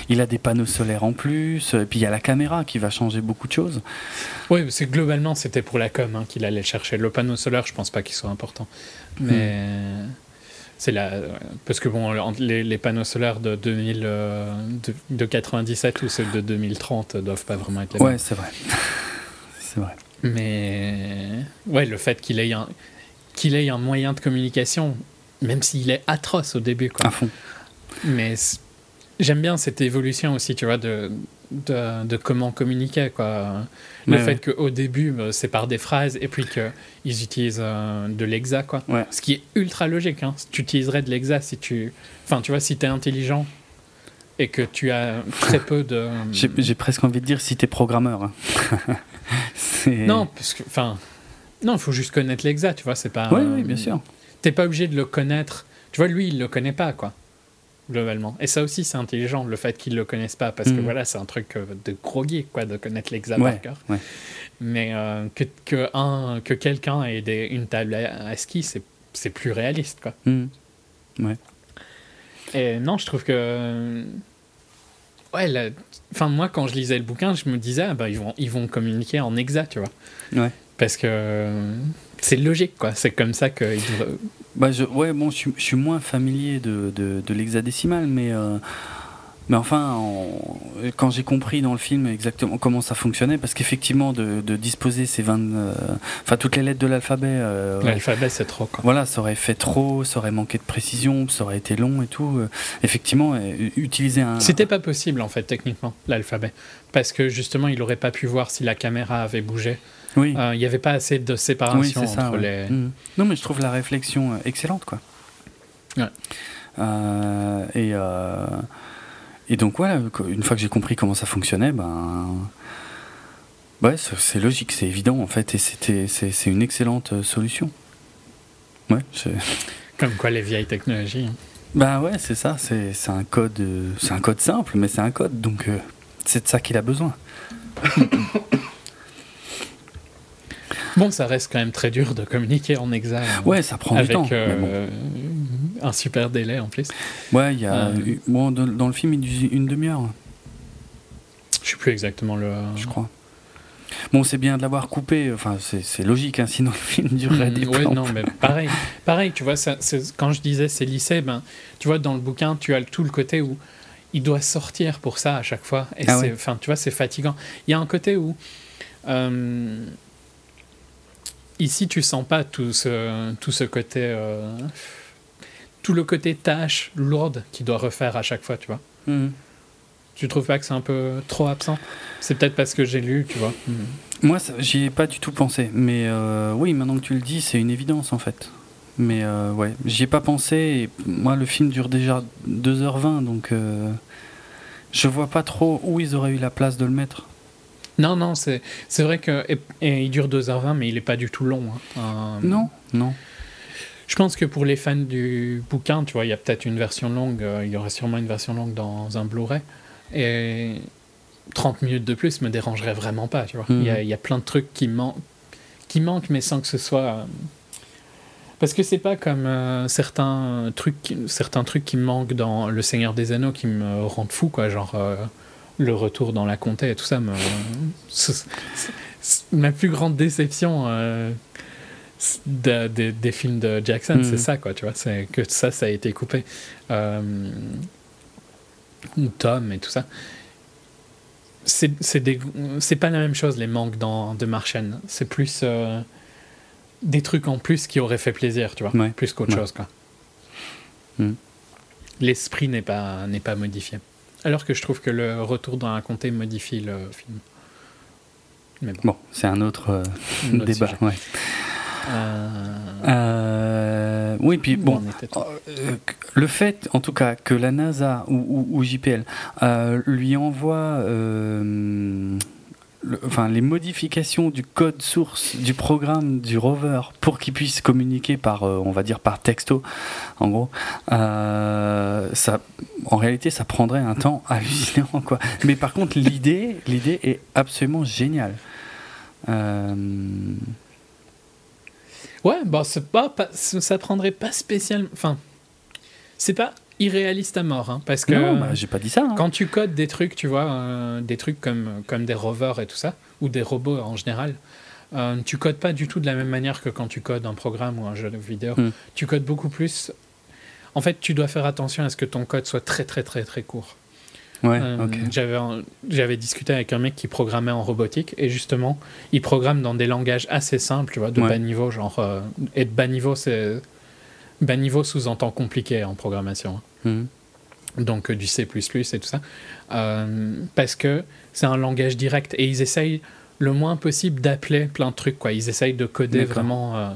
il a des panneaux solaires en plus. Et puis, il y a la caméra qui va changer beaucoup de choses. Oui, c'est globalement c'était pour la com hein, qu'il allait chercher. Le panneau solaire, je pense pas qu'il soit important, mais c'est la parce que bon, les, les panneaux solaires de 2000, euh, de, de 97 ou ceux de 2030 doivent pas vraiment être les Ouais, c'est vrai. c'est vrai. Mais ouais, le fait qu'il ait un qu'il ait un moyen de communication, même s'il est atroce au début, quoi. À fond. Mais j'aime bien cette évolution aussi, tu vois, de, de, de comment communiquer, quoi. Le Ouais, fait qu'au début, euh, c'est par des phrases, et puis qu'ils utilisent euh, de l'exa, quoi. Ouais. Ce qui est ultra logique, hein. Tu utiliserais de l'exa si tu... Enfin, tu vois, si t'es intelligent et que tu as très peu de... J'ai presque envie de dire si t'es programmeur. hein. Non, parce que... Enfin... Non, il faut juste connaître l'exa, tu vois, c'est pas... Oui, euh, oui, bien sûr. T'es pas obligé de le connaître. Tu vois, lui, il le connaît pas, quoi. Globalement. Et ça aussi, c'est intelligent, le fait qu'il le connaisse pas. Parce que Mhm. voilà, c'est un truc euh, de gros geek, quoi, de connaître l'exa Ouais, par cœur. ouais. Mais euh, que, que, un, que quelqu'un ait des, une table à, à ski, c'est, c'est plus réaliste, quoi. Mhm. Ouais. Et non, je trouve que. Ouais, la- enfin, moi, quand je lisais le bouquin, je me disais, ah, bah, ils, vont, ils vont communiquer en exa, tu vois. Ouais. Parce que c'est logique, quoi. C'est comme ça devraient. Bah, je, ouais, bon, je, suis- je suis moins familier de, de, de l'hexadécimal, mais, euh, mais enfin, en- quand j'ai compris dans le film exactement comment ça fonctionnait, parce qu'effectivement, de, de disposer ces 20. euh, Enfin, toutes les lettres de l'alphabet. euh, L'alphabet, c'est trop, quoi. Voilà, ça aurait fait trop, ça aurait manqué de précision, ça aurait été long et tout. Effectivement, utiliser un. C'était pas possible en fait techniquement l'alphabet parce que justement il aurait pas pu voir si la caméra avait bougé. Oui, Euh, Il y avait pas assez de oui séparation c'est ça. entre ouais. les. Mhm. Non, mais je trouve la réflexion euh, excellente, quoi. Ouais. Euh, et, euh, et donc, voilà, une fois que j'ai compris comment ça fonctionnait, ben. Ouais, c'est logique, c'est évident en fait, et c'était, c'est, c'est une excellente solution. Ouais, c'est- Comme quoi les vieilles technologies. hein. bah ouais, c'est ça, c'est, c'est un code, c'est un code simple, mais c'est un code, donc euh, c'est de ça qu'il a besoin. Bon, ça reste quand même très dur de communiquer en hexagone. Ouais, ça prend avec du temps. euh, bon. un super délai en plus. Ouais, il y a, euh, eu- bon, dans, dans le film, il une demi-heure, Je sais plus exactement le. je crois. Bon, c'est bien de l'avoir coupé, enfin, c'est, logique, hein, sinon le film durerait des Mm, ouais, non, mais pareil, pareil, tu vois, ça, quand je disais c'est lycée, ben, tu vois, dans le bouquin, tu as tout le côté où il doit sortir pour ça à chaque fois. Et Ah c'est, ouais. enfin, tu vois, c'est fatigant. Il y a un côté où euh, ici, tu sens pas tout ce, tout ce côté, euh, tout le côté tâche lourde qu'il doit refaire à chaque fois, tu vois. Mhm. Tu trouves pas que c'est un peu trop absent? C'est peut-être parce que j'ai lu, tu vois. Moi, ça- j'y ai pas du tout pensé, mais euh, oui, maintenant que tu le dis, c'est une évidence en fait. Mais euh, ouais, j'y ai pas pensé, et moi, le film dure déjà 2h20, donc euh, je vois pas trop où ils auraient eu la place de le mettre. Non, non, c'est, c'est vrai que. Et, et il dure 2h20, mais il est pas du tout long. hein. Euh, Non, non. Je pense que pour les fans du bouquin, tu vois, il y a peut-être une version longue, euh, il y aurait sûrement une version longue dans un Blu-ray. Et 30 minutes de plus me dérangerait vraiment pas, tu vois. Il y, a, y a plein de trucs qui, man- qui manquent, mais sans que ce soit. euh, Parce que c'est pas comme euh, certains, trucs, qui- certains trucs qui me manquent dans Le Seigneur des Anneaux qui me rendent fou, quoi. Genre euh, le retour dans la comté et tout ça. Me... ma plus grande déception. euh, de- de- des films de Jackson, Mhm. c'est ça, quoi, tu vois, c'est que ça, ça a été coupé. Euh, Tom et tout ça. C'est pas la même chose, les manques dans The Martian. C'est plus euh, des trucs en plus qui auraient fait plaisir, tu vois, Ouais. plus qu'autre Ouais. chose, quoi. Mhm. L'esprit n'est pas, n'est pas modifié. Alors que je trouve que le retour dans un comté modifie le film. Mais bon, Bon, c'est un autre euh, un autre débat. ouais. Euh, Euh, oui, puis bon, le fait, en tout cas, que la NASA ou, ou- ou JPL lui envoie enfin, les modifications du code source du programme du rover pour qu'il puisse communiquer par, euh, on va dire, par texto, en gros, euh, ça, en réalité, ça prendrait un temps hallucinant, quoi. Mais par contre, l'idée, l'idée est absolument géniale. Euh, Ouais, bah c'est pas- ça prendrait pas spécialement. Enfin, c'est pas irréaliste à mort, hein, parce que non, bah, j'ai pas dit ça. hein. quand tu codes des trucs, tu vois, euh, des trucs comme, comme des rovers et tout ça, ou des robots en général, euh, tu codes pas du tout de la même manière que quand tu codes un programme ou un jeu vidéo. Hmm. Tu codes beaucoup plus. En fait, tu dois faire attention à ce que ton code soit très très très très court. Ouais, Euh. J'avais j'avais discuté avec un mec qui programmait en robotique et justement, il programme dans des langages assez simples, tu vois, de Ouais. bas niveau, genre. euh, et de bas niveau, c'est. Bas niveau sous-entend compliqué en programmation. Mhm. Donc du C et tout ça. Euh, parce que c'est un langage direct et ils essayent le moins possible d'appeler plein de trucs, quoi. Ils essayent de coder vraiment. euh,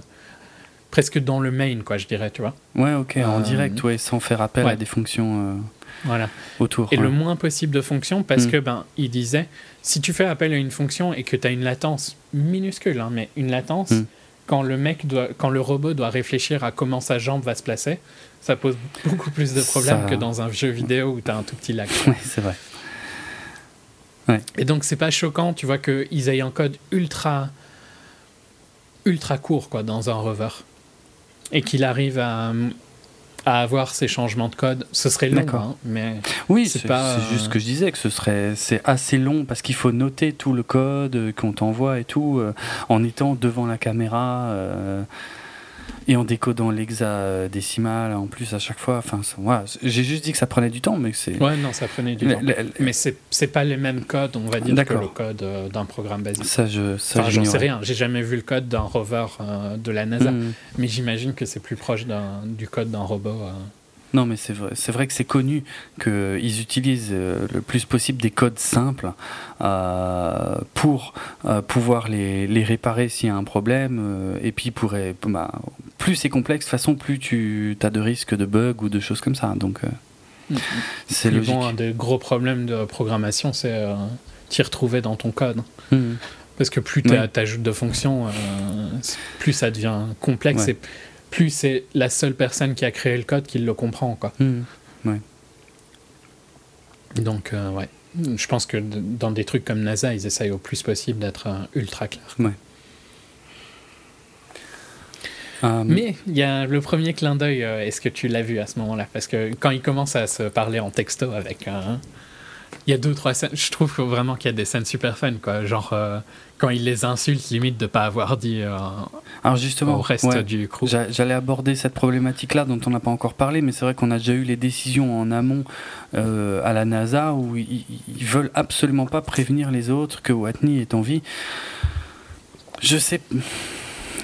presque dans le main, quoi, je dirais, tu vois. Ouais, ok, en Euh, direct, ouais, sans faire appel ouais. à des fonctions Voilà. autour. et ouais. le moins possible de fonctions parce Mm. que ben il disait si tu fais appel à une fonction et que tu as une latence minuscule hein, mais une latence Mm. quand le mec doit quand le robot doit réfléchir à comment sa jambe va se placer ça pose beaucoup plus de problèmes Ça- que dans un jeu vidéo où tu as un tout petit lac Ouais, c'est vrai. et donc c'est pas choquant tu vois qu'ils aient un code ultra ultra court quoi dans un rover. Et qu'il arrive à à avoir ces changements de code, ce serait long, hein, mais Oui, C'est pas, juste ce que je disais, que ce serait c'est assez long parce qu'il faut noter tout le code euh, qu'on t'envoie et tout euh, en étant devant la caméra euh, et en décodant l'hexadécimal en plus à chaque fois. Enfin, voilà, j'ai juste dit que ça prenait du temps, mais que c'est. ouais non ça prenait du temps. le- Mais c'est c'est pas les mêmes codes, on va dire, que D'accord. le code euh, d'un programme basique. ça, je, ça, Enfin, j'en sais rien, j'ai jamais vu le code d'un rover euh, de la NASA, Mhm. mais j'imagine que c'est plus proche du code d'un robot. euh. Non, mais c'est vrai, c'est vrai que c'est connu qu'ils utilisent euh, le plus possible des codes simples euh, pour euh, pouvoir les, les réparer s'il y a un problème. euh, et puis, pour, bah, plus c'est complexe, de toute façon, plus tu as de risques de bugs ou de choses comme ça. Donc, euh, c'est logique. bon, un des gros problèmes de programmation, c'est t'y retrouver dans ton code. Mhm. Parce que plus tu Oui. ajoutes de fonctions, plus ça devient complexe Ouais. et plus c'est la seule personne qui a créé le code qui le comprend. Quoi. Mhm. Donc, euh, ouais. Je pense que dans des trucs comme NASA, ils essayent au plus possible d'être euh, ultra clairs. Euh, Mais il y a le premier clin d'œil, est-ce que tu l'as vu à ce moment-là? Parce que quand ils commencent à se parler en texto avec. euh, il y a deux, trois scènes. Je trouve vraiment qu'il y a des scènes super fun, quoi. Genre, quand il les insulte, limite de pas avoir dit euh, alors justement, au reste ouais, du crew. j'a- j'allais aborder cette problématique-là dont on n'a pas encore parlé, mais c'est vrai qu'on a déjà eu les décisions en amont euh, à la NASA où ils, ils veulent absolument pas prévenir les autres que Watney est en vie. Je sais,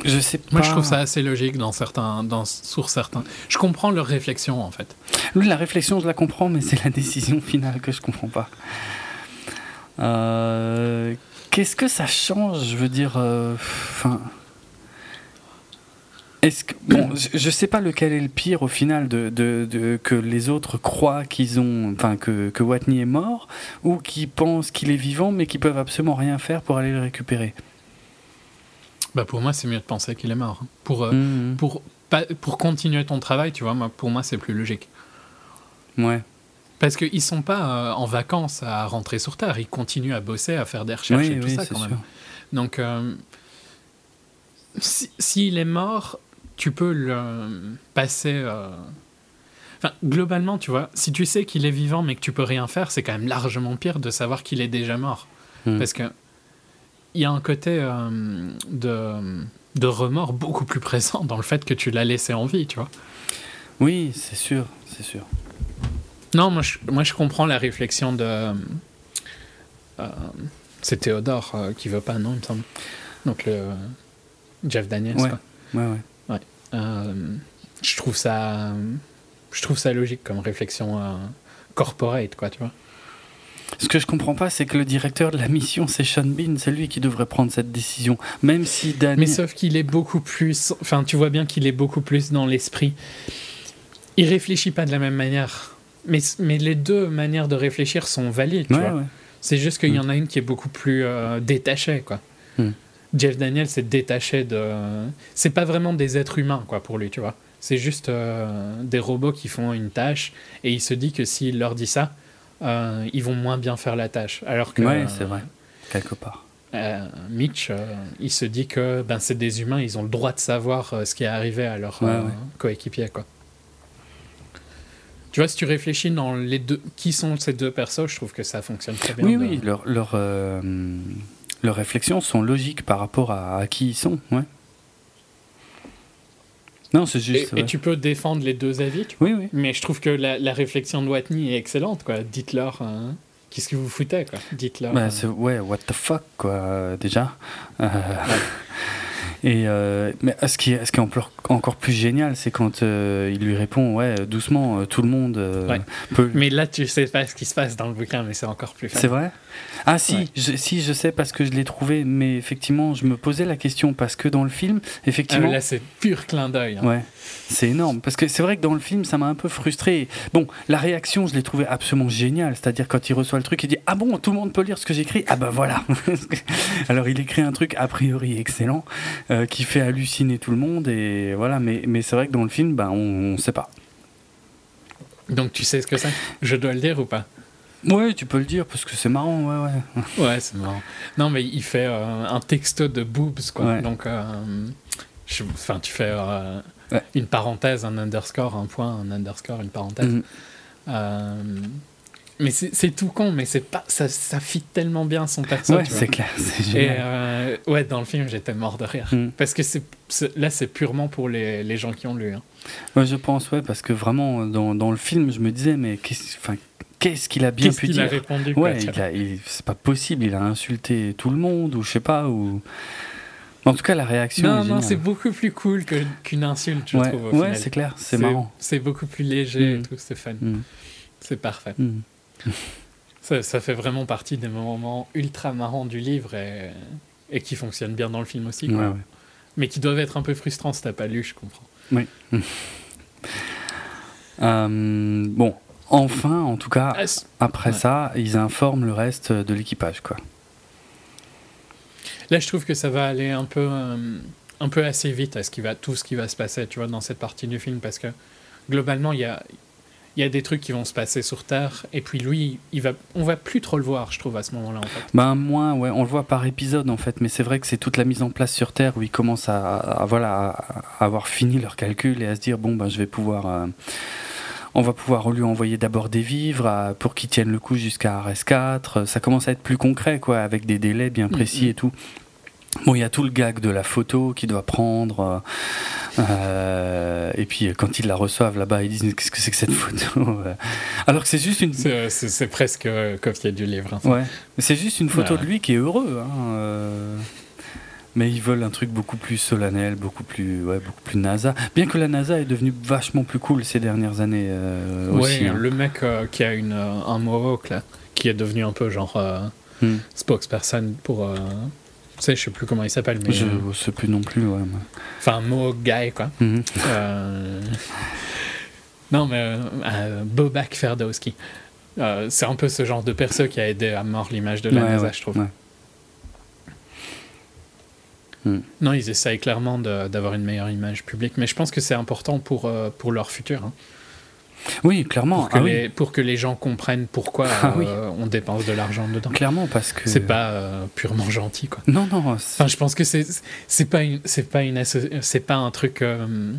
je sais pas. Moi, je trouve ça assez logique dans certains, dans, sur certains. Je comprends leur réflexion, en fait. Oui, la réflexion, je la comprends, mais c'est la décision finale que je comprends pas. Euh, Qu'est-ce que ça change Je veux dire, euh, enfin. est-ce que bon, je, sais pas lequel est le pire au final de, de- de- que les autres croient qu'ils ont, enfin que que Watney est mort ou qu'ils pensent qu'il est vivant mais qu'ils peuvent absolument rien faire pour aller le récupérer? Bah, pour moi, c'est mieux de penser qu'il est mort. hein. Pour, euh, Mhm. pour, pas- pour continuer ton travail, tu vois, moi, pour moi, c'est plus logique. Ouais. Parce qu'ils sont pas euh, en vacances à rentrer sur Terre, ils continuent à bosser, à faire des recherches Oui, et tout oui, ça quand sûr. même. Donc, euh, si- s'il est mort, tu peux le passer. euh, Enfin, globalement, tu vois, si tu sais qu'il est vivant mais que tu peux rien faire, c'est quand même largement pire de savoir qu'il est déjà mort. Hmm. Parce que il y a un côté euh, de, de remords beaucoup plus présent dans le fait que tu l'as laissé en vie, tu vois. Oui, c'est sûr, c'est sûr. Non, moi je, moi je comprends la réflexion de. euh, c'est Théodore euh, qui veut pas, non, il me semble. Donc le Jeff Daniels. Ouais. quoi. Ouais, ouais. Euh, je trouve ça, je trouve ça logique comme réflexion euh, corporate, quoi, tu vois. Ce que je comprends pas, c'est que le directeur de la mission, c'est Sean Bean, c'est lui qui devrait prendre cette décision. Même si Danny. Mais sauf qu'il est beaucoup plus, enfin, tu vois bien qu'il est beaucoup plus dans l'esprit. Il réfléchit pas de la même manière. Mais, mais les deux manières de réfléchir sont valides, tu Ouais, vois. ouais. C'est juste qu'il y en a une qui est beaucoup plus euh, détachée, quoi. Hmm. Jeff Daniels s'est détaché de. C'est pas vraiment des êtres humains, quoi, pour lui, tu vois. C'est juste euh, des robots qui font une tâche et il se dit que s'il leur dit ça, euh, ils vont moins bien faire la tâche. Alors que Ouais, c'est vrai, quelque part. Mitch, il se dit que ben, c'est des humains, ils ont le droit de savoir ce qui est arrivé à leur Ouais, euh, ouais. coéquipier, quoi. Tu vois, si tu réfléchis dans les deux, qui sont ces deux persos, je trouve que ça fonctionne très bien. Oui, de- oui, leurs leur, euh, leurs réflexions sont logiques par rapport à, à qui ils sont, ouais. Non, c'est juste. et ouais. tu peux défendre les deux avis, tu. Oui, oui. Mais je trouve que la, la réflexion de Watney est excellente, quoi. Dites-leur, hein, qu'est-ce que vous foutez, quoi. Dites-leur. Bah, euh, ouais, what the fuck, quoi, euh, déjà. Euh, et, euh, mais ce qui est, ce qui est encore, plus génial, c'est quand euh, il lui répond, ouais, doucement, euh, tout le monde euh, Ouais. peut. Mais là, tu sais pas ce qui se passe dans le bouquin, mais c'est encore plus fun. C'est vrai? Ah si, Ouais. je, si, je sais parce que je l'ai trouvé, mais effectivement, je me posais la question parce que dans le film, Ah, effectivement, mais là, c'est pur clin d'œil. hein. Ouais, c'est énorme. Parce que c'est vrai que dans le film, ça m'a un peu frustré. Bon, la réaction, je l'ai trouvée absolument géniale. C'est-à-dire quand il reçoit le truc, il dit Ah bon, tout le monde peut lire ce que j'écris? Ah ben voilà Alors il écrit un truc a priori excellent euh, qui fait halluciner tout le monde. Et voilà, mais, mais c'est vrai que dans le film, ben, on ne sait pas. Donc, tu sais ce que c'est? Je dois le dire ou pas? Ouais, tu peux le dire parce que c'est marrant, ouais, ouais. Ouais, c'est marrant. Non, mais il fait euh, un texto de boobs, quoi. Ouais. Donc, euh, enfin, tu fais euh, Ouais. une parenthèse, un underscore, un point, un underscore, une parenthèse. Mhm. Euh, mais c'est tout con, mais c'est pas, ça, ça fit tellement bien son perso. Ouais, c'est clair, c'est Et euh, ouais, dans le film, j'étais mort de rire. Mm. Parce que c'est là, c'est purement pour les, les gens qui ont lu. hein. Ouais, je pense, ouais, parce que vraiment, dans, dans le film, je me disais, mais qu'est-ce qu'il a bien Qu'est-ce pu qu'il dire a répondu Ouais, il il- c'est pas possible, il a insulté tout le monde, ou je sais pas, ou. En tout cas, la réaction. Non, est non, c'est beaucoup plus cool qu'une insulte, je ouais, trouve. Au ouais, c'est clair, c'est marrant. C'est beaucoup plus léger et Mm. tout, c'est fun. Mm, C'est parfait. mm. Ça, ça fait vraiment partie des moments ultra marrants du livre et, et qui fonctionnent bien dans le film aussi. quoi. Ouais, ouais. Mais qui doivent être un peu frustrants si t'as pas lu, je comprends. Euh, bon, enfin, en tout cas, Ah, après ouais. ça, ils informent le reste de l'équipage, quoi. Là, je trouve que ça va aller un peu, euh, un peu assez vite à ce qui va, tout ce qui va se passer, tu vois, dans cette partie du film, parce que globalement, il y a, il y a des trucs qui vont se passer sur Terre, et puis lui, il va, on va plus trop le voir, je trouve, à ce moment-là, en fait. Ben moins, ouais, on le voit par épisode en fait, mais c'est vrai que c'est toute la mise en place sur Terre où ils commencent à, à- voilà, à avoir fini leurs calculs et à se dire bon ben je vais pouvoir, euh, on va pouvoir lui envoyer d'abord des vivres à- pour qu'il tienne le coup jusqu'à RS4. Ça commence à être plus concret quoi, avec des délais bien précis Mhm. et tout. Bon, il y a tout le gag de la photo qu'il doit prendre. euh, euh, et puis quand ils la reçoivent là-bas, ils disent qu'est-ce que c'est que cette photo euh. Alors que c'est juste une, C'est, c'est- c'est presque euh, copié du livre. hein. Ouais, c'est juste une photo Ouais. de lui qui est heureux. hein, euh, Mais ils veulent un truc beaucoup plus solennel, beaucoup plus, ouais, beaucoup plus NASA. Bien que la NASA est devenue vachement plus cool ces dernières années euh, Ouais, aussi. hein. le mec euh, qui a une, euh, un mohawk, là, qui est devenu un peu genre euh, Hmm. spokesperson pour. Sais, je sais plus comment il s'appelle, mais. Je euh, sais plus non plus. Ouais, Enfin, mohawk guy, quoi. Mhm. Euh, Non, mais euh, Bobak Ferdowski. Euh, c'est un peu ce genre de perso qui a aidé à mort l'image de la Ouais, NASA, ouais, je trouve. ouais. Non, ils essayent clairement d'avoir une meilleure image publique, mais je pense que c'est important pour, pour leur futur. hein. Oui, clairement. pour, que ah oui, les, pour que les gens comprennent pourquoi Ah oui. euh, on dépense de l'argent dedans. Clairement, parce que. C'est pas euh, purement gentil, quoi. Non, non. c'est- Enfin, je pense que c'est pas une pas une asso- c'est pas un truc euh,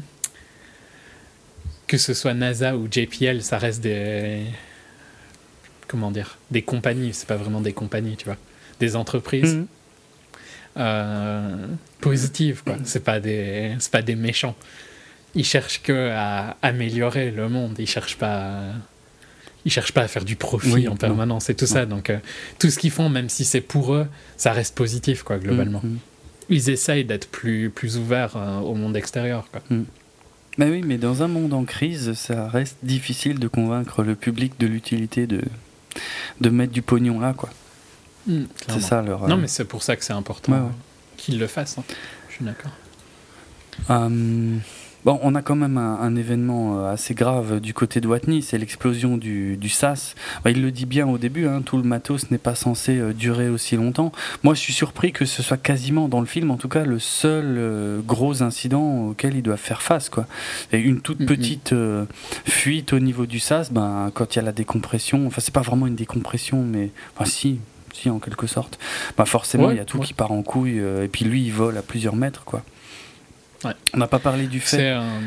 que ce soit NASA ou JPL, ça reste des comment dire des compagnies. C'est pas vraiment des compagnies, tu vois, des entreprises Mhm. euh, positives, quoi. C'est pas des c'est pas des méchants. Ils cherchent que à améliorer le monde. Ils cherchent pas à- ils cherchent pas à faire du profit Oui, en non. permanence et tout ça. Donc euh, tout ce qu'ils font, même si c'est pour eux, ça reste positif, quoi, globalement Mhm. ils essayent d'être plus, plus ouverts euh, au monde extérieur. Quoi. Mais oui, mais dans un monde en crise, ça reste difficile de convaincre le public de l'utilité de de mettre du pognon là, quoi. C'est ça leur. Non, euh, mais c'est pour ça que c'est important Ouais, ouais. euh, qu'ils le fassent. hein. Je suis d'accord. Euh, bon, on a quand même un, un événement euh, assez grave du côté de Watney, c'est l'explosion du, du SAS. Bah, il le dit bien au début, hein, tout le matos n'est pas censé euh, durer aussi longtemps. Moi, je suis surpris que ce soit quasiment dans le film, en tout cas, le seul euh, gros incident auquel ils doivent faire face. Quoi. Et une toute Mhm. petite euh, fuite au niveau du SAS, ben, quand il y a la décompression, enfin, c'est pas vraiment une décompression, mais enfin, si. Si, en quelque sorte. Bah forcément, il Ouais, y a tout ouais. qui part en couille, et puis lui, il vole à plusieurs mètres, quoi. Ouais. On n'a pas parlé du fait un-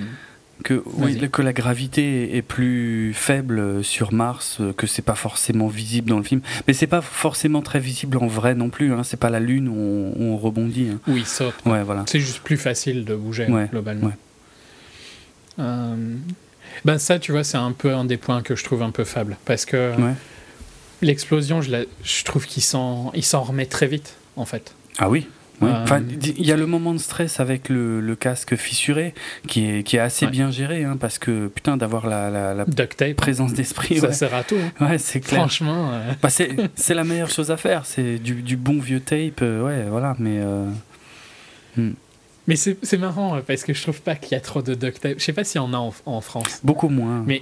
que, oui, que la gravité est plus faible sur Mars, euh, que c'est pas forcément visible dans le film. Mais c'est pas forcément très visible en vrai non plus. Hein. C'est pas la Lune où on, où on rebondit. hein. où ils sautent. Ouais, voilà. C'est juste plus facile de bouger, Ouais, globalement. Euh, Ben ça, tu vois, c'est un peu un des points que je trouve un peu faible. Parce que l'explosion, je, la- je trouve qu'il s'en il s'en remet très vite, en fait. Ah oui. Oui. Euh, Enfin, il y a le moment de stress avec le, le casque fissuré qui est, qui est assez Ouais. bien géré, hein, parce que putain, d'avoir la, la- tape, présence d'esprit, ça ouais, sert à tout. hein. Ouais, c'est clair. Franchement, euh, Bah, c'est la meilleure chose à faire, c'est du, du bon vieux tape, euh, ouais, voilà, mais euh, mais c'est marrant parce que je trouve pas qu'il y a trop de duct tape. Je sais pas s'il y en a en, en France. beaucoup moins. Mais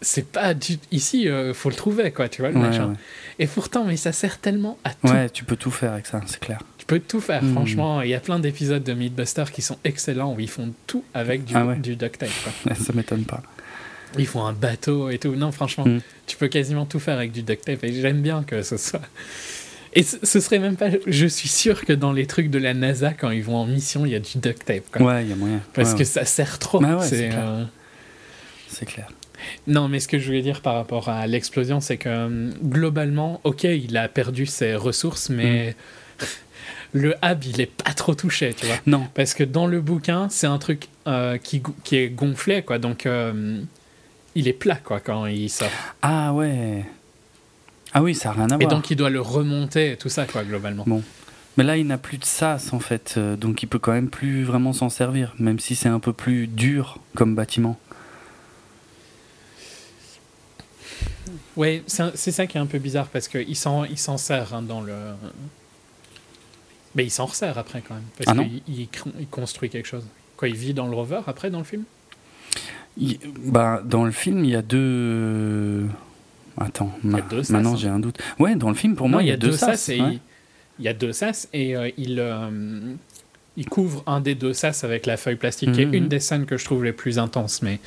c'est pas du... ici, euh, faut le trouver, quoi, tu vois, le Ouais, machin. ouais. Et pourtant, mais ça sert tellement à tout. Ouais, tu peux tout faire avec ça, c'est clair. Tu peux tout faire, Mm. franchement. Il y a plein d'épisodes de Mythbusters qui sont excellents où ils font tout avec du, Ah ouais. du duct tape. quoi. Ça m'étonne pas. Ils font un bateau et tout. Non, franchement, Mm. tu peux quasiment tout faire avec du duct tape. Et j'aime bien que ce soit. Et ce ce serait même pas. Je suis sûr que dans les trucs de la NASA, quand ils vont en mission, il y a du duct tape. quoi. Ouais, il y a moyen. Parce Ouais, que ouais, ça sert trop. Bah C'est, clair. euh, c'est clair. Non, mais ce que je voulais dire par rapport à l'explosion, c'est que euh, globalement, ok, il a perdu ses ressources, mais le hub, il est pas trop touché, tu vois. Non, Parce que dans le bouquin, c'est un truc euh, qui, qui est gonflé, quoi. Donc, euh, il est plat, quoi, quand il sort. ah ouais. Ah oui, ça n'a rien à Et voir. donc, il doit le remonter et tout ça, quoi, globalement. Mais là, il n'a plus de sas en fait, euh, donc il peut quand même plus vraiment s'en servir, même si c'est un peu plus dur comme bâtiment. Ouais, c'est ça qui est un peu bizarre, parce qu'il s'en il s'en sert hein, dans le... Mais il s'en resserre après, quand même. Parce Ah qu'il il construit quelque chose. Quoi, il vit dans le rover, après, dans le film? Il- bah, dans le film, il y a deux. Attends, y a ma- deux sas, maintenant hein. j'ai un doute. Ouais, dans le film, pour moi, il y a deux sas. et ouais. il- il y a deux sas et euh, il, euh, il couvre un des deux sas avec la feuille plastique, qui est Mhm. une des scènes que je trouve les plus intenses. Mais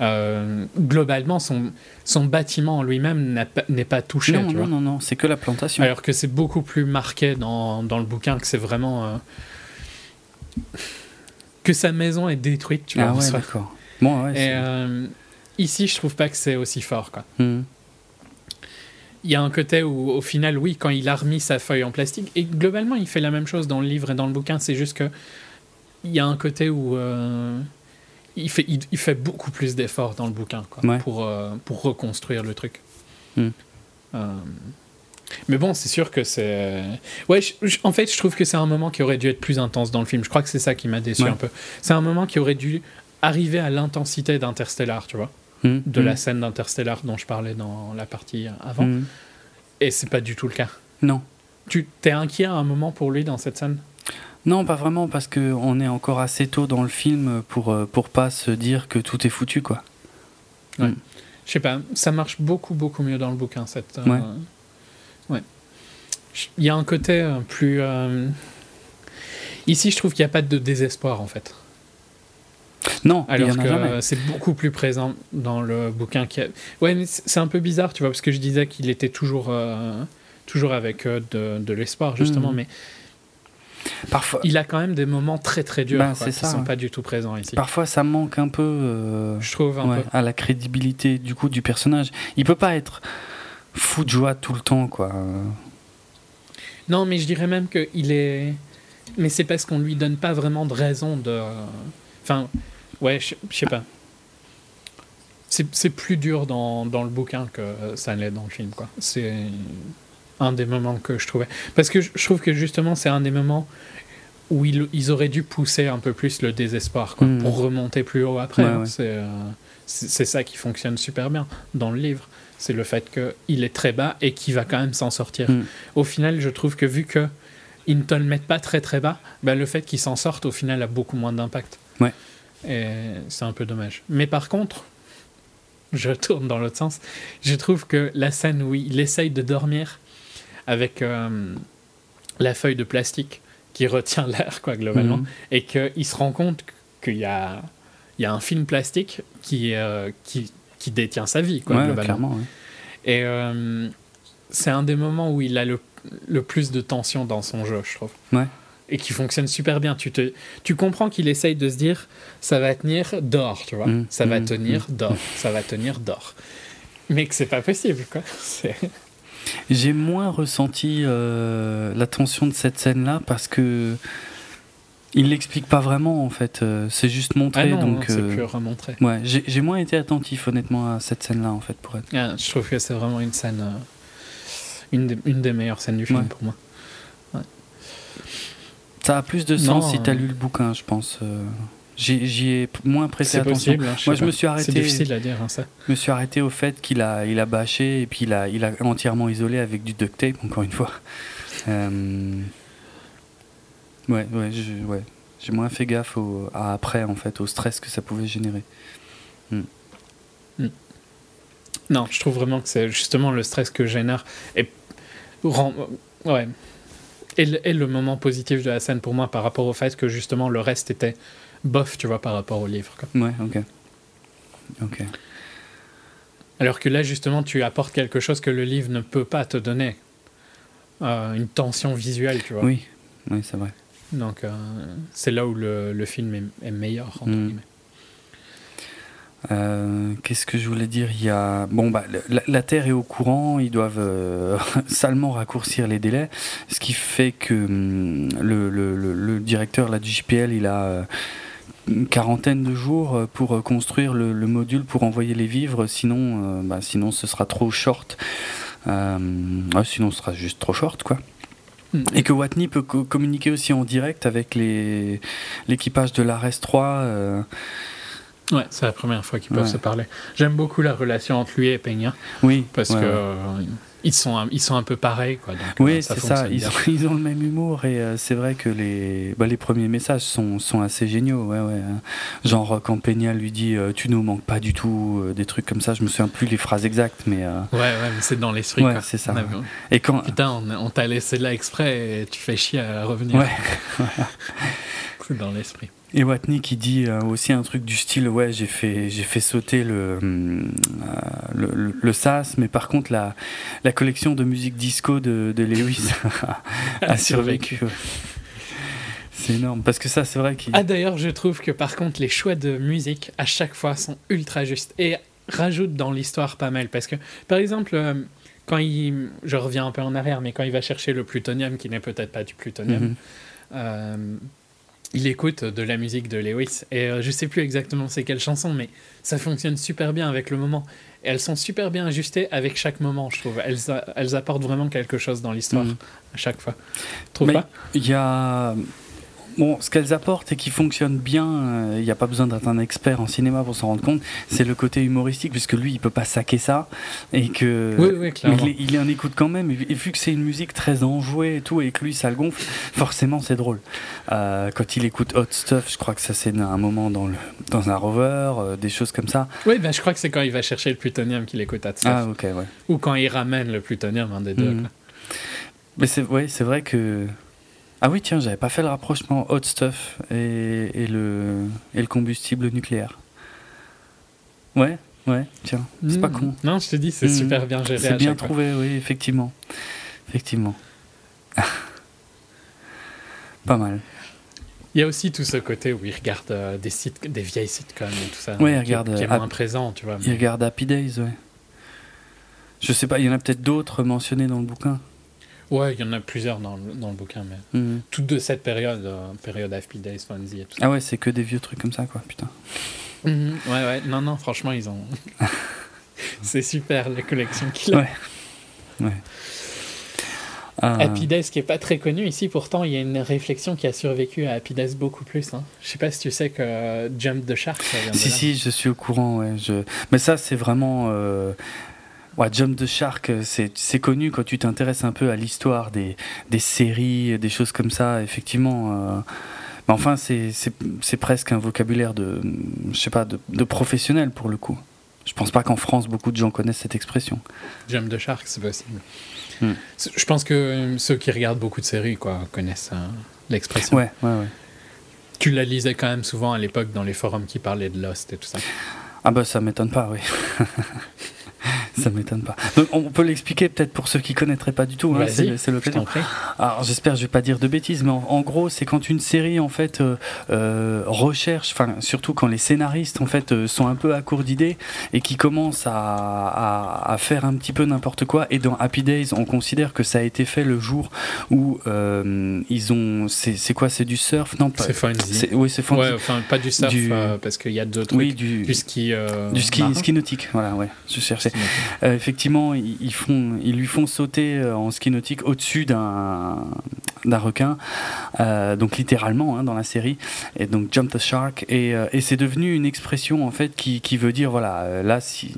euh, globalement, son, son bâtiment en lui-même pas- n'est pas touché. Non, tu vois. non, non, c'est que la plantation. Alors que c'est beaucoup plus marqué dans, dans le bouquin, que c'est vraiment. euh, que sa maison est détruite, tu vois. ah en ouais, d'accord. Bon, ouais. Et euh, ici, je trouve pas que c'est aussi fort, quoi. Mhm. Il y a un côté où, au final, oui, quand il a remis sa feuille en plastique, et globalement, il fait la même chose dans le livre et dans le bouquin, c'est juste que il y a un côté où euh, il, fait, il, il fait beaucoup plus d'efforts dans le bouquin quoi, Ouais. pour, euh, pour reconstruire le truc. Hmm. Euh, mais bon, c'est sûr que c'est. Ouais, je- je- en fait, je trouve que c'est un moment qui aurait dû être plus intense dans le film. Je crois que c'est ça qui m'a déçu Ouais. un peu. C'est un moment qui aurait dû arriver à l'intensité d'Interstellar, tu vois, De la Mhm. scène d'Interstellar dont je parlais dans la partie avant. Mhm. Et c'est pas du tout le cas. Non. Tu t'es inquiet à un moment pour lui dans cette scène? Non, pas vraiment, parce que on est encore assez tôt dans le film pour, euh, pour pas se dire que tout est foutu, quoi. Je sais pas, ça marche beaucoup, beaucoup mieux dans le bouquin, cette. euh, Ouais. ouais. Il y a un côté euh, plus. euh, Ici, je trouve qu'il n'y a pas de désespoir, en fait. Non, il Alors que euh, c'est beaucoup plus présent dans le bouquin. Qui a... Ouais, mais c'est un peu bizarre, tu vois, parce que je disais qu'il était toujours, euh, toujours avec euh, de, de l'espoir, justement, Mhm. mais Parfois, il a quand même des moments très, très durs Bah, quoi, qui ça, sont ouais. pas du tout présents ici. parfois ça manque un peu euh, Je trouve un ouais, peu. à la crédibilité du coup du personnage. Il peut pas être fou de joie tout le temps, quoi. Euh, Non, mais je dirais même qu'il est. Mais c'est parce qu'on lui donne pas vraiment de raison de. Enfin, ouais, je sais pas. C'est plus dur dans, dans le bouquin que ça l'est dans le film, quoi. C'est un des moments que je trouvais. Parce que je trouve que justement, c'est un des moments où ils, ils auraient dû pousser un peu plus le désespoir, quoi, Mhm. pour remonter plus haut après. Ouais, hein. ouais. C'est euh, c'est ça qui fonctionne super bien dans le livre. C'est le fait qu'il est très bas et qu'il va quand même s'en sortir Mm. au final, je trouve que vu que ils ne te le mettent pas très très bas, bah, le fait qu'ils s'en sortent au final a beaucoup moins d'impact. Ouais. Et c'est un peu dommage. Mais par contre, je tourne dans l'autre sens, je trouve que la scène où il essaye de dormir avec euh, la feuille de plastique qui retient l'air, quoi, globalement, Mhm. et qu'il se rend compte qu'il y a, il y a un film plastique qui, euh, qui, qui détient sa vie, quoi, ouais, globalement. ouais. Et euh, c'est un des moments où il a le, le plus de tension dans son jeu, je trouve. Ouais. Et qui fonctionne super bien. Tu, te, tu comprends qu'il essaye de se dire ça va tenir d'or, tu vois. Mm, Ça va mm, tenir d'or. Ça va tenir d'or. Mais que c'est pas possible, quoi. J'ai moins ressenti euh, la tension de cette scène-là parce que il l'explique pas vraiment en fait. euh, c'est juste montré, Ah non, donc. c'est euh, plus remontré. Ouais, j'ai moins été attentif honnêtement à cette scène-là en fait pour être. Ah, je trouve que c'est vraiment une scène. euh, une, des, une des meilleures scènes du film Ouais. pour moi. Ça a plus de Non, sens si t'as euh, lu le bouquin, je pense. euh. J'y ai moins prêté attention. possible. hein, sais Moi, je pas. me suis arrêté- C'est difficile à dire, hein, ça. Je me suis arrêté au fait qu'il a, il a bâché et puis il a, il a entièrement isolé avec du duct tape, encore une fois. Euh, Ouais, ouais, je- ouais. J'ai moins fait gaffe au, à après, en fait, au stress que ça pouvait générer. Non, je trouve vraiment que c'est justement le stress que génère et rend, ouais, et le, moment positif de la scène pour moi par rapport au fait que justement le reste était bof, tu vois, par rapport au livre. quoi. Ouais, ok. Ok. Alors que là, justement, tu apportes quelque chose que le livre ne peut pas te donner. Euh, une tension visuelle, tu vois. Oui, oui, c'est vrai. Donc, euh, c'est là où le, le film est, est meilleur, entre Mm. guillemets. Euh, Qu'est-ce que je voulais dire? Il y a bon bah la, la Terre est au courant, ils doivent euh, salement raccourcir les délais, ce qui fait que hum, le, le- le- le directeur là, du JPL il a euh, une quarantaine de jours euh, pour construire le, le module pour envoyer les vivres, sinon bah, sinon ce sera trop short. Ouais, sinon ce sera juste trop short quoi. Mm. Et que Watney peut co- communiquer aussi en direct avec l'équipage de l'ARES 3. Ouais, c'est la première fois qu'ils peuvent Ouais. se parler. J'aime beaucoup la relation entre lui et Peña. oui, Parce ouais, que euh, ils sont un, ils sont un peu pareils quoi. Donc, Oui, euh, c'est ça. Ils ont, ils ont le même humour et euh, c'est vrai que les, bah, les premiers messages sont, sont assez géniaux. Ouais, ouais. hein. Genre quand Peña lui dit euh, Tu nous manques pas du tout, euh, des trucs comme ça. Je me souviens plus les phrases exactes, mais. Ouais, ouais, mais c'est dans l'esprit. Ouais, c'est ça. Et quand. Putain, on, on t'a laissé là exprès et tu fais chier à revenir. Ouais. C'est dans l'esprit. Et Watney qui dit euh, aussi un truc du style ouais j'ai fait j'ai fait sauter le, euh, le, le- le sas mais par contre la, la collection de musique disco de, de Lewis a survécu. C'est énorme parce que ça c'est vrai qu'il Ah d'ailleurs, je trouve que par contre, les choix de musique à chaque fois sont ultra justes et rajoutent dans l'histoire pas mal. Parce que, par exemple, euh, quand il. Je reviens un peu en arrière, mais quand il va chercher le plutonium, qui n'est peut-être pas du plutonium, Mhm. euh, il écoute de la musique de Lewis. Et euh, je sais plus exactement c'est quelle chanson, mais ça fonctionne super bien avec le moment. Et elles sont super bien ajustées avec chaque moment, je trouve. Elles, apportent vraiment quelque chose dans l'histoire Mhm. à chaque fois. Trouve pas? il y a bon ce qu'elles apportent et qui fonctionne bien euh, il n'y a pas besoin d'être un expert en cinéma pour s'en rendre compte c'est le côté humoristique puisque lui il peut pas saquer ça et que Oui, oui, il, il en écoute quand même, et vu que c'est une musique très enjouée et tout, et que lui ça le gonfle, forcément c'est drôle. Euh, quand il écoute Hot Stuff, je crois que ça c'est un moment dans, le, dans un rover, euh, des choses comme ça. Oui, ben, je crois que c'est quand il va chercher le plutonium qu'il écoute à Ah ok, ouais. Ou quand il ramène le plutonium, un des deux. Quoi. Mais c'est ouais, c'est vrai que. Ah oui, tiens, j'avais pas fait le rapprochement Hot Stuff et, et le, et le combustible nucléaire. Ouais, ouais, tiens, c'est pas Mhm. con. Non, je te dis, c'est Mhm. super bien géré. C'est bien fois. trouvé, oui, effectivement. Effectivement. pas mal. Il y a aussi tout ce côté où il regarde euh, des, sites, des vieilles sitcoms et tout ça. Ouais, il qui, regarde, Qui est moins présent, tu vois. Il regarde Happy Days, ouais. Je sais pas, il y en a peut-être d'autres mentionnés dans le bouquin. Ouais, il y en a plusieurs dans le, dans le bouquin, mais Mhm. toutes de cette période, euh, période Happy Days, Fonzie et tout ça. Ah ouais, c'est que des vieux trucs comme ça, quoi, putain. Mhm. Ouais, ouais, non, non, franchement, ils ont. c'est super la collection qu'il a. Ouais. Ouais. Ah, Happy Days qui est pas très connu ici, pourtant il y a une réflexion qui a survécu à Happy Days beaucoup plus. Hein. Je sais pas si tu sais que euh, Jump the Shark, ça vient de Si, là. si, je suis au courant, ouais. Je... Mais ça, c'est vraiment. euh, Ouais, Jump the Shark, c'est c'est connu quand tu t'intéresses un peu à l'histoire des, des séries, des choses comme ça, effectivement. euh, Mais enfin, c'est presque un vocabulaire de. Je sais pas, de, de professionnel pour le coup. Je pense pas qu'en France, beaucoup de gens connaissent cette expression. Jump the Shark, c'est possible. Hmm. Je pense que euh, ceux qui regardent beaucoup de séries quoi, connaissent euh, l'expression. Ouais, ouais, ouais. Tu la lisais quand même souvent à l'époque dans les forums qui parlaient de Lost et tout ça. Ah bah ça m'étonne pas, oui. ça m'étonne pas. Donc, on peut l'expliquer peut-être pour ceux qui connaîtraient pas du tout. hein, c'est t'en prie. Alors j'espère que je vais pas dire de bêtises, mais en, en gros c'est quand une série en fait euh, euh, recherche, enfin surtout quand les scénaristes en fait euh, sont un peu à court d'idées et qui commencent à, à, à faire un petit peu n'importe quoi. Et dans Happy Days, on considère que ça a été fait le jour où ils ont, c'est quoi, c'est du surf? Non, pas. C'est c'est- Oui, c'est. Ouais, enfin pas du surf Du- parce qu'il y a d'autres trucs. oui, du, Du ski. du ski nautique. Voilà, ouais, je cherchais. Euh, effectivement, ils, font, ils lui font sauter euh, en ski nautique au-dessus d'un d'un requin, euh, donc littéralement hein, dans la série, et donc jump the shark, et, et c'est devenu une expression en fait qui, qui veut dire voilà, là si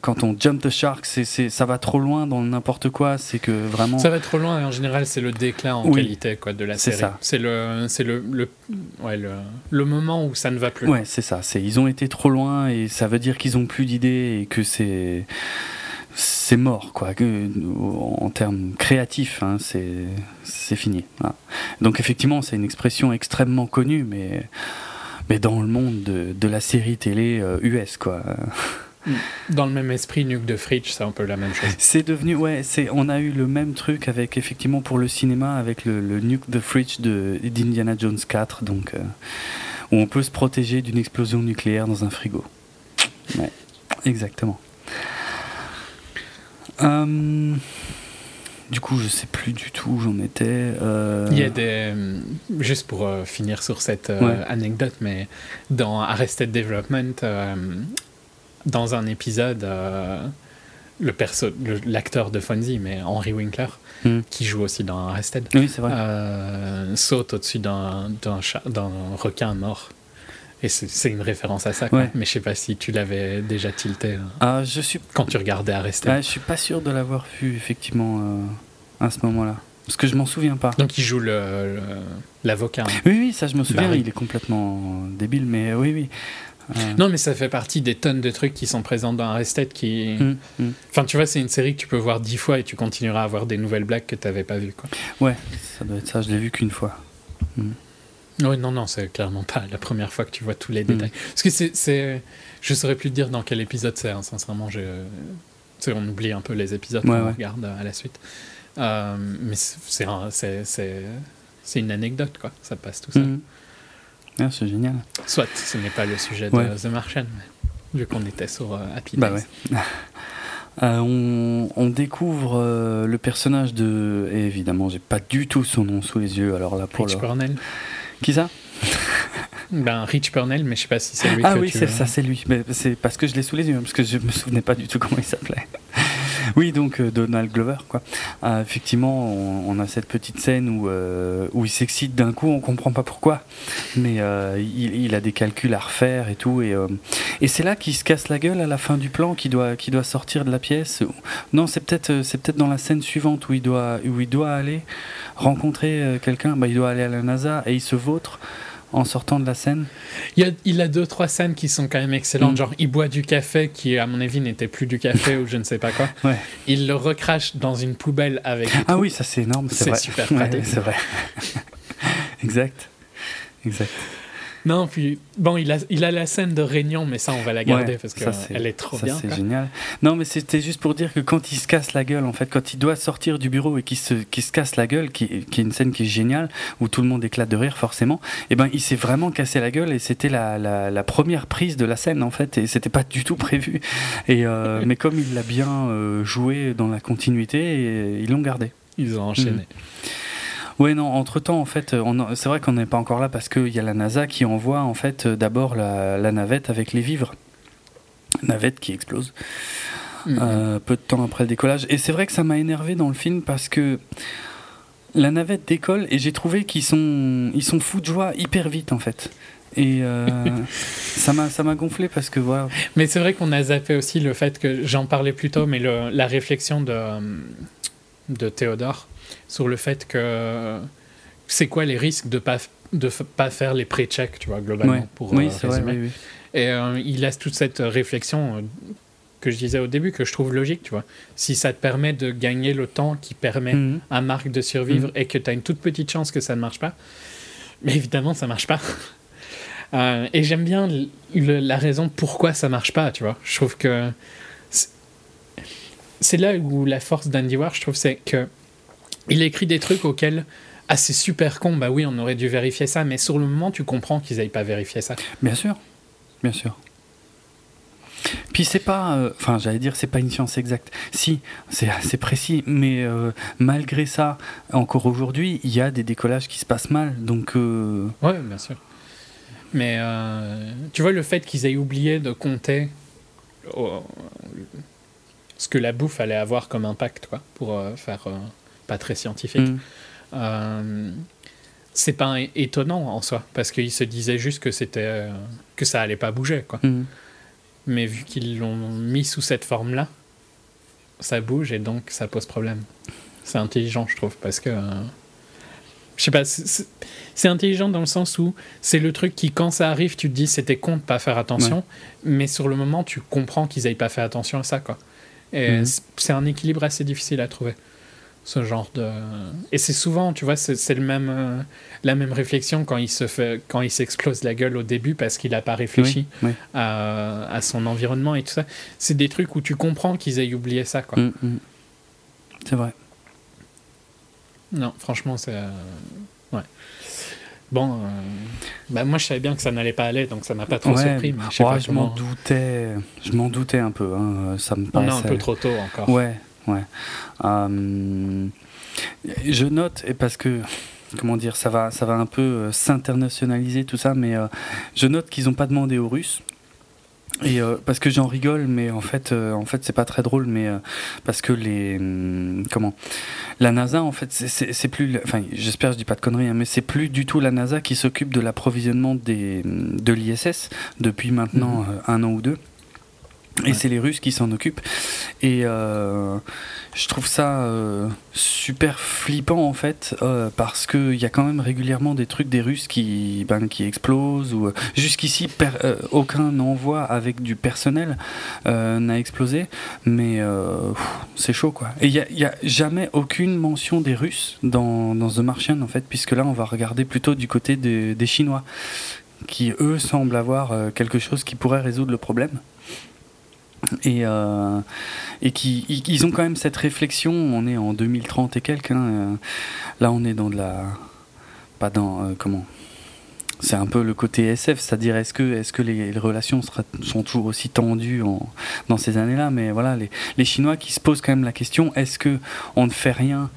quand on jump the shark, c'est ça va trop loin dans n'importe quoi, c'est que vraiment. Ça va trop loin et en général c'est le déclin en Oui. qualité quoi, de la C'est série. ça. C'est le, c'est le, le, ouais, le, le moment où ça ne va plus. Ouais, c'est ça. C'est ils ont été trop loin et ça veut dire qu'ils ont plus d'idées et que c'est c'est mort quoi. Que, en termes créatifs, hein, c'est fini. Voilà. Donc effectivement, c'est une expression extrêmement connue, mais mais dans le monde de, de la série télé euh, US quoi. Dans le même esprit, Nuke de Fridge, c'est un peu la même chose. C'est devenu ouais, c'est on a eu le même truc avec effectivement pour le cinéma avec le, le Nuke the Fridge de d'Indiana Jones 4 donc euh, où on peut se protéger d'une explosion nucléaire dans un frigo. Ouais, exactement. Euh, du coup, je sais plus du tout où j'en étais. euh, Il y a des. euh, Juste pour euh, finir sur cette Ouais. anecdote, mais dans Arrested Development, dans un épisode, le perso, l'acteur de Fonzie, mais Henry Winkler, Hmm. qui joue aussi dans Arrested, Oui, c'est vrai. saute au-dessus d'un requin mort. Et c'est une référence à ça, quoi. Ouais. Mais je sais pas si tu l'avais déjà tilté euh, Ah, je suis, quand tu regardais Arrested. ah, je suis pas sûr de l'avoir vu effectivement euh, à ce moment-là, parce que je m'en souviens pas. Donc il joue le- le- l'avocat. hein. Oui, oui, ça je me souviens. Barry. Il est complètement débile, mais oui, oui. Euh, Non, mais ça fait partie des tonnes de trucs qui sont présents dans Arrested qui. hum, hum. Enfin, tu vois, c'est une série que tu peux voir dix fois et tu continueras à avoir des nouvelles blagues que tu n'avais pas vues. Quoi. Ouais, ça doit être ça. Je l'ai vu qu'une fois. Oui, non, non, c'est clairement pas la première fois que tu vois tous les Mm. détails. Parce que c'est. Je saurais plus te dire dans quel épisode c'est, hein, sincèrement. Je... sais, on oublie un peu les épisodes Ouais, qu'on ouais. regarde à la suite. Euh, mais c'est- c'est un- c'est- c'est c'est une anecdote, quoi. Ça passe tout seul. Mhm. Ah, c'est génial. Soit ce n'est pas le sujet de Ouais. The Martian, mais vu qu'on était sur euh, Happy Bah Days. Euh, on, on découvre euh, le personnage de. Et évidemment, j'ai pas du tout son nom sous les yeux. Alors là, pour Rich le. Purnell. Qui ça? Ben, Rich Purnell, mais je sais pas si c'est lui Ah que oui, c'est ça, c'est lui. Mais c'est parce que je l'ai sous les yeux, hein, parce que je me souvenais pas du tout comment il s'appelait. Oui, donc euh, Donald Glover, quoi. Euh, effectivement, on, a cette petite scène où, euh, où il s'excite d'un coup, on comprend pas pourquoi, mais euh, il, a des calculs à refaire et tout, et, et c'est là qu'il se casse la gueule à la fin du plan, qui doit, doit sortir de la pièce. Non, c'est peut-être, c'est peut-être dans la scène suivante où il doit, où il doit aller rencontrer quelqu'un. Bah, il doit aller à la NASA et il se vautre en sortant de la scène. Il, y a, il a deux, trois scènes qui sont quand même excellentes. Mm. Genre, il boit du café qui, à mon avis, n'était plus du café ou je ne sais pas quoi. Ouais. Il le recrache dans une poubelle avec. Ah oui, ça c'est énorme, c'est super Ouais, pratique. c'est vrai. exact. Exact. Non, puis bon, il a, il a la scène de Réunion, mais ça, on va la garder Ouais, parce qu'elle est trop ça, bien. c'est génial. Non, mais c'était juste pour dire que quand il se casse la gueule, en fait, quand il doit sortir du bureau et qu'il se, se casse la gueule, qui, qui est une scène qui est géniale, où tout le monde éclate de rire, forcément, et ben il s'est vraiment cassé la gueule et c'était la, la, la première prise de la scène, en fait, et c'était pas du tout prévu. Et, euh, mais comme il l'a bien euh, joué dans la continuité, et ils l'ont gardé. Ils ont enchaîné. Mm. Ouais, non, entre temps, en fait, on en- c'est vrai qu'on n'est pas encore là parce qu'il y a la NASA qui envoie, en fait, euh, d'abord la, la navette avec les vivres. Navette qui explose Mm. euh, peu de temps après le décollage. Et c'est vrai que ça m'a énervé dans le film parce que la navette décolle et j'ai trouvé qu'ils sont, ils sont fous de joie hyper vite, en fait. Et euh, ça m'a ça m'a gonflé parce que voilà. Mais c'est vrai qu'on a zappé aussi le fait que j'en parlais plus tôt, mais le- la réflexion de, euh, de Théodore sur le fait que c'est quoi les risques de pas de pas faire les pré-checks, tu vois, globalement, Ouais. pour oui, euh, vrai. résumer. oui, oui. Et euh, il laisse toute cette réflexion euh, que je disais au début, que je trouve logique, tu vois. Si ça te permet de gagner le temps qui permet Mhm. à Marc de survivre et que tu as une toute petite chance que ça ne marche pas, mais évidemment, ça marche pas. Et j'aime bien le- la raison pourquoi ça marche pas, tu vois. Je trouve que c'est- c'est là où la force d'Andy War, je trouve, c'est que il écrit des trucs auxquels ah c'est super con, bah oui on aurait dû vérifier ça, mais sur le moment tu comprends qu'ils n'aillent pas vérifier ça. Bien sûr, bien sûr. Puis c'est pas, euh, enfin j'allais dire c'est pas une science exacte. Si, c'est assez précis, mais euh, malgré ça, encore aujourd'hui, il y a des décollages qui se passent mal. Donc euh, Ouais, bien sûr. Mais euh, tu vois, le fait qu'ils aient oublié de compter euh, ce que la bouffe allait avoir comme impact, quoi, pour faire pas très scientifique, mm, euh, c'est pas étonnant en soi, parce qu'ils se disaient juste que c'était euh, que ça allait pas bouger, quoi. mm. Mais vu qu'ils l'ont mis sous cette forme-là, ça bouge et donc ça pose problème. C'est intelligent, je trouve, parce que. euh, je sais pas, c'est- intelligent dans le sens où c'est le truc qui, quand ça arrive, tu te dis c'était con de pas faire attention, mais sur le moment, tu comprends qu'ils aient pas fait attention à ça, quoi. Et c'est- c'est un équilibre assez difficile à trouver, ce genre de. Et c'est souvent, tu vois, c'est le même, euh, la même réflexion quand il se fait, quand il s'explose la gueule au début parce qu'il a pas réfléchi Oui, oui. à, à son environnement et tout ça. C'est des trucs où tu comprends qu'ils aient oublié ça, quoi. Mm, mm. C'est vrai. Non, franchement, c'est. euh, Ouais. Bon, euh, bah moi je savais bien que ça n'allait pas aller, donc ça m'a pas trop Ouais, surpris. Mais je ouais, comment- m'en doutais, je m'en doutais un peu. hein, Ça me On est un paraissait- peu trop tôt encore. Ouais, ouais. Euh, je note, et parce que, comment dire, ça va, ça va un peu euh, s'internationaliser tout ça, mais euh, je note qu'ils n'ont pas demandé aux Russes Et euh, parce que j'en rigole, mais en fait, en fait, c'est pas très drôle, mais parce que les hum, comment la NASA, en fait, c'est- plus, enfin, j'espère je dis pas de conneries, hein, mais c'est plus du tout la NASA qui s'occupe de l'approvisionnement des de l'ISS depuis maintenant euh, un an ou deux. Et c'est les Russes qui s'en occupent. Et euh, je trouve ça euh, super flippant en fait, euh, parce qu'il y a quand même régulièrement des trucs des Russes qui, ben, qui explosent. Euh, jusqu'ici, aucun envoi avec du personnel n'a explosé. Mais c'est chaud quoi. Et il n'y a, jamais aucune mention des Russes dans, The Martian en fait, puisque là on va regarder plutôt du côté des- Chinois qui eux semblent avoir quelque chose qui pourrait résoudre le problème. Et, euh, et qui ils, ont quand même cette réflexion. On est en 2030 et quelques. hein, euh, là, on est dans de la pas dans euh, comment. C'est un peu le côté SF, c'est-à-dire est-ce que est-ce que les, relations sont toujours aussi tendues en- dans ces années-là? Mais voilà, les, les Chinois qui se posent quand même la question est-ce que on ne fait rien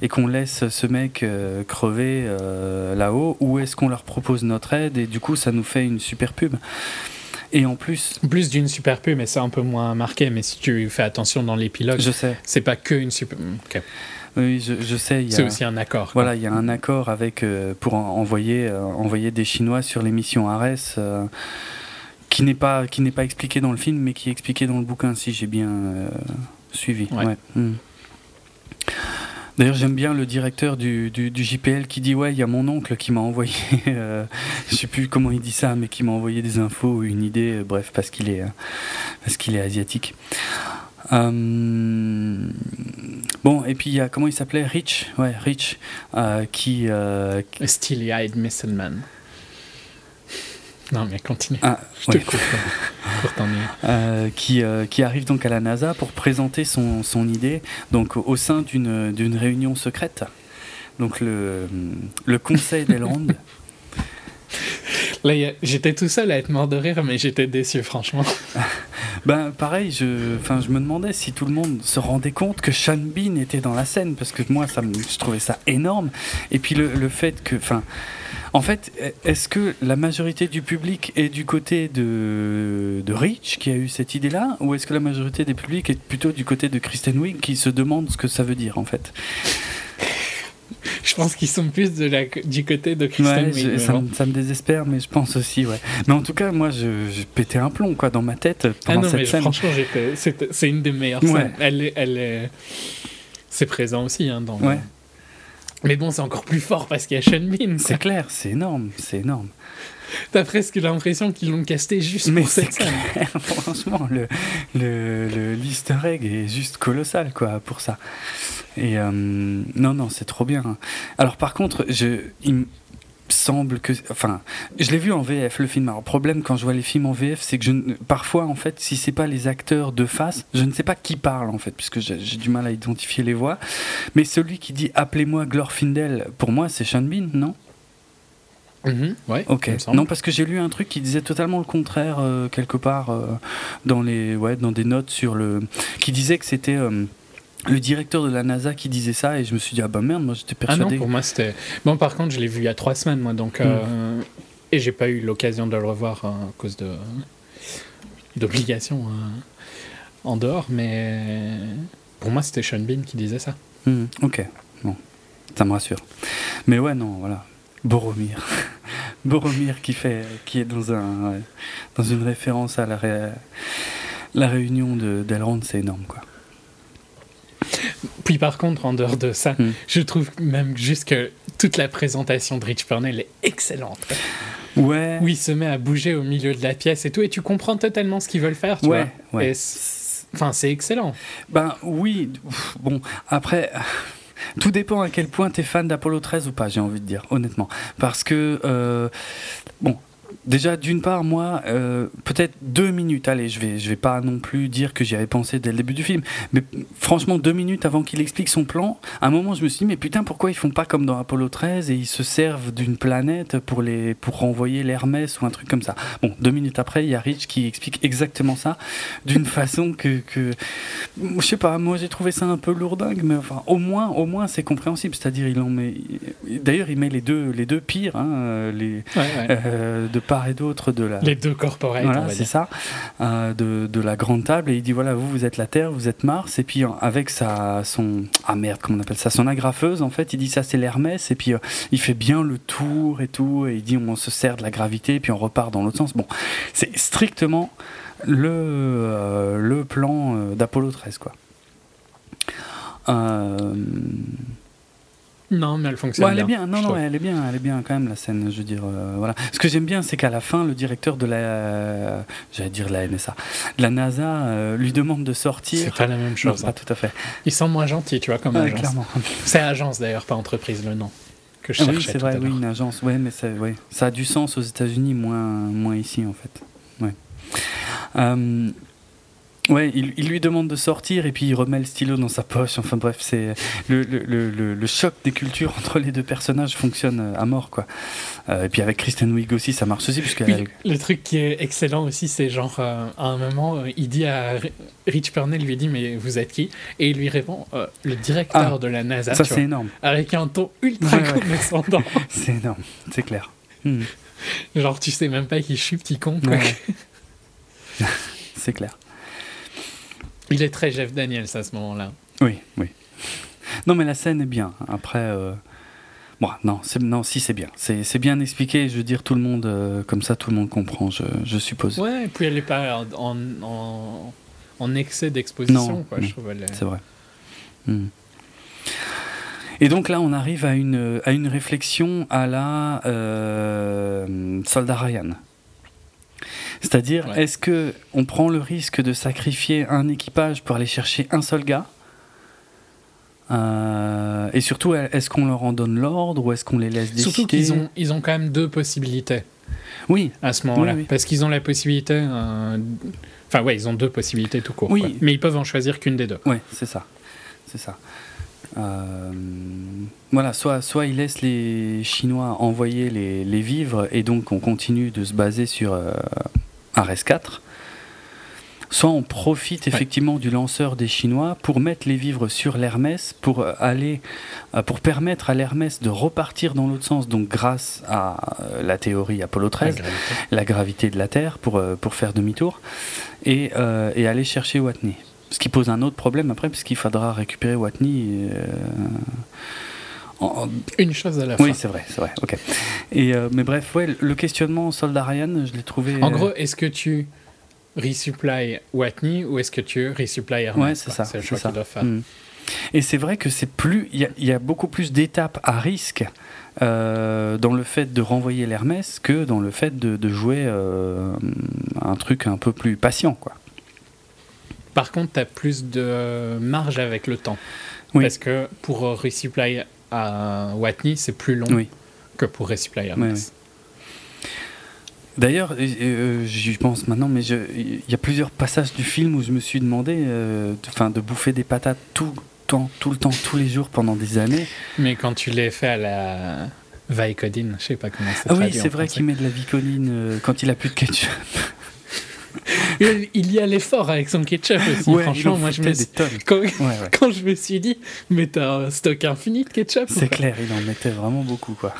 et qu'on laisse ce mec euh, crever euh, là-haut, ou est-ce qu'on leur propose notre aide et du coup ça nous fait une super pub? Et en plus, Plus d'une super pub, mais c'est un peu moins marqué. Mais si tu fais attention dans l'épilogue, je sais, c'est pas que une super. Ok. oui, je, je sais, C'est aussi un accord. quoi. voilà, il y a un accord avec euh, pour en- envoyer euh, envoyer des Chinois sur les missions Ares. euh, qui n'est pas qui n'est pas expliqué dans le film mais qui est expliqué dans le bouquin si j'ai bien suivi Ouais. Ouais. Mm. D'ailleurs, j'aime bien le directeur du, du, du JPL qui dit Ouais, il y a mon oncle qui m'a envoyé, euh, je sais plus comment il dit ça, mais qui m'a envoyé des infos ou une idée, euh, bref, parce qu'il est, euh, parce qu'il est asiatique. Euh, bon, et puis il y a, comment il s'appelait? Rich, ouais, Rich, qui. qui- Steely-eyed Missile Man. Non, mais continue. ah, Je te ouais. coupe euh, qui, euh, qui arrive donc à la NASA pour présenter son, son idée donc au sein d'une réunion secrète. Donc le, le conseil d'Elrond. Là, j'étais tout seul à être mort de rire, mais j'étais déçu, franchement. ben pareil, je, je me demandais si tout le monde se rendait compte que Sean Bean était dans la scène parce que moi ça je trouvais ça énorme. Et puis le, le fait que, enfin, en fait, est-ce que la majorité du public est du côté de, de Rich qui a eu cette idée-là, ou est-ce que la majorité des publics est plutôt du côté de Kristen Wiig qui se demande ce que ça veut dire en fait? Je pense qu'ils sont plus de la, du côté de Kristen Ouais, Wiig, ça, me, ça me désespère, mais je pense aussi, ouais. Mais en tout cas, moi, je, je pétais un plomb, quoi, dans ma tête Ah pendant non, cette mais scène. franchement, c'est une des meilleures Ouais. scènes. Elle est, elle est, c'est présent aussi hein, dans. Ouais. Mais bon, c'est encore plus fort parce qu'il y a Sean Bean. C'est clair, c'est énorme, c'est énorme. T'as presque l'impression qu'ils l'ont casté juste Mais pour cette scène. clair, franchement, le, le, le- egg est juste colossal, quoi, pour ça. Et euh, non, non, c'est trop bien. Alors, par contre, je, il semble que. Enfin, je l'ai vu en VF, le film. Alors, le problème quand je vois les films en VF, c'est que je, parfois, en fait, si c'est pas les acteurs de face, je ne sais pas qui parle, en fait, puisque j'ai, du mal à identifier les voix. Mais celui qui dit Appelez-moi Glorfindel, pour moi, c'est Sean Bean, non? Mhm, ouais, Ok. Non, parce que j'ai lu un truc qui disait totalement le contraire euh, quelque part euh, dans les ouais dans des notes sur le qui disait que c'était euh, le directeur de la NASA qui disait ça et je me suis dit ah bah merde moi j'étais Ah persuadé. non, pour moi c'était. Bon, par contre, je l'ai vu il y a trois semaines, moi, donc. Hmm. euh, Et j'ai pas eu l'occasion de le revoir euh, à cause de d'obligations euh, en dehors, mais pour moi c'était Sean Bean qui disait ça. Hmm, ok. Bon, ça me rassure. Mais ouais non voilà Boromir. Boromir qui fait qui est dans un dans une référence à la ré- la réunion de d'Elrond c'est énorme quoi. Puis par contre, en dehors de ça, Hmm. je trouve même juste que toute la présentation de Rich Purnell est excellente. Ouais. Où il se met à bouger au milieu de la pièce et tout, et tu comprends totalement ce qu'ils veulent faire, tu Ouais, vois. ouais. Enfin, c'est excellent. Ben oui, bon, après, tout dépend à quel point tu es fan d'Apollo 13 ou pas, j'ai envie de dire, honnêtement. Parce que, euh, bon, déjà, d'une part, moi, euh, peut-être deux minutes, allez, je vais, je vais pas non plus dire que j'y avais pensé dès le début du film, mais franchement, deux minutes avant qu'il explique son plan, à un moment, je me suis dit, mais putain, pourquoi ils font pas comme dans Apollo 13 et ils se servent d'une planète pour, les, pour renvoyer l'Hermès ou un truc comme ça Bon, deux minutes après, il y a Rich qui explique exactement ça d'une façon que, que je sais pas, moi j'ai trouvé ça un peu lourdingue, mais enfin, au moins, au moins c'est compréhensible. C'est-à-dire, il en met. D'ailleurs, il met les deux, les deux pires, hein, euh, les, Ouais, ouais. euh, de part et d'autre de la. Les deux corporate, on Voilà, c'est ça, euh, de, de la grande table, et il dit voilà, vous, vous êtes la Terre, vous êtes Mars, et puis euh, avec sa, son, ah merde, comment on appelle ça, son agrafeuse, en fait, il dit ça c'est l'Hermès, et puis euh, il fait bien le tour et tout, et il dit on se sert de la gravité, et puis on repart dans l'autre sens. Bon, c'est strictement le, euh, le plan d'Apollo 13, quoi. Euh, Non, mais elle fonctionne Ouais, elle est bien. bien. Non, non, elle est bien. Elle est bien quand même la scène. Je veux dire, euh, voilà. Ce que j'aime bien, c'est qu'à la fin, le directeur de la, euh, j'allais dire la NSA, de la NASA, euh, lui demande de sortir. C'est pas la même Non, chose. pas hein. tout à fait. Ils sont moins gentils, tu vois, comme Ouais, agence. clairement. C'est agence d'ailleurs, pas entreprise, le nom que je Ah oui, c'est vrai. Oui, une agence. Ouais, mais c'est, ouais. ça a du sens aux États-Unis, moins, moins ici en fait. Ouais. Ouais, il, il lui demande de sortir et puis il remet le stylo dans sa poche. Enfin bref, c'est le, le, le, le- le choc des cultures entre les deux personnages fonctionne euh, à mort quoi. Euh, et puis avec Kristen Wiig aussi, ça marche aussi puisqu'elle Oui, le truc qui est excellent aussi, c'est genre, euh, à un moment, il dit à Rich Purnell, lui dit, mais vous êtes qui? Et il lui répond, euh, le directeur Ah, de la NASA, ça c'est énorme. avec un ton ultra Ouais, ouais. condescendant. C'est énorme, c'est clair. Hmm, genre, tu sais même pas qu'il chie petit con. Ouais. c'est clair. Il est très Jeff Daniels à ce moment-là. Oui, oui. Non, mais la scène est bien. Après, euh, bon, non, non, si c'est bien. C'est c'est bien expliqué. Je veux dire, tout le monde, euh, comme ça, tout le monde comprend. Je, je suppose. Ouais, et puis elle est pas en, en, en excès d'exposition, Non, quoi, je trouve. Est- C'est vrai. Hmm. Et donc là, on arrive à une, à une réflexion à la euh, Soldat Ryan. C'est-à-dire, Ouais. est-ce que on prend le risque de sacrifier un équipage pour aller chercher un seul gars? Euh, Et surtout, est-ce qu'on leur en donne l'ordre ou est-ce qu'on les laisse décider Surtout qu'ils ont, ils ont quand même deux possibilités Oui, à ce moment-là. Oui, oui. Parce qu'ils ont la possibilité. euh, Enfin, ouais, ils ont deux possibilités tout court. Oui. quoi. Mais ils peuvent en choisir qu'une des deux. Ouais, c'est ça. C'est ça. Euh, voilà, soit, soit ils laissent les Chinois envoyer les, les vivres et donc on continue de se baser sur euh, Ares 4. Soit on profite effectivement du lanceur des Chinois pour mettre les vivres sur l'Hermès, pour euh, aller, euh, pour permettre à l'Hermès de repartir dans l'autre sens, donc grâce à euh, la théorie Apollo 13 La gravité. la gravité de la Terre pour, pour faire demi-tour et, euh, et aller chercher Watney. Ce qui pose un autre problème après, puisqu'il faudra récupérer Watney. euh, en- Une chose à la fois. Oui, c'est vrai, c'est vrai, ok. Et, euh, mais bref, ouais, le questionnement Soldat Ryan, je l'ai trouvé. En euh, gros, est-ce que tu resupply Watney ou est-ce que tu resupply Hermès Ouais, c'est ça. C'est le choix qu'ils doivent faire. Mm. Et c'est vrai que c'est plus, il y, a- il y a beaucoup plus d'étapes à risque euh, dans le fait de renvoyer l'Hermès que dans le fait de, de jouer euh, un truc un peu plus patient, quoi. Par contre, tu as plus de marge avec le temps. Oui. Parce que pour resupply à Watney, c'est plus long Oui. que pour resupply Hermès. D'ailleurs, euh, j'y pense maintenant, mais il y a plusieurs passages du film où je me suis demandé, euh, de, bouffer des patates tout le temps, tout le temps, tous les jours pendant des années. Mais quand tu l'as fait à la Vicodine, je sais pas comment c'est Ah oui, c'est vrai qu'il met de la vicoline euh, quand il a plus de ketchup. Il y allait fort avec son ketchup aussi. Ouais, Franchement, moi je me des suis- tonnes. quand, Ouais, ouais. quand je me suis dit, mais t'as un stock infini de ketchup C'est clair, il en mettait vraiment beaucoup, quoi.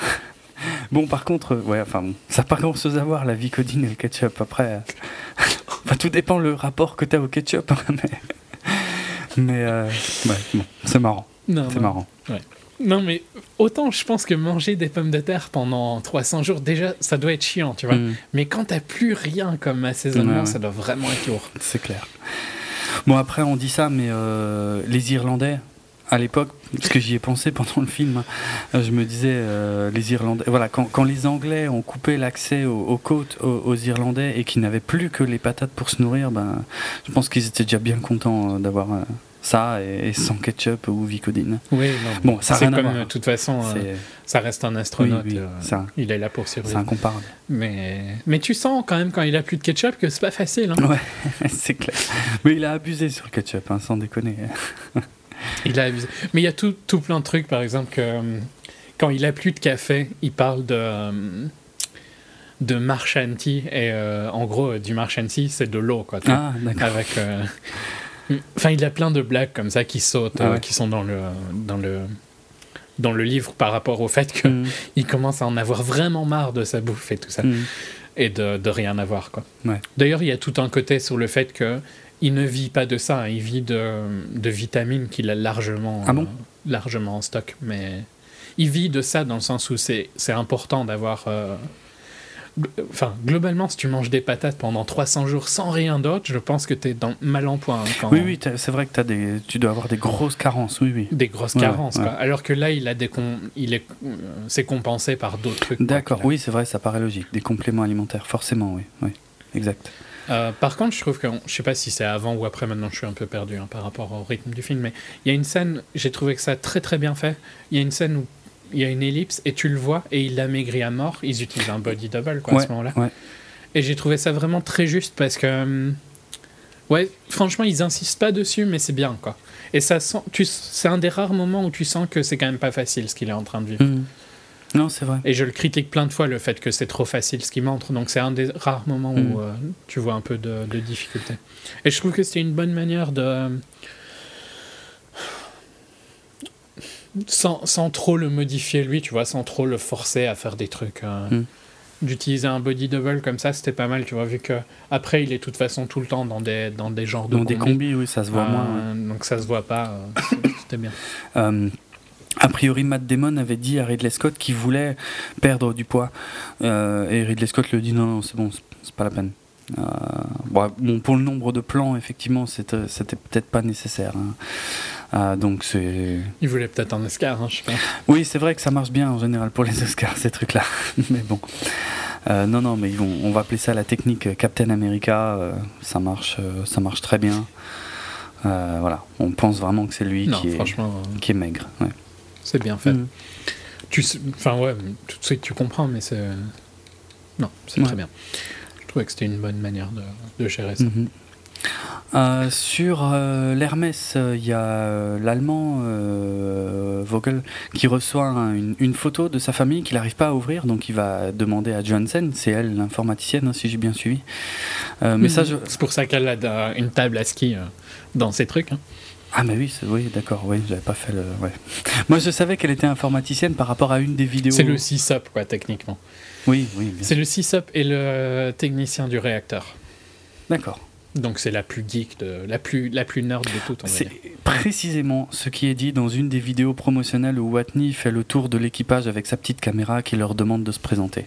Bon, par contre, ouais, enfin, bon, ça n'a pas grand chose à voir, la vicodine et le ketchup. Après, euh, enfin, tout dépend le rapport que tu as au ketchup, hein, mais, mais euh, ouais, bon, c'est marrant, c'est marrant. Non, mais autant je pense que manger des pommes de terre pendant 300 jours, déjà, ça doit être chiant, tu vois. Mm. Mais quand t'as plus rien comme assaisonnement, Ouais, ça doit vraiment être lourd. C'est clair. Bon, après, on dit ça, mais euh, les Irlandais, à l'époque, parce que j'y ai pensé pendant le film, hein, je me disais, euh, les Irlandais, voilà, quand, quand les Anglais ont coupé l'accès aux, aux côtes aux, aux Irlandais et qu'ils n'avaient plus que les patates pour se nourrir, ben, je pense qu'ils étaient déjà bien contents euh, d'avoir euh, ça et, et sans ketchup ou vicodine. Oui, non. Bon, ça c'est comme, voir. euh, de toute façon, euh, C'est ça reste un astronaute. Oui, oui, euh, il est là pour c'est survivre. incomparable. Mais, mais tu sens quand même quand il a plus de ketchup que c'est pas facile. hein. Ouais, c'est clair. Mais il a abusé sur le ketchup, hein, sans déconner. Il a abusé. Mais il y a tout, tout plein de trucs, par exemple, que euh, quand il a plus de café, il parle de, euh, de Marchanti. Et euh, en gros, euh, du Marchanti, c'est de l'eau, quoi. Ah, d'accord. Avec. Enfin, il a plein de blagues comme ça qui sautent, Ah euh, ouais. qui sont dans le, dans, le, dans le livre par rapport au fait qu'il Mm, commence à en avoir vraiment marre de sa bouffe et tout ça. mm. et de, de rien avoir. Quoi. Ouais. D'ailleurs, il y a tout un côté sur le fait que il ne vit pas de ça, hein. il vit de, de vitamines qu'il a largement, Ah bon? euh, largement en stock. Mais il vit de ça dans le sens où c'est important d'avoir. euh, Enfin, globalement, si tu manges des patates pendant 300 jours sans rien d'autre, je pense que tu es dans, mal en point. hein, quand- Oui, oui, c'est vrai que as des, tu dois avoir des grosses carences, oui, oui. Des grosses Ouais, carences. ouais. quoi. Alors que là, il a des com- il est, euh, c'est compensé par d'autres trucs. D'accord, oui, c'est vrai, ça paraît logique. Des compléments alimentaires, forcément, oui. oui. Exact. Euh, par contre, je trouve que, je sais pas si c'est avant ou après, maintenant je suis un peu perdu hein, par rapport au rythme du film, mais il y a une scène, j'ai trouvé que ça très très bien fait. Il y a une scène où il y a une ellipse et tu le vois et il l'a maigri à mort. Ils utilisent un body double quoi, à Ouais, ce moment-là. ouais. Et j'ai trouvé ça vraiment très juste parce que, hum, ouais, franchement, ils insistent pas dessus, mais c'est bien quoi. Et ça sent, tu, c'est un des rares moments où tu sens que c'est quand même pas facile ce qu'il est en train de vivre. Mhm. Non, c'est vrai. Et je le critique plein de fois, le fait que c'est trop facile ce qu'il montre. Donc c'est un des rares moments où euh, tu vois un peu de, de difficulté. Et je trouve que c'était une bonne manière de... Sans, sans trop le modifier lui, tu vois, sans trop le forcer à faire des trucs. euh, Mm. D'utiliser un body double comme ça, c'était pas mal, tu vois, vu que après il est de toute façon tout le temps dans des, dans des genres de Dans des combis. oui, ça se voit Euh, moins. ouais. Donc ça se voit pas, euh, c'était bien. Euh, a priori, Matt Damon avait dit à Ridley Scott qu'il voulait perdre du poids. Euh, et Ridley Scott lui a dit non, non, c'est bon, c'est- pas la peine. Euh, bon, pour le nombre de plans, effectivement, c'était c'était peut-être pas nécessaire. hein. Euh, donc c'est. Il voulait peut-être un Oscar, hein, je sais pas. Oui, c'est vrai que ça marche bien en général pour les Oscars, ces trucs-là. mais bon. Euh, non, non, mais ils vont, on va appeler ça la technique Captain America. euh, ça marche, euh, ça marche très bien. Euh, voilà, on pense vraiment que c'est lui Non, qui, est, euh, qui est maigre. ouais. c'est bien fait. Tu sais- enfin ouais, tout de suite tu comprends, mais c'est non, c'est Ouais. très bien. Je trouvais que c'était une bonne manière de, de gérer ça. Mhm. Euh, sur euh, l'Hermès, euh, il y a l'Allemand Vogel qui reçoit un- une, une photo de sa famille qu'il n'arrive pas à ouvrir, donc il va demander à Johansen, c'est elle l'informaticienne, hein, si j'ai bien suivi. Je... C'est pour ça qu'elle a une table à ski dans ses trucs. hein. Ah mais oui, oui d'accord, oui, j'avais pas fait le... Ouais. Moi je savais qu'elle était informaticienne par rapport à une des vidéos... C'est le CISOP quoi techniquement. Oui, oui, C'est le CISOP et le technicien du réacteur. D'accord. Donc c'est la plus geek, de, la plus la plus nerd de toutes. C'est précisément ce qui est dit dans une des vidéos promotionnelles où Watney fait le tour de l'équipage avec sa petite caméra qui leur demande de se présenter.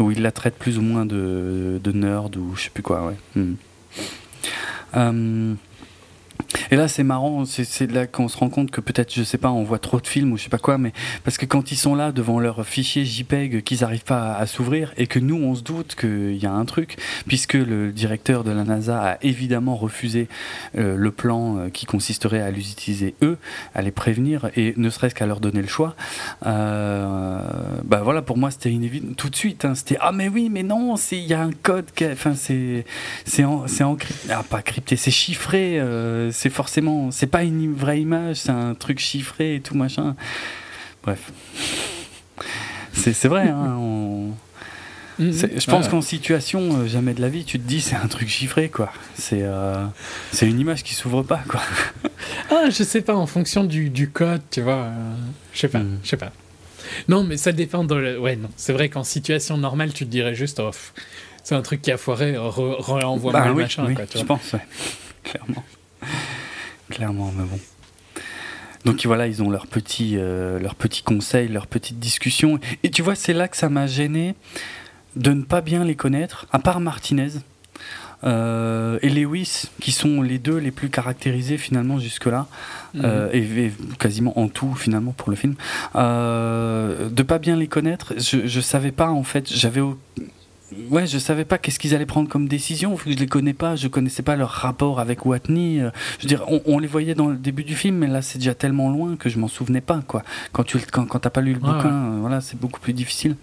Où il la traite plus ou moins de, de nerd ou je sais plus quoi, ouais. Hmm. Euh, et là, c'est marrant, c'est là qu'on se rend compte que peut-être, je sais pas, on voit trop de films ou je sais pas quoi, mais parce que quand ils sont là devant leur fichier JPEG qu'ils n'arrivent pas à, s'ouvrir et que nous, on se doute qu'il y a un truc, puisque le directeur de la NASA a évidemment refusé euh, le plan euh, qui consisterait à les utiliser eux, à les prévenir et ne serait-ce qu'à leur donner le choix. Euh, bah voilà, pour moi, c'était inévitable tout de suite. hein, c'était ah mais oui, mais non, il y a un code, enfin c'est c'est en- c'est encrypté, ah, pas crypté, c'est chiffré. Euh, c'est forcément, c'est pas une vraie image, c'est un truc chiffré et tout machin. Bref. C'est vrai, hein, on- Mhm. c'est- je pense Ouais. qu'en situation euh, jamais de la vie, tu te dis c'est un truc chiffré quoi. C'est euh, c'est une image qui s'ouvre pas quoi. Ah, je sais pas, en fonction du, du code, tu vois. euh, je sais pas, Mm. je sais pas. Non, mais ça dépend de. le- Ouais, non. C'est vrai qu'en situation normale, tu te dirais juste, oh, c'est un truc qui a foiré, re- renvoie-moi Bah oui, machin, oui, quoi, tu je pense, ouais. clairement, clairement, mais bon. Donc voilà, ils ont leurs petits, euh, leurs petits conseils, leurs petites discussions. Et tu vois, c'est là que ça m'a gêné de ne pas bien les connaître, à part Martinez. euh, et Lewis, qui sont les deux les plus caractérisés finalement jusque-là, Mhm. euh, et, et quasiment en tout finalement pour le film, de pas bien les connaître, je, je savais pas en fait, j'avais Ouais, je savais pas qu'est-ce qu'ils allaient prendre comme décision, vu que je les connais pas, je connaissais pas leur rapport avec Watney. euh, je veux dire, on, on les voyait dans le début du film, mais là c'est déjà tellement loin que je m'en souvenais pas, quoi. Quand tu quand, quand t'as pas lu le bouquin, ouais. euh, voilà, c'est beaucoup plus difficile.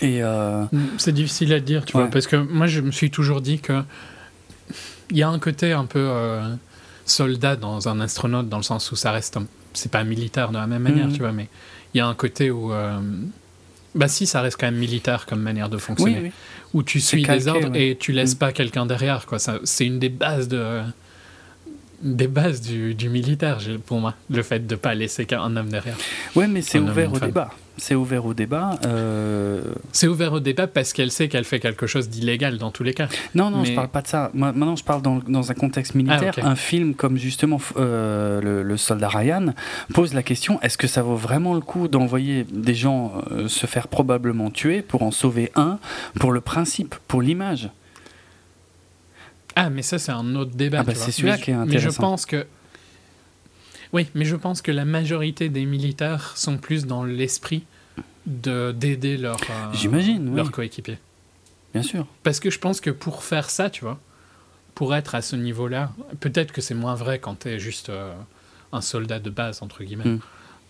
Et euh, Mm, C'est difficile à dire, tu Ouais. vois, parce que moi, je me suis toujours dit que il y a un côté un peu euh, soldat dans un astronaute, dans le sens où ça reste, c'est pas militaire de la même manière, Mhm. tu vois, mais il y a un côté où, euh, bah si, ça reste quand même militaire comme manière de oui, fonctionner, oui. où tu suis calqué, des ordres ouais. et tu laisses Mhm. pas quelqu'un derrière, quoi. Ça, c'est une des bases de des bases du, du militaire, pour moi, le fait de pas laisser qu'un homme derrière. Ouais, mais c'est Un ouvert au femme. débat. C'est ouvert au débat. euh, C'est ouvert au débat parce qu'elle sait qu'elle fait quelque chose d'illégal dans tous les cas. Non, non, je Mais- parle pas de ça. Moi, maintenant, je parle dans, dans un contexte militaire. Ah. Un film comme justement euh, le, le soldat Ryan pose la question est-ce que ça vaut vraiment le coup d'envoyer des gens euh, se faire probablement tuer pour en sauver un pour le principe, pour l'image? Ah, mais ça, c'est un autre débat. Ah bah, c'est celui-là je- qui est Mais je intéressant. pense que. Oui, mais je pense que la majorité des militaires sont plus dans l'esprit de d'aider leur, euh, J'imagine, oui. leur coéquipier. Bien sûr. Parce que je pense que pour faire ça, tu vois, pour être à ce niveau-là, peut-être que c'est moins vrai quand tu es juste euh, un soldat de base, entre guillemets. Mm.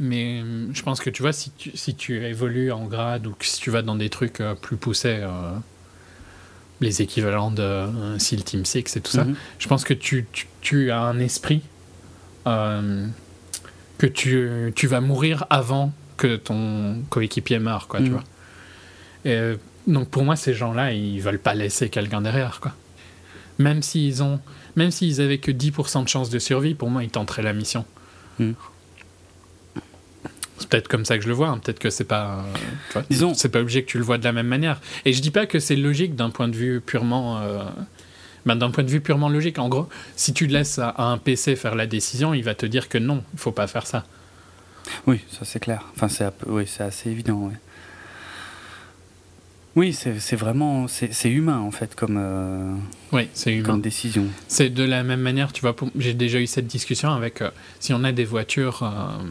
Mais euh, je pense que tu vois, si tu, si tu évolues en grade ou que si tu vas dans des trucs euh, plus poussés, euh, les équivalents de SEAL Team 6 et tout ça, Mhm. je pense que tu, tu, tu as un esprit euh, que tu, tu vas mourir avant que ton coéquipier meure, quoi, tu Mhm. vois. Et, euh, donc pour moi, ces gens-là, ils veulent pas laisser quelqu'un derrière, quoi. Même s'ils ont, même s'ils avaient que 10% de chance de survie, pour moi, ils tenteraient la mission. Mhm. C'est peut-être comme ça que je le vois. hein. Peut-être que c'est pas, euh, c'est pas obligé que tu le vois de la même manière. Et je dis pas que c'est logique d'un point de vue purement, euh, ben, d'un point de vue purement logique. En gros, si tu laisses à, à un PC faire la décision, il va te dire que non, il faut pas faire ça. Oui, ça c'est clair. Enfin, c'est oui, assez évident. ouais. Oui, c'est vraiment c'est humain en fait comme euh, Oui, c'est humain. comme décision. C'est de la même manière, tu vois, j'ai déjà eu cette discussion avec, euh, si on a des voitures, euh,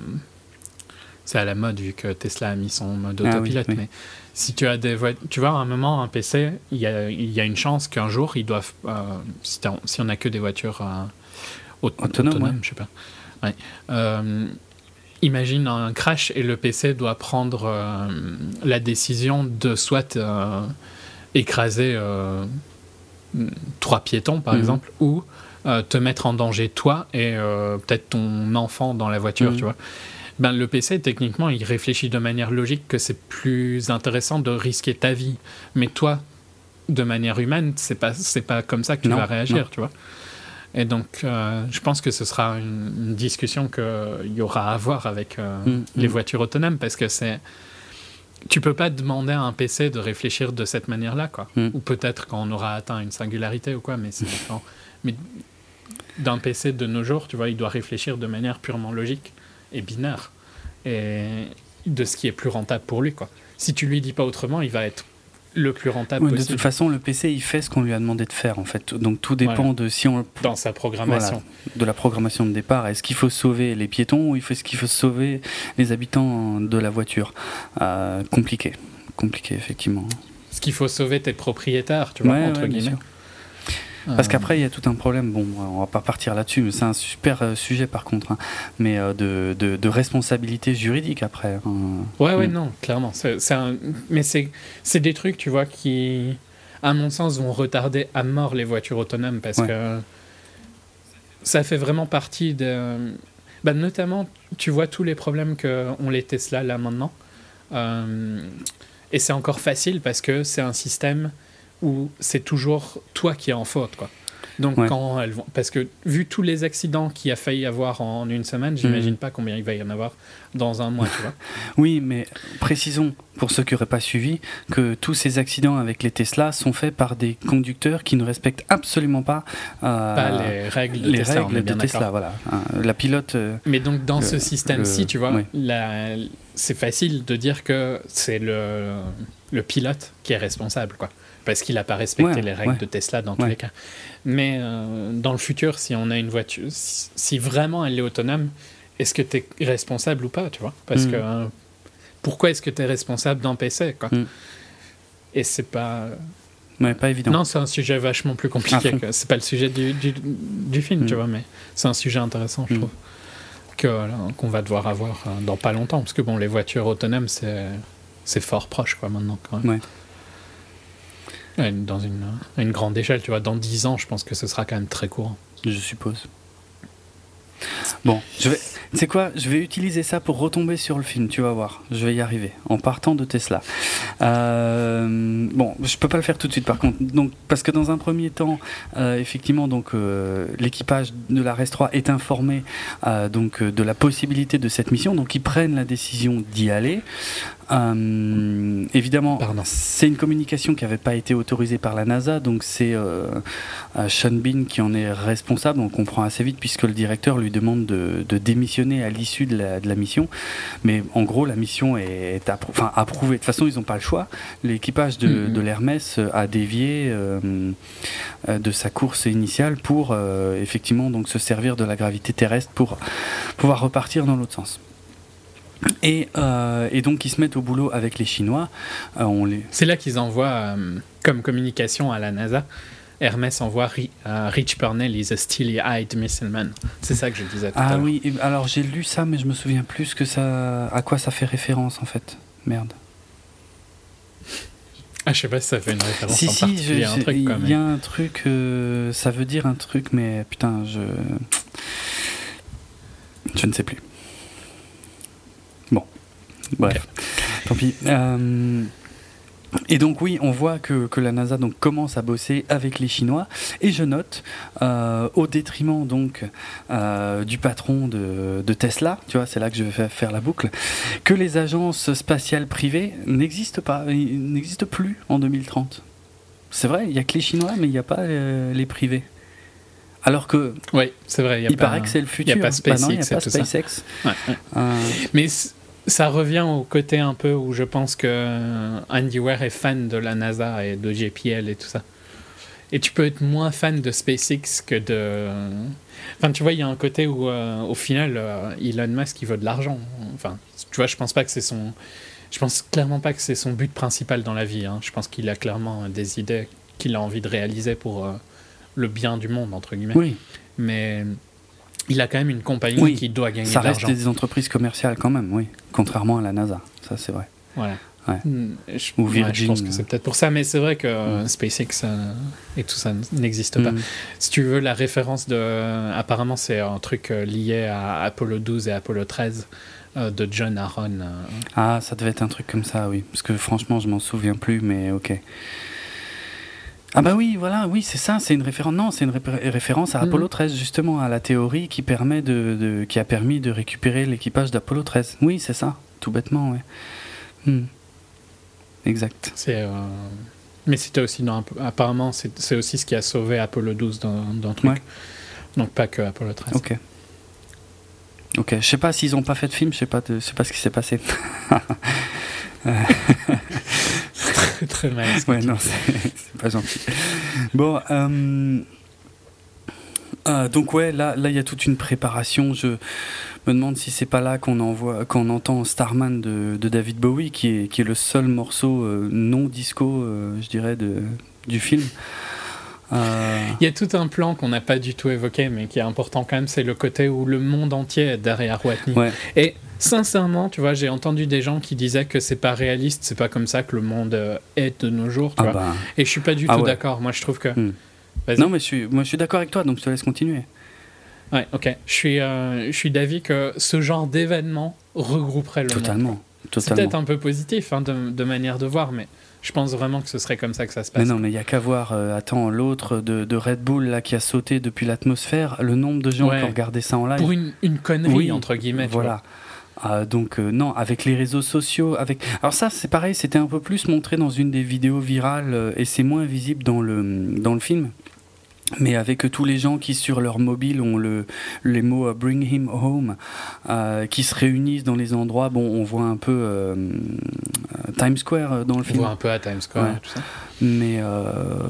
c'est à la mode vu que Tesla a mis son mode Ah oui, autopilote, oui. mais si tu as des voitures, tu vois, à un moment, un PC, il y a, il y a une chance qu'un jour, ils doivent, euh, si, on a que des voitures euh, aut- Autonomes, autonomes, ouais. je sais pas, Ouais. Euh, imagine un crash et le PC doit prendre la décision de soit écraser trois piétons, par Mhm. exemple, ou te mettre en danger toi et peut-être ton enfant dans la voiture, Mhm. tu vois. Ben, le PC, techniquement, il réfléchit de manière logique que c'est plus intéressant de risquer ta vie. Mais toi, de manière humaine, c'est pas, c'est pas comme ça que tu Non, vas réagir, non. tu vois. Et donc, euh, je pense que ce sera une, une discussion qu'il y aura à avoir avec euh, Mm, les mm. voitures autonomes parce que c'est. Tu peux pas demander à un PC de réfléchir de cette manière-là, quoi. Mm. Ou peut-être quand on aura atteint une singularité ou quoi, mais c'est différent. Mais d'un PC de nos jours, tu vois, il doit réfléchir de manière purement logique et binaire. Et de ce qui est plus rentable pour lui, quoi. Si tu lui dis pas autrement, il va être le plus rentable de toute façon, le PC il fait ce qu'on lui a demandé de faire en fait. Donc tout dépend de si on dans sa programmation. de la programmation de départ. Est-ce qu'il faut sauver les piétons ou est-ce qu'il faut sauver les habitants de la voiture? Euh, Compliqué, compliqué effectivement. Ce qu'il faut sauver tes propriétaires, tu vois, Ouais, entre ouais, guillemets? Parce Euh, qu'après, il y a tout un problème. Bon, on va pas partir là-dessus, mais c'est un super euh, sujet par contre. hein. Mais euh, de, de, de responsabilité juridique après. hein. Ouais, ouais, Mm. non, clairement. Un- Mais c'est, c'est des trucs, tu vois, qui, à mon sens, vont retarder à mort les voitures autonomes parce Ouais. que ça fait vraiment partie de. Bah, notamment, tu vois tous les problèmes qu'ont les Tesla là maintenant. Euh, Et c'est encore facile parce que c'est un système où c'est toujours toi qui es en faute, quoi. Donc Ouais. quand elles vont, parce que vu tous les accidents qu'il a failli avoir en une semaine, j'imagine pas combien il va y en avoir dans un mois, tu vois. Oui, mais précisons, pour ceux qui n'auraient pas suivi, que tous ces accidents avec les Tesla sont faits par des conducteurs qui ne respectent absolument pas, euh, pas les règles de les Tesla, règles de. Voilà. Hein, La pilote. euh, Mais donc dans Le- ce système-ci, tu vois, oui. c'est facile de dire que c'est le, le pilote qui est responsable, quoi. Parce qu'il n'a pas respecté Ouais, les règles ouais. de Tesla dans tous les cas. Mais euh, dans le futur, si on a une voiture, si, si vraiment elle est autonome, est-ce que tu es responsable ou pas, tu vois? Parce Mm. que euh, pourquoi est-ce que tu es responsable d'un PC, quoi? Mm. Et c'est pas. ouais, pas évident. Non, c'est un sujet vachement plus compliqué. que- C'est pas le sujet du, du, du film, Mm. tu vois, mais c'est un sujet intéressant, je Mm. trouve, qu'on va devoir avoir euh, dans pas longtemps. Parce que bon, les voitures autonomes, c'est, c'est fort proche, quoi, maintenant, quand même. Ouais. Ouais, dans une, à une grande échelle, tu vois. Dans 10 ans, je pense que ce sera quand même très courant. Je suppose. Bon, je vais. Tu sais quoi Je vais utiliser ça pour retomber sur le film. Tu vas voir. Je vais y arriver en partant de Tesla. Euh, bon, je peux pas le faire tout de suite par contre. Donc, parce que dans un premier temps, euh, effectivement, donc euh, l'équipage de la RES 3 est informé euh, donc euh, de la possibilité de cette mission. Donc, ils prennent la décision d'y aller. Euh, évidemment, c'est une communication qui n'avait pas été autorisée par la NASA, donc c'est euh, euh, Sean Bean qui en est responsable. On comprend assez vite puisque le directeur lui demande de, de démissionner à l'issue de la, de la mission. Mais en gros, la mission est enfin, approuvée. De toute façon, ils n'ont pas le choix. L'équipage de, Mhm. de l'Hermès a dévié euh, euh, de sa course initiale pour euh, effectivement donc se servir de la gravité terrestre pour pouvoir repartir dans l'autre sens. Et, euh, et donc ils se mettent au boulot avec les Chinois. Euh, on les... C'est là qu'ils envoient euh, comme communication à la NASA. Hermès envoie Ri- Rich Purnell is a steely-eyed missile man. C'est ça que je disais tout à Ah oui, alors j'ai lu ça, mais je me souviens plus que ça, à quoi ça fait référence en fait. Merde. Ah, je sais pas si ça fait une référence si en si, particulier, je- un je- truc il quand y même. a un truc, ça veut dire un truc, mais putain, je, je ne sais plus. Bref, tant pis. Euh, Et donc oui, on voit que, que la NASA donc commence à bosser avec les Chinois. Et je note, euh, au détriment donc euh, du patron de, de Tesla, tu vois, c'est là que je vais faire, la boucle, que les agences spatiales privées n'existent pas, ils n'existent plus en 2030. C'est vrai, il y a que les Chinois, mais il n'y a pas euh, les privés. Alors que Oui, c'est vrai. y a il pas- paraît que c'est le futur. y a pas Bah non, il n'y a SpaceX pas ça. SpaceX. Ouais, ouais. Euh, Mais ça revient au côté un peu où je pense que euh, Andy Weir est fan de la NASA et de JPL et tout ça. Et tu peux être moins fan de SpaceX que de. Enfin, tu vois, il y a un côté où, euh, au final, euh, Elon Musk, il veut de l'argent. Enfin, tu vois, je pense pas que c'est son. Je pense clairement pas que c'est son but principal dans la vie. hein. Je pense qu'il a clairement des idées qu'il a envie de réaliser pour euh, le bien du monde, entre guillemets. oui, Mais il a quand même une compagnie Oui, qui doit gagner ça de reste l'argent. des entreprises commerciales quand même, oui. Contrairement à la NASA, ça c'est vrai. Voilà. Ouais. Hmm, Je, Ou ouais, je Virgin, pense que c'est peut-être pour ça, mais c'est vrai que euh, Mm. SpaceX euh, et tout ça n'existe pas. Mm. Si tu veux, la référence de. Apparemment, c'est un truc euh, lié à Apollo 12 et Apollo 13 euh, de John Aaron. euh. Ah, ça devait être un truc comme ça, oui. Parce que franchement, je m'en souviens plus, mais ok. Ah bah oui, voilà, oui, c'est ça, c'est une référence. Non, c'est une référence à Mhm. Apollo 13, justement, à la théorie qui permet de, de- qui a permis de récupérer l'équipage d'Apollo 13. Oui, c'est ça, tout bêtement, ouais. Hmm. Exact. C'est. euh, Mais c'était aussi dans. Apparemment, c'est c'est aussi ce qui a sauvé Apollo 12 dans, dans le truc. Ouais. Donc pas que Apollo 13. Ok. Ok, je sais pas s'ils ont pas fait de film, je sais pas, de- je sais pas ce qui s'est passé. Très, très mal. Ouais, non, c'est pas gentil. Bon, euh, euh, donc ouais, là, là, il y a toute une préparation. Je me demande si c'est pas là qu'on envoie, qu'on entend Starman de, de David Bowie, qui est, qui est le seul morceau euh, non disco, euh, je dirais, de, du film. Euh, Il y a tout un plan qu'on n'a pas du tout évoqué, mais qui est important quand même, c'est le côté où le monde entier est derrière Watney. ouais, Et sincèrement, tu vois, j'ai entendu des gens qui disaient que c'est pas réaliste, c'est pas comme ça que le monde euh, est de nos jours, tu ah vois. bah. Et je suis pas du Ah tout ouais. d'accord. Moi, je trouve que. Hmm. Non, mais je suis, moi, je suis d'accord avec toi, donc je te laisse continuer. Ouais, ok. Je suis, euh, je suis d'avis que ce genre d'événement regrouperait le monde. Totalement, C'est totalement. peut-être un peu positif hein, de, de manière de voir, mais je pense vraiment que ce serait comme ça que ça se passe. Mais non, mais il y a qu'à voir. euh, attends, l'autre de, de Red Bull là qui a sauté depuis l'atmosphère, le nombre de gens Ouais. qui ont regardé ça en live. Pour une, une connerie, Oui, entre guillemets. Voilà. Euh, donc euh, non, avec les réseaux sociaux, avec. Alors ça, c'est pareil, c'était un peu plus montré dans une des vidéos virales euh, et c'est moins visible dans le dans le film. Mais avec tous les gens qui sur leur mobile ont le, les mots euh, Bring him home, euh, qui se réunissent dans les endroits, bon, on voit un peu euh, Times Square dans le On film. voit un peu à Times Square Ouais. tout ça. Mais euh,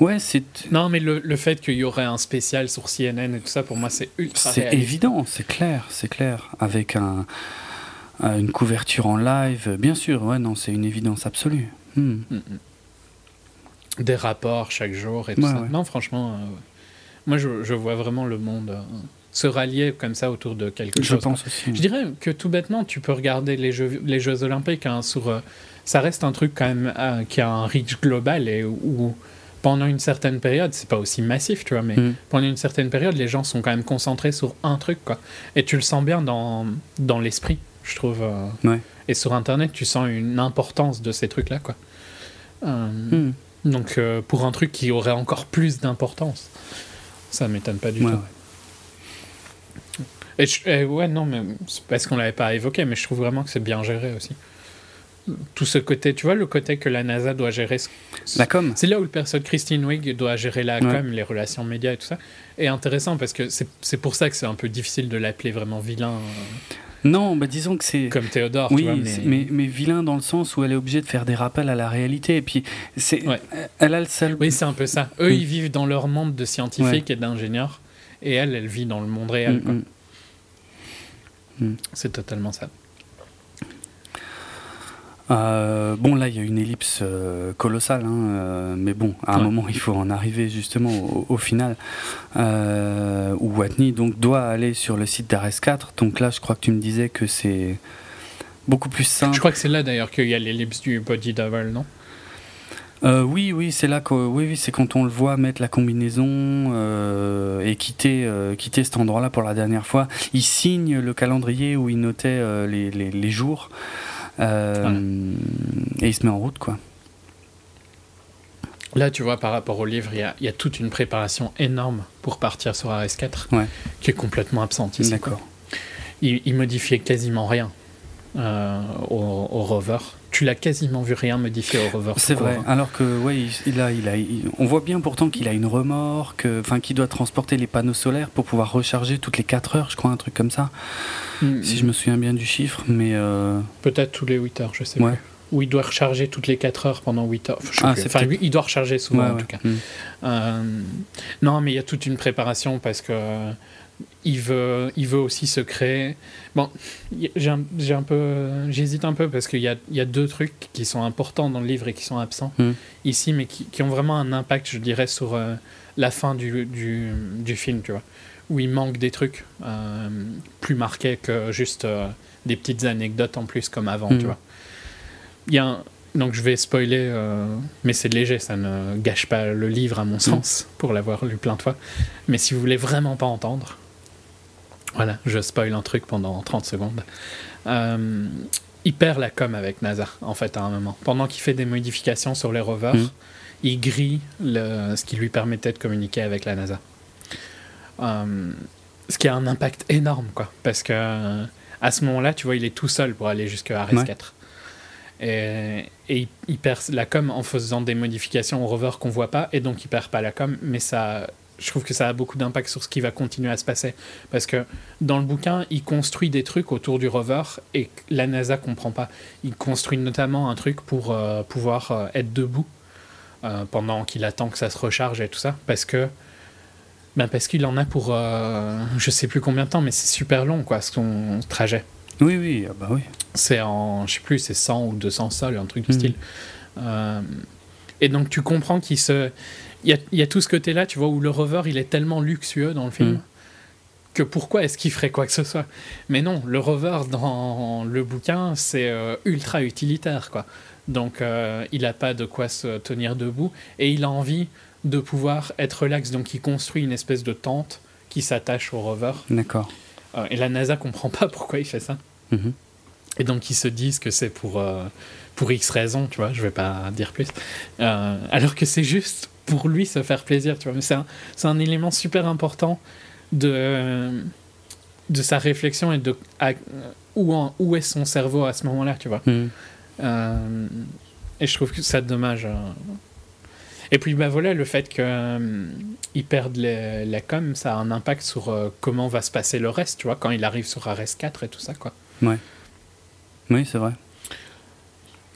ouais, c'est Non, mais le, le fait qu'il y aurait un spécial sur CNN et tout ça, pour moi, c'est ultra c'est évident, c'est clair, c'est clair, avec un, un- une couverture en live, bien sûr. Ouais, non, c'est une évidence absolue. Hmm. Mm, mm. Des rapports chaque jour et tout Ouais, ça. ouais. Non, franchement, euh, moi, je, je vois vraiment le monde euh, se rallier comme ça autour de quelque Je chose. pense aussi. Je dirais que tout bêtement, tu peux regarder les Jeux, les jeux Olympiques hein, sur. euh, ça reste un truc quand même qui a un reach global et où pendant une certaine période, c'est pas aussi massif, tu vois, mais Mm. pendant une certaine période, les gens sont quand même concentrés sur un truc, quoi. Et tu le sens bien dans, dans l'esprit, je trouve. Ouais. Et sur Internet, tu sens une importance de ces trucs-là, quoi. Hmm. Donc, euh, pour un truc qui aurait encore plus d'importance, ça m'étonne pas du Ouais, tout. ouais. Et, je- et ouais, non, mais c'est parce qu'on l'avait pas évoqué, mais je trouve vraiment que c'est bien géré aussi. Tout ce côté, tu vois, le côté que la NASA doit gérer. La com. C'est là où le perso de Christine Wig doit gérer la Ouais. com, les relations médias et tout ça. Et intéressant parce que c'est c'est pour ça que c'est un peu difficile de l'appeler vraiment vilain euh, Non, bah disons que c'est. comme Théodore. Oui, tu vois, mais... mais... Mais, vilain dans le sens où elle est obligée de faire des rappels à la réalité. Et puis, c'est, Ouais. elle a le sale. Oui, c'est un peu ça. Eux, Mm. ils vivent dans leur monde de scientifiques et d'ingénieurs. Et elle, elle vit dans le monde réel. Mm, quoi. mm. C'est totalement ça. Euh, bon, là, il y a une ellipse euh, colossale, hein, euh, mais bon, à un Ouais. moment, il faut en arriver justement au, au final, euh, où Watney donc doit aller sur le site d'RS4. Donc là, je crois que tu me disais que c'est beaucoup plus simple. Je crois que c'est là d'ailleurs qu'il y a l'ellipse du body double, non? Euh, oui, oui, c'est là que, oui, oui, c'est quand on le voit mettre la combinaison euh, et quitter, euh, quitter cet endroit-là pour la dernière fois. Il signe le calendrier où il notait euh, les, les, les jours euh, et il se met en route, quoi. Là, tu vois, par rapport au livre, il y a, il y a toute une préparation énorme pour partir sur RS4 Ouais. qui est complètement absente ici. D'accord. Il, il modifiait quasiment rien euh, au, au rover. Tu l'as quasiment vu rien modifier au rover. C'est vrai. Alors que, ouais, il, il a, il a, il- on voit bien pourtant qu'il a une remorque, euh, enfin, qu'il doit transporter les panneaux solaires pour pouvoir recharger toutes les 4 heures, je crois, un truc comme ça. Mm, Si je me souviens bien du chiffre, mais. euh, Peut-être tous les 8 heures, je sais Ouais. plus. Ou il doit recharger toutes les 4 heures pendant 8 heures. Enfin, Ah, Enfin, lui, il doit recharger souvent ouais, en ouais. tout cas. Mm. Euh, non, mais il y a toute une préparation parce que il veut, il veut aussi se créer. Bon, j'ai un, peu, j'hésite un peu parce qu'il y a, y a deux trucs qui sont importants dans le livre et qui sont absents Mm. ici, mais qui, qui ont vraiment un impact, je dirais, sur euh, la fin du, du, du film, tu vois, où il manque des trucs euh, plus marqués que juste euh, des petites anecdotes en plus comme avant, tu vois. Il y a un- donc je vais spoiler, mais c'est léger, ça ne gâche pas le livre à mon sens, pour l'avoir lu plein de fois. Mais si vous voulez vraiment pas entendre, voilà, je spoil un truc pendant 30 secondes. Euh, il perd la com avec NASA, en fait, à un moment. Pendant qu'il fait des modifications sur les rovers, Mhm. il grille le, ce qui lui permettait de communiquer avec la NASA. Euh, ce qui a un impact énorme, quoi. Parce que euh, à ce moment-là, tu vois, il est tout seul pour aller jusqu'à RS4. Et, et il, il perd la com en faisant des modifications au rover qu'on voit pas, et donc il perd pas la com, mais ça, je trouve que ça a beaucoup d'impact sur ce qui va continuer à se passer. Parce que dans le bouquin, il construit des trucs autour du rover et la NASA comprend pas. Il construit notamment un truc pour euh, pouvoir euh, être debout euh, pendant qu'il attend que ça se recharge et tout ça, parce que ben parce qu'il en a pour je sais plus combien de temps, mais c'est super long quoi son trajet. Oui, oui, ah bah oui. C'est en, je sais plus, c'est 100 ou 200 sols, un truc du Mhm. style. Et donc tu comprends qu'il se, il y a, il y a tout ce côté-là, tu vois, où le rover il est tellement luxueux dans le film Mhm. que pourquoi est-ce qu'il ferait quoi que ce soit? Mais non, le rover dans le bouquin c'est euh, ultra utilitaire quoi. Donc euh, il a pas de quoi se tenir debout et il a envie de pouvoir être relax. Donc il construit une espèce de tente qui s'attache au rover. D'accord. Euh, et la NASA comprend pas pourquoi il fait ça. Mhm. Et donc ils se disent que c'est pour, pour X raisons, tu vois, je vais pas dire plus. Alors que c'est juste pour lui se faire plaisir, tu vois. Mais c'est un, un élément super important de, de sa réflexion et de à- où, en- où est son cerveau à ce moment-là, tu vois. Mhm. Euh, et je trouve que ça dommage. euh. Et puis bah voilà, le fait qu'ils perdent les- la com, ça a un impact sur euh, comment va se passer le reste, tu vois, quand il arrive sur RS4 et tout ça, quoi. Oui, c'est vrai.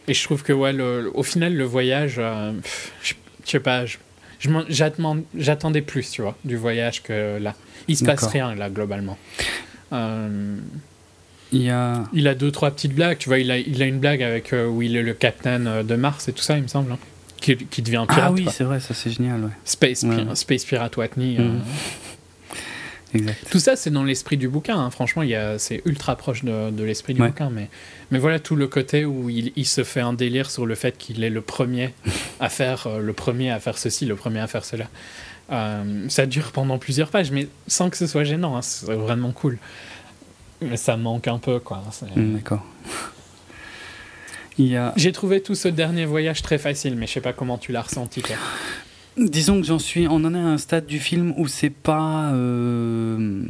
Et je trouve que, ouais, le- au final, le voyage, euh, je je sais pas, j'attendais plus, tu vois, du voyage que là. Il se passe rien, là, globalement. Euh, Il a. il a deux, trois petites blagues, tu vois, il a, il a une blague avec euh, où il est le capitaine euh, de Mars et tout ça, il me semble, hein, qui, qui devient pirate, Ah oui, c'est vrai, ça c'est génial, ouais. Space, Pi-. Space Pirate Watney. Mhm. euh, exact. Tout ça, c'est dans l'esprit du bouquin. hein. Franchement, c'est ultra proche de, de l'esprit du Ouais. bouquin. Mais, mais voilà tout le côté où il, il se fait un délire sur le fait qu'il est le premier à faire euh, le premier à faire ceci, le premier à faire cela. Euh, ça dure pendant plusieurs pages, mais sans que ce soit gênant. hein. C'est vraiment cool. Mais ça manque un peu, quoi. Mm, D'accord. A, J'ai trouvé tout ce dernier voyage très facile, mais je sais pas comment tu l'as ressenti, toi. Disons que j'en suis, on en est à un stade du film où c'est pas, euh,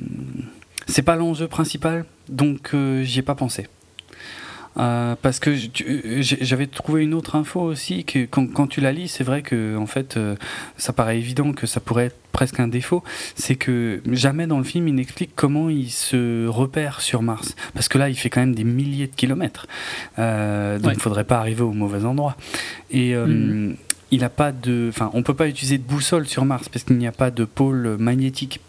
c'est pas l'enjeu principal, donc euh, j'y ai pas pensé. Euh, parce que j'avais trouvé une autre info aussi que quand, quand tu la lis, c'est vrai que en fait, euh, ça paraît évident que ça pourrait être presque un défaut. C'est que jamais dans le film il n'explique comment il se repère sur Mars, parce que là il fait quand même des milliers de kilomètres, Euh, donc il Ouais. faudrait pas arriver au mauvais endroit. Et Mhm. Il a pas de, enfin, on peut pas utiliser de boussole sur Mars parce qu'il n'y a pas de pôle magnétique.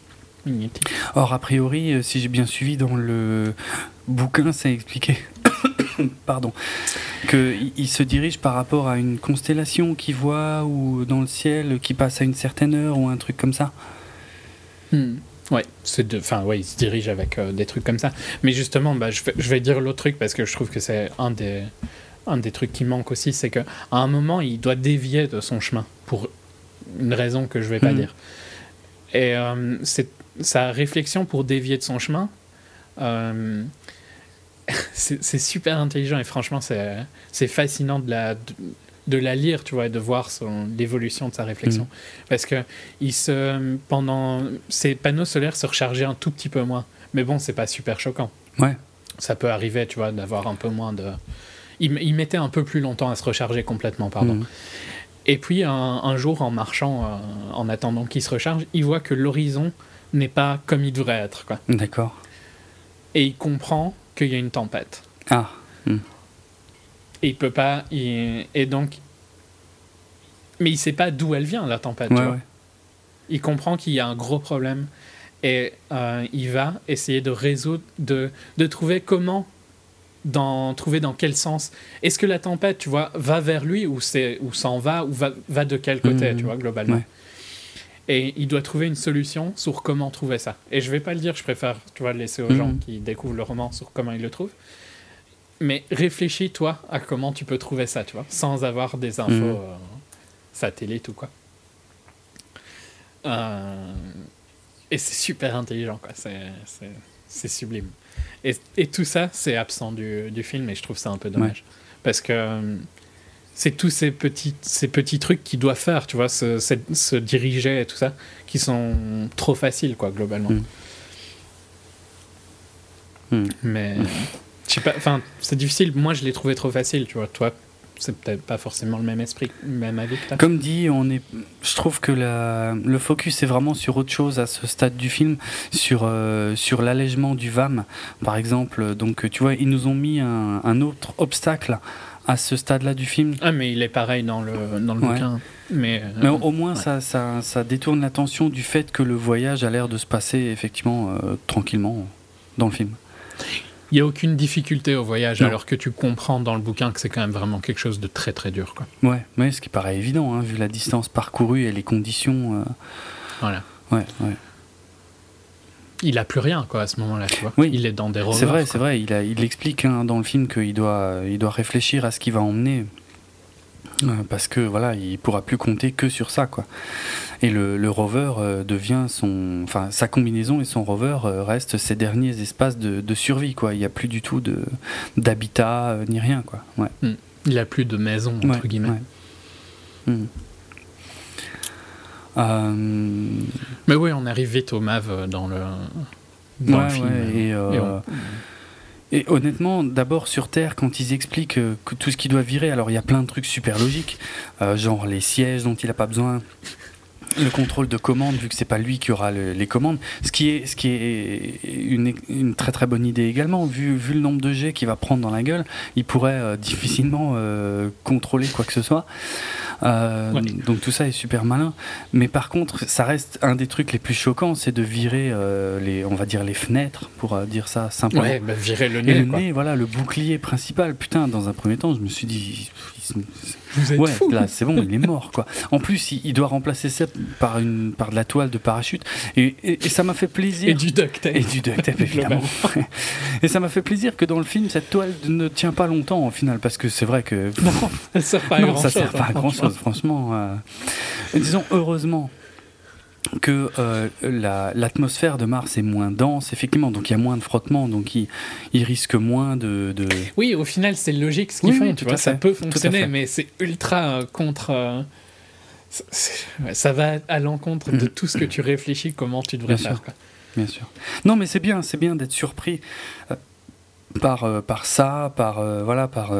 Magnétique. Or, a priori, euh, si j'ai bien suivi dans le bouquin, c'est expliqué. Pardon. Qu'il il se dirige par rapport à une constellation qu'il voit ou dans le ciel qui passe à une certaine heure ou un truc comme ça. Hmm. Ouais, c'est de, enfin ouais, il se dirige avec euh, des trucs comme ça. Mais justement, bah, je, vais, je vais dire l'autre truc parce que je trouve que c'est un des, un des trucs qui manque aussi, c'est qu'à un moment, il doit dévier de son chemin pour une raison que je vais pas Mhm. dire. Et euh, c'est sa réflexion pour dévier de son chemin. euh, c'est super intelligent et franchement, c'est c'est fascinant de la, de, de la lire, tu vois, et de voir son- l'évolution de sa réflexion. Parce que il se, pendant, ses panneaux solaires se rechargeaient un tout petit peu moins. Mais bon, c'est pas super choquant. Ouais. Ça peut arriver, tu vois, d'avoir un peu moins de. Il, il mettait un peu plus longtemps à se recharger complètement, pardon. Mhm. Et puis un, un jour, en marchant, euh, en attendant qu'il se recharge, il voit que l'horizon n'est pas comme il devrait être, quoi. D'accord. Et il comprend qu'il y a une tempête. Ah. Et il peut pas. il- Et donc. Mais il sait pas d'où elle vient, la tempête, tu Ouais, vois. ouais. il comprend qu'il y a un gros problème et euh, il va essayer de résoudre, de, de trouver comment, dans, trouver dans quel sens. Est-ce que la tempête, tu vois, va vers lui ou, c'est, ou s'en va ou va, va de quel côté, Mhm. tu vois, globalement? Ouais. Et il doit trouver une solution sur comment trouver ça. Et je vais pas le dire, je préfère, tu vois, laisser aux gens qui découvrent le roman sur comment ils le trouvent. Mais réfléchis, toi, à comment tu peux trouver ça, tu vois, sans avoir des infos Mhm. euh, satellites ou quoi. Euh, et c'est super intelligent, quoi. C'est sublime. Et, et tout ça, c'est absent du, du film, et je trouve ça un peu dommage. Parce que euh, c'est tous ces petits, ces petits trucs qu'il doit faire, tu vois, se, se, se diriger et tout ça, qui sont trop faciles, quoi, globalement. Mm. Mm. Mais, je sais pas, enfin, c'est difficile. Moi, je l'ai trouvé trop facile, tu vois. Toi, c'est peut-être pas forcément le même esprit, même avis. Comme dit, on est, je trouve que la, le focus est vraiment sur autre chose à ce stade du film, sur, euh, sur l'allègement du VAM, par exemple. Donc, tu vois, ils nous ont mis un, un autre obstacle à ce stade-là du film. Ah, mais il est pareil dans le, dans le Ouais. bouquin. Mais, euh, Mais au, au moins, ouais. ça, ça, ça détourne l'attention du fait que le voyage a l'air de se passer effectivement euh, tranquillement dans le film. Il n'y a aucune difficulté au voyage, Non. alors que tu comprends dans le bouquin que c'est quand même vraiment quelque chose de très très dur. Quoi. Ouais, ce qui paraît évident, hein, vu la distance parcourue et les conditions. euh, Voilà. ouais, ouais. Il a plus rien quoi à ce moment-là, tu vois. Oui. Il est dans des rovers. C'est vrai, c'est vrai. Il, a, il explique hein, dans le film qu'il doit, il doit réfléchir à ce qu'il va emmener. Euh, Parce que voilà, il pourra plus compter que sur ça, quoi. Et le, le rover euh, devient son, enfin, sa combinaison et son rover euh, restent ses derniers espaces de, de survie, quoi. Il n'y a plus du tout de d'habitat euh, ni rien, quoi. Ouais. Il a plus de maison entre Ouais, guillemets. ouais. Hmm. Mais oui, on arrive vite au Mav dans le dans le film. Et on- Et honnêtement, d'abord sur Terre, quand ils expliquent euh, que tout ce qui doit virer, alors il y a plein de trucs super logiques, euh, genre les sièges dont il n'a pas besoin, le contrôle de commande, vu que c'est pas lui qui aura le- les commandes, ce qui est, ce qui est une, une très très bonne idée également, vu, vu le nombre de jets qu'il va prendre dans la gueule, il pourrait euh, difficilement euh, contrôler quoi que ce soit. Euh, Ouais. Donc tout ça est super malin. Mais par contre, ça reste un des trucs les plus choquants, c'est de virer les, on va dire les fenêtres, pour dire ça simplement. Ouais, bah, virer le Et nez. le quoi. nez, voilà, le bouclier principal. Putain, dans un premier temps, je me suis dit, Vous êtes ouais, là, c'est bon, il est mort, quoi. En plus, il, il doit remplacer ça par une, par de la toile de parachute, et, et- et ça m'a fait plaisir. Et du duct tape. Et du duct tape, évidemment. et ça m'a fait plaisir que dans le film, cette toile ne tient pas longtemps, au final, parce que c'est vrai que. Non, ça sert pas à non, grand ça chose. sert pas à grand chose, franchement. euh. Disons, heureusement que euh, la- l'atmosphère de Mars est moins dense, effectivement, donc il y a moins de frottement, donc il, il risque moins de. de- Oui, au final, c'est logique ce qu'ils Oui, font. oui, tu vois, ça peut fonctionner, mais c'est ultra euh, contre. euh, ça va à l'encontre de Mhm. tout ce que tu réfléchis, comment tu devrais Bien faire. sûr. quoi. Bien sûr. Non, mais c'est bien, c'est bien d'être surpris euh, par, par ça, par. voilà, par.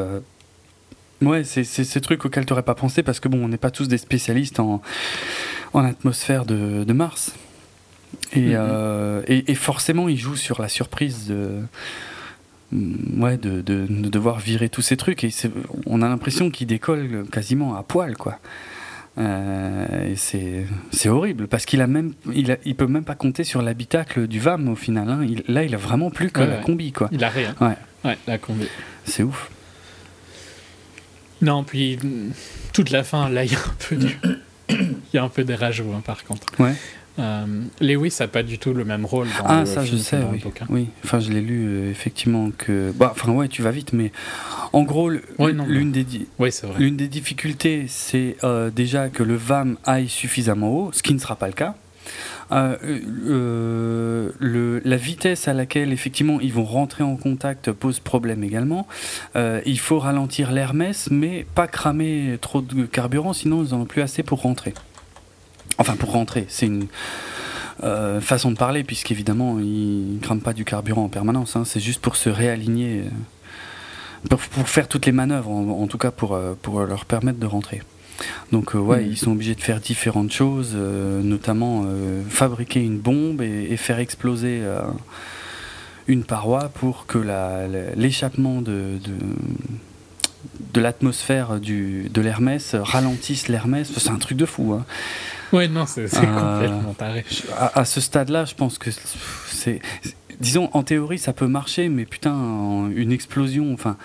Ouais, c'est c'est ces trucs auxquels tu n'aurais pas pensé parce que bon, on n'est pas tous des spécialistes en, en atmosphère de, de Mars. Et, Mhm. euh, et, et forcément, il joue sur la surprise de, mm, ouais, de, de, de devoir virer tous ces trucs. Et on a l'impression qu'il décolle quasiment à poil, quoi. Euh, et c'est horrible parce qu'il a même il, a- il peut même pas compter sur l'habitacle du VAM au final. hein. Il- là, il a vraiment plus que Ouais, la ouais. combi, quoi. Il a rien. Ouais. Ouais, la combi. C'est ouf. Non, puis toute la fin, là, il y a un peu du. Il y a un peu des rajouts, hein, par contre. Ouais. Euh, Lewis n'a pas du tout le même rôle dans Ah, le ça, je film sais, oui. bouquin. oui. Enfin, je l'ai lu euh, effectivement que. Bah, enfin, ouais, tu vas vite, mais en gros, Ouais, l'une des, di- Oui, des difficultés, c'est euh, déjà que le VAM aille suffisamment haut, ce qui ne sera pas le cas. Euh, euh, le- la vitesse à laquelle effectivement ils vont rentrer en contact pose problème également. Euh, il faut ralentir l'Hermès, mais pas cramer trop de carburant, sinon ils n'en ont plus assez pour rentrer. Enfin, pour rentrer, c'est une euh, façon de parler, puisqu'évidemment ils ne crament pas du carburant en permanence. hein. c'est juste pour se réaligner, euh, pour, faire toutes les manœuvres, en, tout cas euh, pour leur permettre de rentrer. Donc euh, ouais, Mhm. ils sont obligés de faire différentes choses, euh, notamment euh, fabriquer une bombe et, et faire exploser une paroi pour que l'échappement de, de, de l'atmosphère de l'Hermès ralentisse l'Hermès. C'est un truc de fou. hein. Ouais, non, c'est Euh, complètement taré. À, à ce stade-là, je pense que c'est... Disons, en théorie, ça peut marcher, mais putain, une explosion, enfin...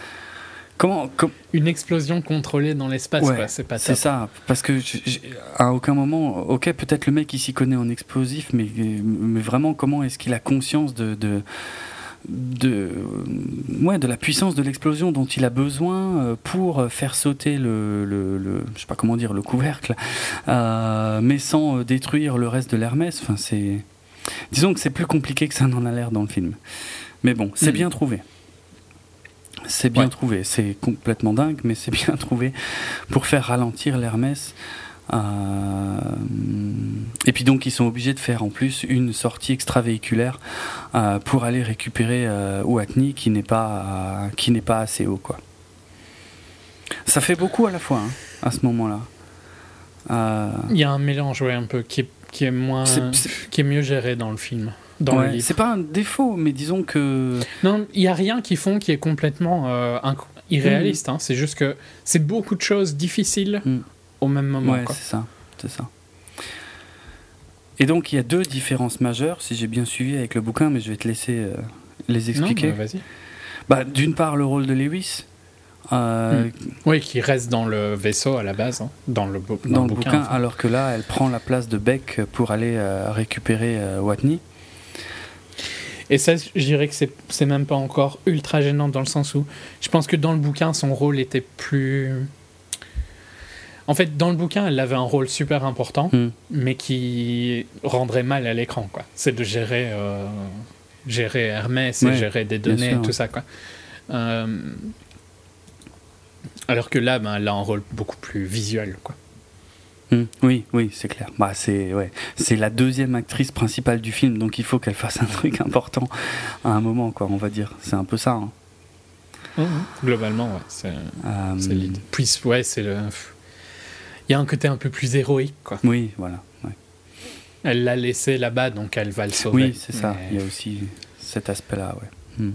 Comment, com- Une explosion contrôlée dans l'espace, Ouais, c'est pas C'est ça, parce que j- j- à aucun moment, ok, peut-être le mec il s'y connaît en explosif, mais, mais vraiment comment est-ce qu'il a conscience de, de, de, ouais, de la puissance de l'explosion dont il a besoin euh, pour faire sauter le, le, le- je sais pas comment dire, le couvercle, euh, mais sans euh, détruire le reste de l'Hermès. Enfin, c'est, disons que c'est plus compliqué que ça n'en a l'air dans le film. Mais bon, c'est Mhm. bien trouvé. C'est bien Ouais. trouvé, c'est complètement dingue, mais c'est bien trouvé pour faire ralentir l'Hermès. Euh, et puis donc ils sont obligés de faire en plus une sortie extravéhiculaire euh, pour aller récupérer euh, Ouatni qui n'est pas qui n'est pas assez haut quoi. Ça fait beaucoup à la fois hein, à ce moment-là. Euh, Il y a un mélange, ouais, un peu, qui est, qui est moins. C'est- c'est- qui est mieux géré dans le film. Dans le ouais, livre. c'est pas un défaut, mais disons que Non, il y a rien qu'ils font qui est complètement euh, irréaliste. hein. C'est juste que c'est beaucoup de choses difficiles Mm. au même moment. Ouais, c'est ça, c'est ça. Et donc il y a deux différences majeures, si j'ai bien suivi avec le bouquin, mais je vais te laisser euh, les expliquer. bah, vas-y. Bah, D'une part, le rôle de Lewis. euh, Mm. Oui, qui reste dans le vaisseau à la base, hein, dans le, bou- dans, le bouquin, enfin. alors que là, elle prend la place de Beck pour aller récupérer Watney. Et ça, je dirais que c'est même pas encore ultra gênant dans le sens où je pense que dans le bouquin, son rôle était plus. En fait, dans le bouquin, elle avait un rôle super important, Mm. mais qui rendrait mal à l'écran, quoi. C'est de gérer, euh, gérer Hermès et Ouais, gérer des données sûr, et tout ouais. ça, quoi. Euh, Alors que là, ben, elle a un rôle beaucoup plus visuel, quoi. Hmm, Oui, oui, c'est clair. Bah, c'est ouais, c'est la deuxième actrice principale du film, donc il faut qu'elle fasse un truc important à un moment, quoi. On va dire. C'est un peu ça. hein. Globalement, ouais, c'est Euh, l'idée. Puis, ouais, c'est le. Il y a un côté un peu plus héroïque, quoi. oui, voilà. ouais. Elle l'a laissé là-bas, donc elle va le sauver. Oui, c'est ça. Mais Il y a aussi cet aspect-là, ouais. Hmm.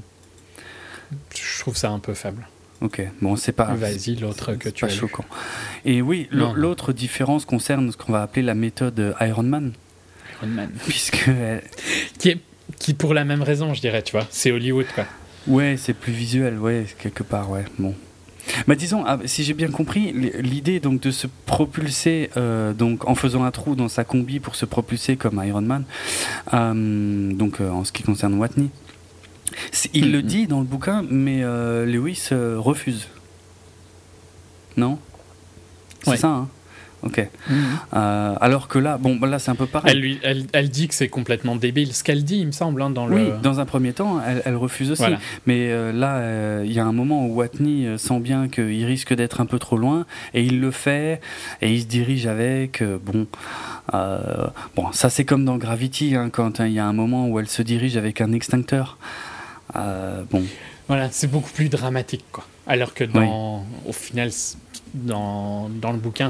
Je trouve ça un peu faible. Ok. Bon, c'est pas. Vas-y, l'autre que tu pas as lu. choquant. Et oui, l'autre différence concerne ce qu'on va appeler la méthode Iron Man, Iron Man. puisque elle- Qui est qui pour la même raison, je dirais, tu vois. C'est Hollywood, quoi. Ouais, c'est plus visuel, ouais, quelque part, ouais. Bon. Bah disons, ah, si j'ai bien compris, l'idée donc de se propulser euh, donc en faisant un trou dans sa combi pour se propulser comme Iron Man, euh, donc euh, en ce qui concerne Watney, il le Mhm. dit dans le bouquin, mais euh, Lewis euh, refuse. Non? C'est Ouais. ça, hein? Ok. Euh, alors que là, bon, là c'est un peu pareil. Elle, lui, elle, elle dit que c'est complètement débile. Ce qu'elle dit, il me semble, hein, dans Oui, le. dans un premier temps, elle, elle refuse aussi. Voilà. Mais euh, là, euh, il y a un moment où Watney sent bien qu'il risque d'être un peu trop loin, et il le fait, et il se dirige avec. euh, bon, euh, bon, ça c'est comme dans Gravity, hein, quand hein, il y a un moment où elle se dirige avec un extincteur. Euh, bon, Voilà, c'est beaucoup plus dramatique, quoi. Alors que dans, au final, dans, dans le bouquin,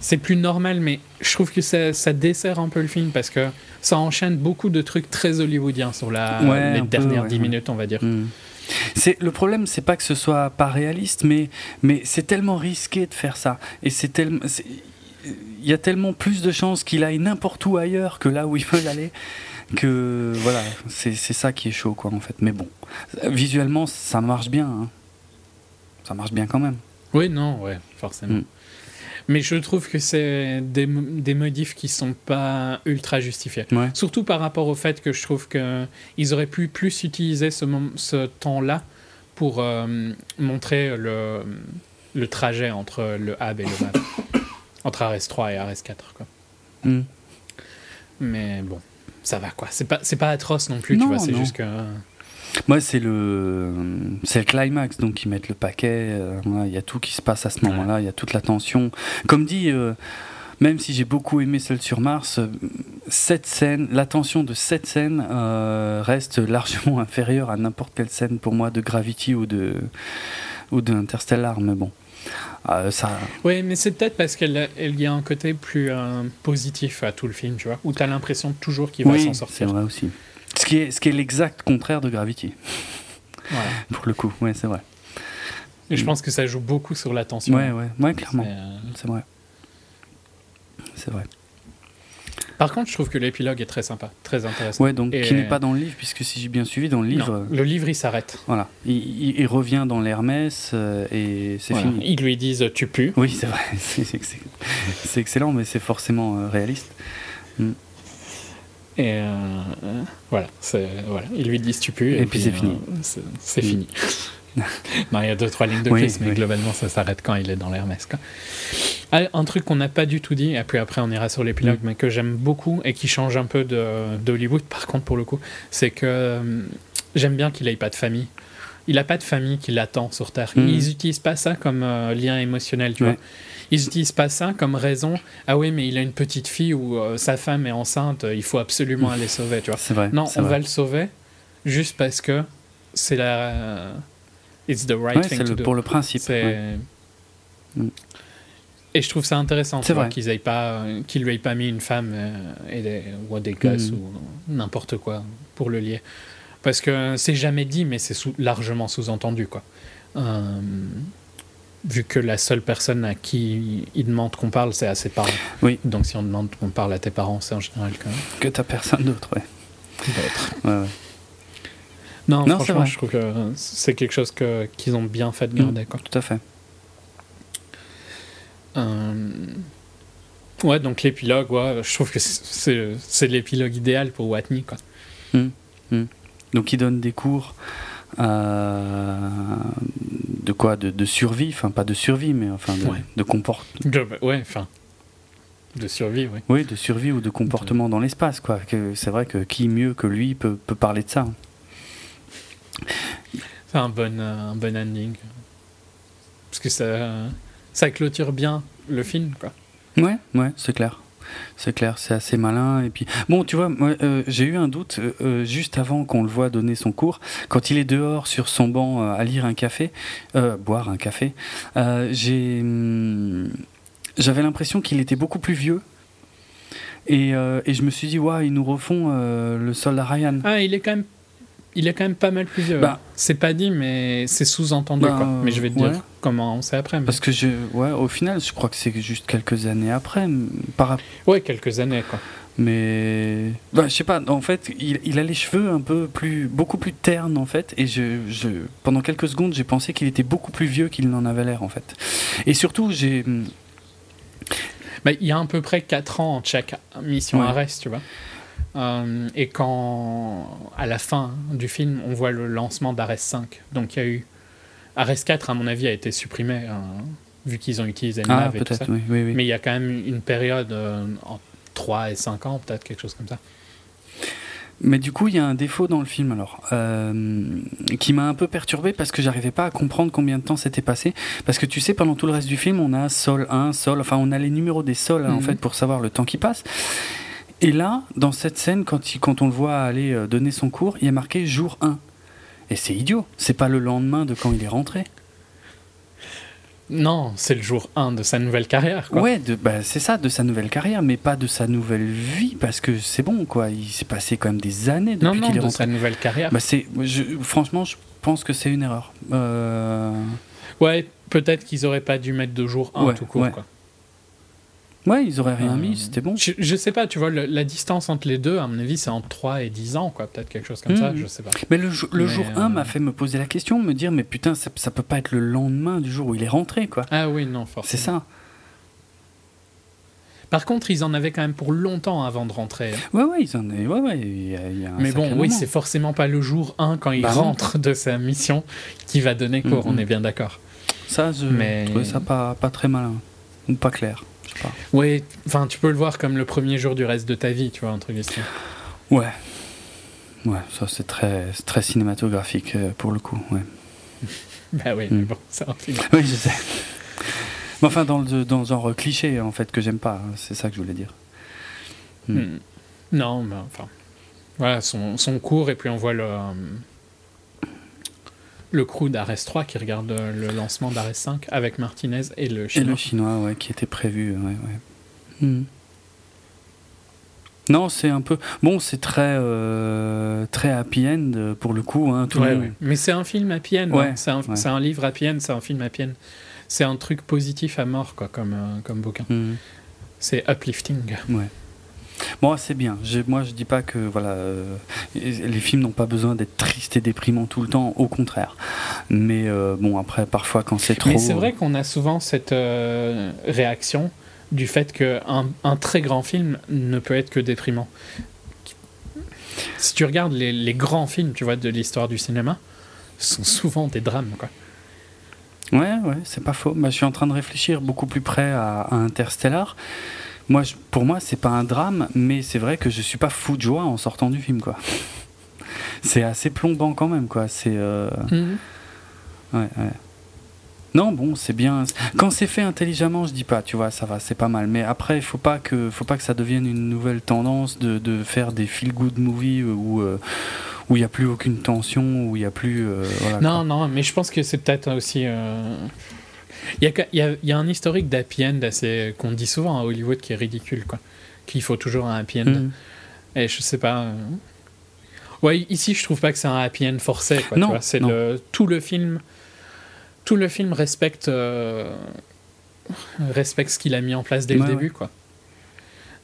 c'est, plus normal, mais je trouve que ça, ça dessert un peu le film parce que ça enchaîne beaucoup de trucs très hollywoodiens sur la, Ouais, les peu, dernières ouais, 10 ouais. minutes, on va dire. hmm. c'est le problème, c'est pas que ce soit pas réaliste, mais mais c'est tellement risqué de faire ça, et c'est tellement il y a tellement plus de chances qu'il aille n'importe où ailleurs que là où ils veulent aller que voilà c'est ça qui est chaud quoi en fait mais bon visuellement ça marche bien hein. ça marche bien quand même Oui, non, ouais, forcément. Mm. Mais je trouve que c'est des, des modifs qui sont pas ultra justifiés. ouais Surtout par rapport au fait que je trouve qu'ils auraient pu plus utiliser ce, temps-là pour euh, montrer le, le trajet entre le hub et le map. entre RS3 et RS4. Quoi. Hmm. Mais bon, ça va quoi. C'est pas, c'est pas atroce non plus, tu vois. C'est juste que. moi c'est le c'est le climax donc ils mettent le paquet euh, il y a tout qui se passe à ce moment-là il y a toute la tension comme dit euh, même si j'ai beaucoup aimé Seul sur Mars, euh, cette scène, la tension de cette scène euh, reste largement inférieure à n'importe quelle scène pour moi de Gravity ou de ou d'Interstellar, mais bon, Euh, ça, Oui, mais c'est peut-être parce qu'il il y a un côté plus euh, positif à tout le film, tu vois. Où t'as l'impression toujours qu'il va oui, s'en c'est sortir. vrai aussi. Ce qui est ce qui est l'exact contraire de Gravity, Voilà. pour le coup, ouais, c'est vrai. Et je pense que ça joue beaucoup sur la tension. Ouais, ouais, ouais, clairement, Mais, euh, c'est vrai. C'est vrai. Par contre, je trouve que l'épilogue est très sympa, très intéressant. Ouais, donc Et- qui n'est pas dans le livre, puisque si j'ai bien suivi, dans le livre, Non, le livre, il s'arrête. voilà, il, il- il revient dans l'Hermès euh, et c'est Voilà. fini. Ils lui disent tu pues. Oui, c'est vrai, c'est excellent, mais c'est forcément euh, réaliste. Et euh, voilà, voilà, ils lui disent tu pues. Et puis c'est fini. c'est fini. non, il y a deux, trois lignes de Oui, plus, mais oui. globalement, ça s'arrête quand il est dans l'Hermès. quoi. Ah, un truc qu'on n'a pas du tout dit, et puis après on ira sur l'épilogue, Mm. mais que j'aime beaucoup et qui change un peu d'Hollywood, par contre, pour le coup, c'est que euh, j'aime bien qu'il ait pas de famille. Il n'a pas de famille qui l'attend sur Terre. Mm. Ils n'utilisent pas ça comme euh, lien émotionnel, tu Ouais. vois. Ils n'utilisent pas ça comme raison. Ah oui, mais il a une petite fille ou euh, sa femme est enceinte, il faut absolument aller sauver, tu vois. Vrai. Non, on vrai. va le sauver juste parce que c'est la. It's the right Ouais, thing c'est to le- do. pour le principe. Ouais. Mm. Et je trouve ça intéressant, qu'ils aient pas, qu'ils lui aient pas mis une femme euh, et des, ou des gosses Mm. ou n'importe quoi pour le lier. Parce que c'est jamais dit, mais c'est sous- largement sous-entendu, quoi. Euh, vu que la seule personne à qui il demande qu'on parle, c'est à ses parents. Oui. Donc si on demande qu'on parle à tes parents, c'est en général que Que t'as personne d'autre, ouais. d'autres. Ouais, ouais. Non, Non, franchement, je trouve que c'est quelque chose que, qu'ils ont bien fait de garder. Quoi. Tout à fait. Euh, Ouais, donc l'épilogue, ouais, je trouve que c'est- c'est, l'épilogue idéal pour Watney. Quoi. Donc il donne des cours euh, de quoi? De, de survie, enfin pas de survie, mais enfin de, Ouais. de comport- De- ouais, enfin, de survie, oui. oui, de survie ou de comportement dans l'espace, quoi. Que c'est vrai que qui mieux que lui peut, peut parler de ça. C'est un bon, euh, un bon ending. Parce que ça, ça clôture bien le film, quoi. Ouais, ouais, c'est clair. C'est clair, c'est assez malin. Et puis, bon, tu vois, moi, euh, j'ai eu un doute euh, juste avant qu'on le voit donner son cours, quand il est dehors sur son banc euh, à lire un café, boire un café. j'ai, hum, j'avais l'impression qu'il était beaucoup plus vieux. Et, et je me suis dit, waouh, ils nous refont le soldat Ryan. Ah, il est quand même. Il est quand même pas mal plus vieux. Bah. c'est pas dit, mais c'est sous-entendu. Bah, quoi. Mais je vais te ouais. dire comment on sait après. mais- Parce que je, ouais, au final, je crois que c'est juste quelques années après, par Ouais, quelques années, quoi. mais bah, je sais pas. En fait, il, il a les cheveux un peu plus, beaucoup plus ternes en fait, et je, je pendant quelques secondes, j'ai pensé qu'il était beaucoup plus vieux qu'il n'en avait l'air en fait. Et surtout, j'ai, Bah, il y a à peu près 4 ans entre chaque mission Ouais. Arrest, tu vois. Euh, et quand, à la fin du film, on voit le lancement d'Arrest 5. Donc il y a eu. Arrest 4, à mon avis, a été supprimé, hein, vu qu'ils ont utilisé le ah nav et tout ça. peut-être, oui, oui, oui. Mais il y a quand même une période euh, en 3 et 5 ans, peut-être, quelque chose comme ça. Mais du coup, il y a un défaut dans le film alors, euh, qui m'a un peu perturbé parce que j'arrivais pas à comprendre combien de temps s'était passé. Parce que tu sais, pendant tout le reste du film, on a sol 1, sol, enfin, on a les numéros des sols hein, en Mhm. fait pour savoir le temps qui passe. Et là, dans cette scène, quand, il- quand on le voit aller euh, donner son cours, il y a marqué jour 1. Et c'est idiot, c'est pas le lendemain de quand il est rentré. Non, c'est le jour 1 de sa nouvelle carrière. Quoi. Ouais, bah, c'est ça, de sa nouvelle carrière, mais pas de sa nouvelle vie, parce que c'est bon, quoi. Il s'est passé quand même des années depuis qu'il est de rentré. sa nouvelle carrière. Bah c'est, franchement, je pense que c'est une erreur. Euh, Ouais, peut-être qu'ils auraient pas dû mettre de jour 1 Ouais, tout court. ouais. Quoi. Ouais, ils auraient rien Euh, mis, c'était bon. Je, je sais pas, tu vois, le- la distance entre les deux, à mon avis, c'est entre 3 et 10 ans, quoi. Peut-être quelque chose comme ça, Mhm. je sais pas. Mais le, jou- le Mais, jour euh, 1 m'a fait me poser la question, me dire, mais putain, ça, ça peut pas être le lendemain du jour où il est rentré, quoi. Ah oui, non, forcément. C'est ça. Par contre, ils en avaient quand même pour longtemps avant de rentrer. hein. Ouais, ouais, ils en est, ouais, ouais, il y a, il y a un Mais bon, oui, c'est forcément pas le jour 1 quand il Bah non. rentre de sa mission qui va donner cours, Mhm. on est bien d'accord. Ça, je Mais- trouvais ça pas, pas très malin. Ou pas clair. Pas. Oui, enfin, tu peux le voir comme le premier jour du reste de ta vie, tu vois, truc ici. Ouais. Ouais, ça c'est très, cinématographique euh, pour le coup, ouais. Bah oui, mais bon, c'est un film. Oui, je sais. Mais enfin, dans le, dans le genre cliché, en fait, que j'aime pas, hein, c'est ça que je voulais dire. Mm. Hmm. Non, mais enfin. Voilà, son, son cours, et puis on voit le. euh, le crew d'Arrest 3 qui regarde euh, le lancement d'Arrest 5 avec Martinez et le Et chinois. le chinois, ouais, qui était prévu, ouais, ouais. Hmm. Non, c'est un peu. Bon, c'est très, euh, très happy end euh, pour le coup. Hein, tout Ouais. Mais c'est un film happy end. Ouais, hein. C'est un, un livre happy end, c'est un film happy end. C'est un truc positif à mort, quoi, comme, euh, comme bouquin. Hmm. C'est uplifting. Ouais. Bon, c'est bien. Moi, je dis pas que voilà, euh, les films n'ont pas besoin d'être tristes et déprimants tout le temps. Au contraire. Mais euh, bon, après, parfois, quand c'est trop. Mais c'est vrai qu'on a souvent cette euh, réaction du fait qu'un un très grand film ne peut être que déprimant. Si tu regardes les, les grands films, tu vois, de l'histoire du cinéma, ce sont souvent des drames, quoi. Ouais, ouais, c'est pas faux. Bah, je suis en train de réfléchir beaucoup plus près à, à Interstellar. Moi, je- pour moi, c'est pas un drame, mais c'est vrai que je suis pas fou de joie en sortant du film, quoi. C'est assez plombant quand même, quoi. C'est euh, ouais, ouais. Non, bon, c'est bien. Quand c'est fait intelligemment, je dis pas, tu vois, ça va, c'est pas mal. Mais après, il faut pas que, faut pas que ça devienne une nouvelle tendance de, de faire des feel good movies où euh, où il y a plus aucune tension, où il y a plus. euh, voilà, Non, non, mais je pense que c'est peut-être aussi. Euh, Il y, a, il y a- il y a un historique d'happy end assez qu'on dit souvent à Hollywood qui est ridicule, quoi. Qu'il faut toujours un happy end. quoi. Mm. Et je sais pas. euh, Ouais, ici je trouve pas que c'est un happy end forcé. Quoi, Non, c'est le tout le film. Tout le film respecte euh, respecte ce qu'il a mis en place dès le Ouais, début, quoi.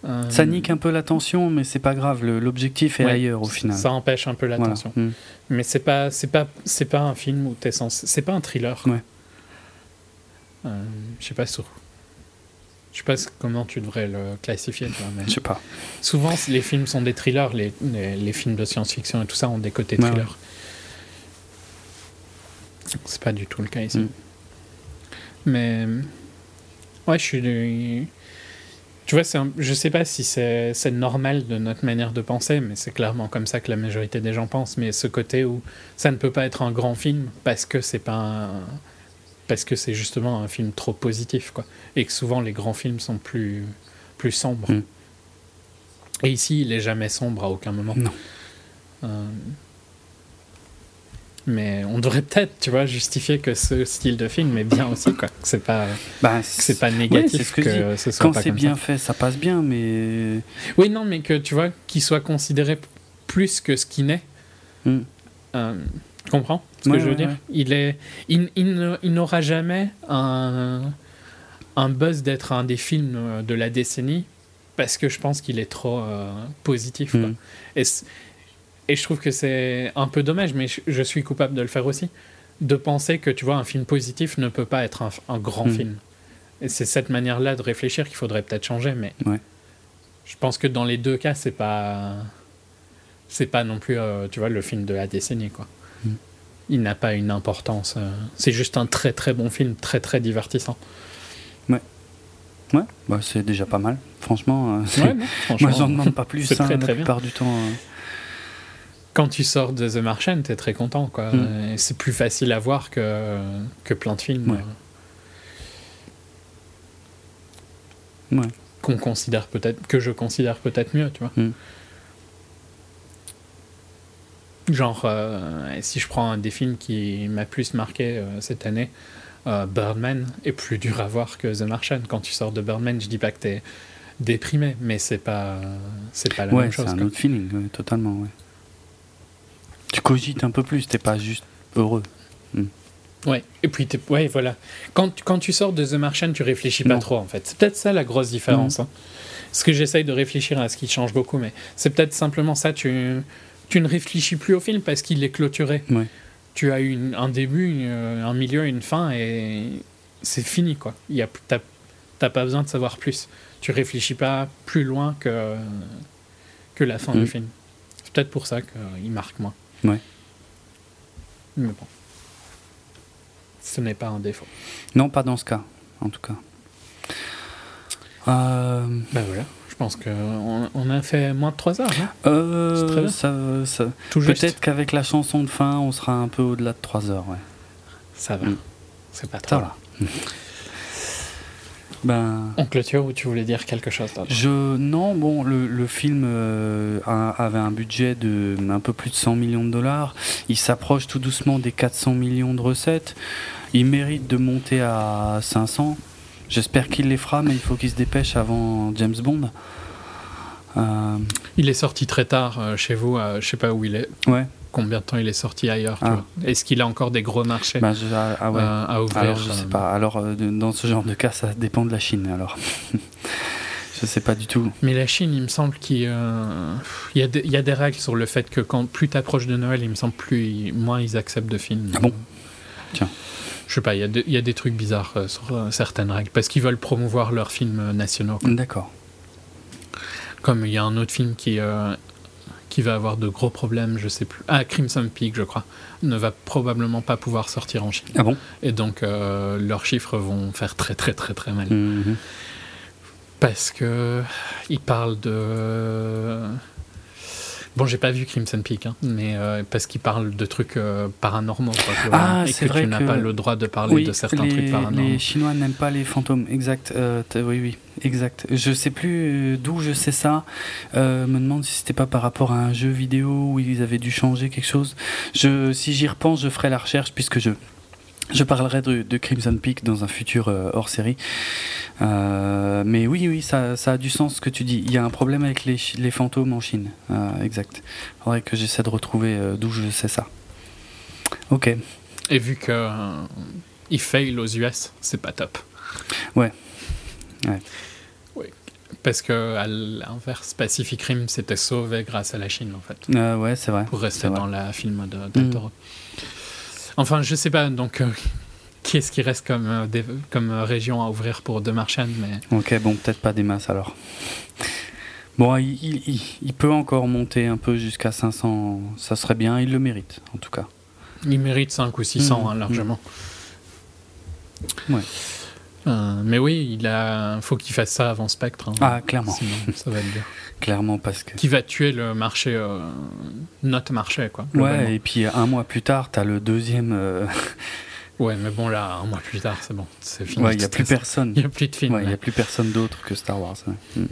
Euh, Ça nique un peu l'attention, mais c'est pas grave. L'objectif est ouais, ailleurs au final. Ça empêche un peu Voilà. l'attention. Mm. Mais c'est pas c'est pas c'est pas un film où t'es censé. C'est pas un thriller. Ouais. Euh, je sais pas sur. Je sais pas comment tu devrais le classifier. tu vois, mais Je sais pas. Souvent, les films sont des thrillers, les, les, les films de science-fiction et tout ça ont des côtés Ouais, thrillers. C'est pas du tout le cas ici. Mm. Mais. Ouais, je suis. Tu vois, un- je sais pas si c'est normal de notre manière de penser, mais c'est clairement comme ça que la majorité des gens pensent. Mais ce côté où ça ne peut pas être un grand film parce que c'est pas un- Parce que c'est justement un film trop positif, quoi. Et que souvent les grands films sont plus, plus sombres. Mm. Et ici, il est jamais sombre à aucun moment. Non. Euh, Mais on devrait peut-être, tu vois, justifier que ce style de film est bien aussi, quoi. Que c'est pas, Bah, c'est pas négatif c'est ce que, que, je dis. ce soit Quand c'est bien ça. fait, ça passe bien, mais Oui, non, mais que tu vois, qu'il soit considéré plus que ce qu'il n'est. Mm. Euh, tu comprends ce que je veux dire ouais. Il est, il, il ne- il n'aura jamais un, un buzz d'être un des films de la décennie parce que je pense qu'il est trop euh, positif. quoi. Mm. Et, je trouve que c'est un peu dommage, mais je, je suis coupable de le faire aussi, de penser que tu vois un film positif ne peut pas être un, un grand Mm. film. Et c'est cette manière-là de réfléchir qu'il faudrait peut-être changer, mais Ouais. je pense que dans les deux cas, c'est pas c'est pas non plus euh, tu vois le film de la décennie quoi. Il n'a pas une importance. euh, c'est juste un très très bon film, très très divertissant. Ouais, bah, c'est déjà pas mal. Franchement, euh, Ouais, non, franchement, moi j'en demande pas plus. c'est hein, très, la très bien. plupart du temps. euh. Quand tu sors de The Martian, t'es très content quoi. Mm. C'est plus facile à voir que que plein de films Ouais. euh, Ouais. qu'on considère peut-être que je considère peut-être mieux, tu vois. Mm. Genre, euh, si je prends un des films qui m'a plus marqué euh, cette année, euh, Birdman est plus dur à voir que The Martian. Quand tu sors de Birdman, je dis pas que t'es déprimé, mais c'est pas, c'est pas la Ouais, même c'est chose. un quoi. autre feeling, ouais, totalement. Ouais. Tu cogites un peu plus, t'es pas juste heureux. Ouais, et puis, t'es- ouais, voilà. Quand, tu- quand tu sors de The Martian, tu réfléchis pas trop, en fait. C'est peut-être ça la grosse différence. hein. Parce que j'essaye de réfléchir à ce qui change beaucoup, mais c'est peut-être simplement ça. Tu, tu ne réfléchis plus au film parce qu'il est clôturé. Ouais. Tu as une- un début, une- un milieu, une fin, et c'est fini, quoi. Il y a, t'as, t'as pas besoin de savoir plus. Tu réfléchis pas plus loin que, que la fin Mm. du film. C'est peut-être pour ça qu'il marque moins. Ouais. Mais bon. Ce n'est pas un défaut. Non, pas dans ce cas, en tout cas. Euh, Ben voilà, je pense qu'on on a fait moins de 3 heures. Hein euh, C'est très bien. ça, ça- Tout juste. Peut-être qu'avec la chanson de fin, on sera un peu au-delà de 3 heures. Ouais. Ça va. Mm. C'est pas trop. Ça va. ben, On clôture ou tu voulais dire quelque chose je non, bon, le, le film euh, a- avait un budget de un peu plus de 100 millions de dollars. Il s'approche tout doucement des 400 millions de recettes. Il mérite de monter à 500. J'espère qu'il les fera, mais il faut qu'il se dépêche avant James Bond. Euh, Il est sorti très tard euh, chez vous, euh, je sais pas où il est, ouais. combien de temps il est sorti ailleurs. Ah. Est-ce qu'il a encore des gros marchés Bah, je- ah, ah ouais. euh, à ouvrir Alors je sais pas. Alors dans ce genre de cas, ça dépend de la Chine. Alors je sais pas du tout. Mais la Chine, il me semble qu'il il y, a des- il y a des règles sur le fait que quand plus t'approches de Noël, il me semble plus moins ils acceptent de films. Ah bon? Tiens. Je sais pas, il y, a des- il y a des trucs bizarres euh, sur euh, certaines règles parce qu'ils veulent promouvoir leurs films euh, nationaux. D'accord. Comme il y a un autre film qui, euh, qui va avoir de gros problèmes, je sais plus. Ah, Crimson Peak, je crois, ne va probablement pas pouvoir sortir en Chine. Ah bon? Et donc, euh, leurs chiffres vont faire très, très, très, très mal. Mhm. Parce que ils parlent de. Bon, j'ai pas vu Crimson Peak, hein, mais euh, parce qu'ils parlent de trucs euh, paranormaux. Quoi, Ah, et c'est que vrai tu n'as pas le droit de parler Oui, de certains les, trucs paranormaux. les Chinois n'aiment pas les fantômes. Exact. Euh, oui, oui, exact. Je sais plus d'où je sais ça. Me demande si c'était pas par rapport à un jeu vidéo où ils avaient dû changer quelque chose. Je, si j'y repense, je ferai la recherche puisque je je parlerai de, de Crimson Peak dans un futur euh, hors série. Euh, mais oui, oui, ça, ça a du sens ce que tu dis. Il y a un problème avec les, fantômes en Chine. Euh, exact. Il faudrait que j'essaie de retrouver d'où je sais ça. Ok. Et vu que ils fail aux US, c'est pas top. Ouais. Ouais. Oui. Parce que à l'inverse, Pacific Rim s'était sauvé grâce à la Chine en fait, ouais, c'est vrai. pour rester C'est vrai. dans la film de Mm. Enfin, je sais pas. Donc, euh, qui est-ce qui reste comme euh, des- comme euh, région à ouvrir pour The Martian Mais Ok, bon, peut-être pas des masses alors. Bon, il, il- il- il peut encore monter un peu jusqu'à 500, ça serait bien, il le mérite en tout cas. il mérite 5 ou 600 Mm. hein, largement. Ouais. Euh, mais oui, il a, faut qu'il fasse ça avant Spectre. hein. Ah, clairement, Sinon, ça va être dur. clairement parce que. Qui va tuer le marché, euh, notre marché, quoi. Ouais, et puis un mois plus tard, t'as le deuxième. euh, Ouais, mais bon, là, un mois plus tard, c'est bon. C'est fini. ouais, il y a plus personne. Il n'y a plus de film. Il y là. a plus personne d'autre que Star Wars. ouais. Mm.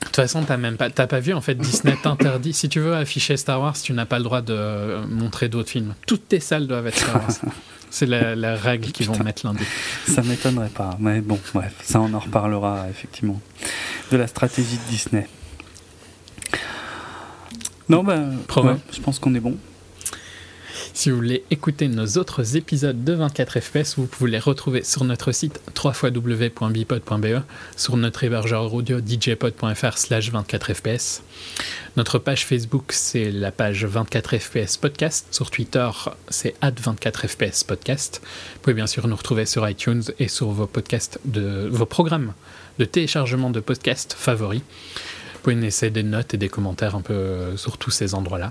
De toute façon, t'as même pas, t'as pas vu en fait Disney t'interdit. Si tu veux afficher Star Wars, tu n'as pas le droit de euh, montrer d'autres films. Toutes tes salles doivent être Star Wars. C'est la, la règle qu'ils vont mettre lundi. Ça m'étonnerait pas, mais bon, bref, ça on en reparlera effectivement de la stratégie de Disney. Non, ben, ouais, je pense qu'on est bon. Si vous voulez écouter nos autres épisodes de 24 FPS, vous pouvez les retrouver sur notre site www.bipod.be, sur notre hébergeur audio djpod.fr slash 24 FPS. Notre page Facebook, c'est la page 24 FPS Podcast. Sur Twitter, c'est 24 FPS Podcast. Vous pouvez bien sûr nous retrouver sur iTunes et sur vos podcasts de vos programmes de téléchargement de podcasts favoris. Vous pouvez laisser des notes et des commentaires un peu sur tous ces endroits-là.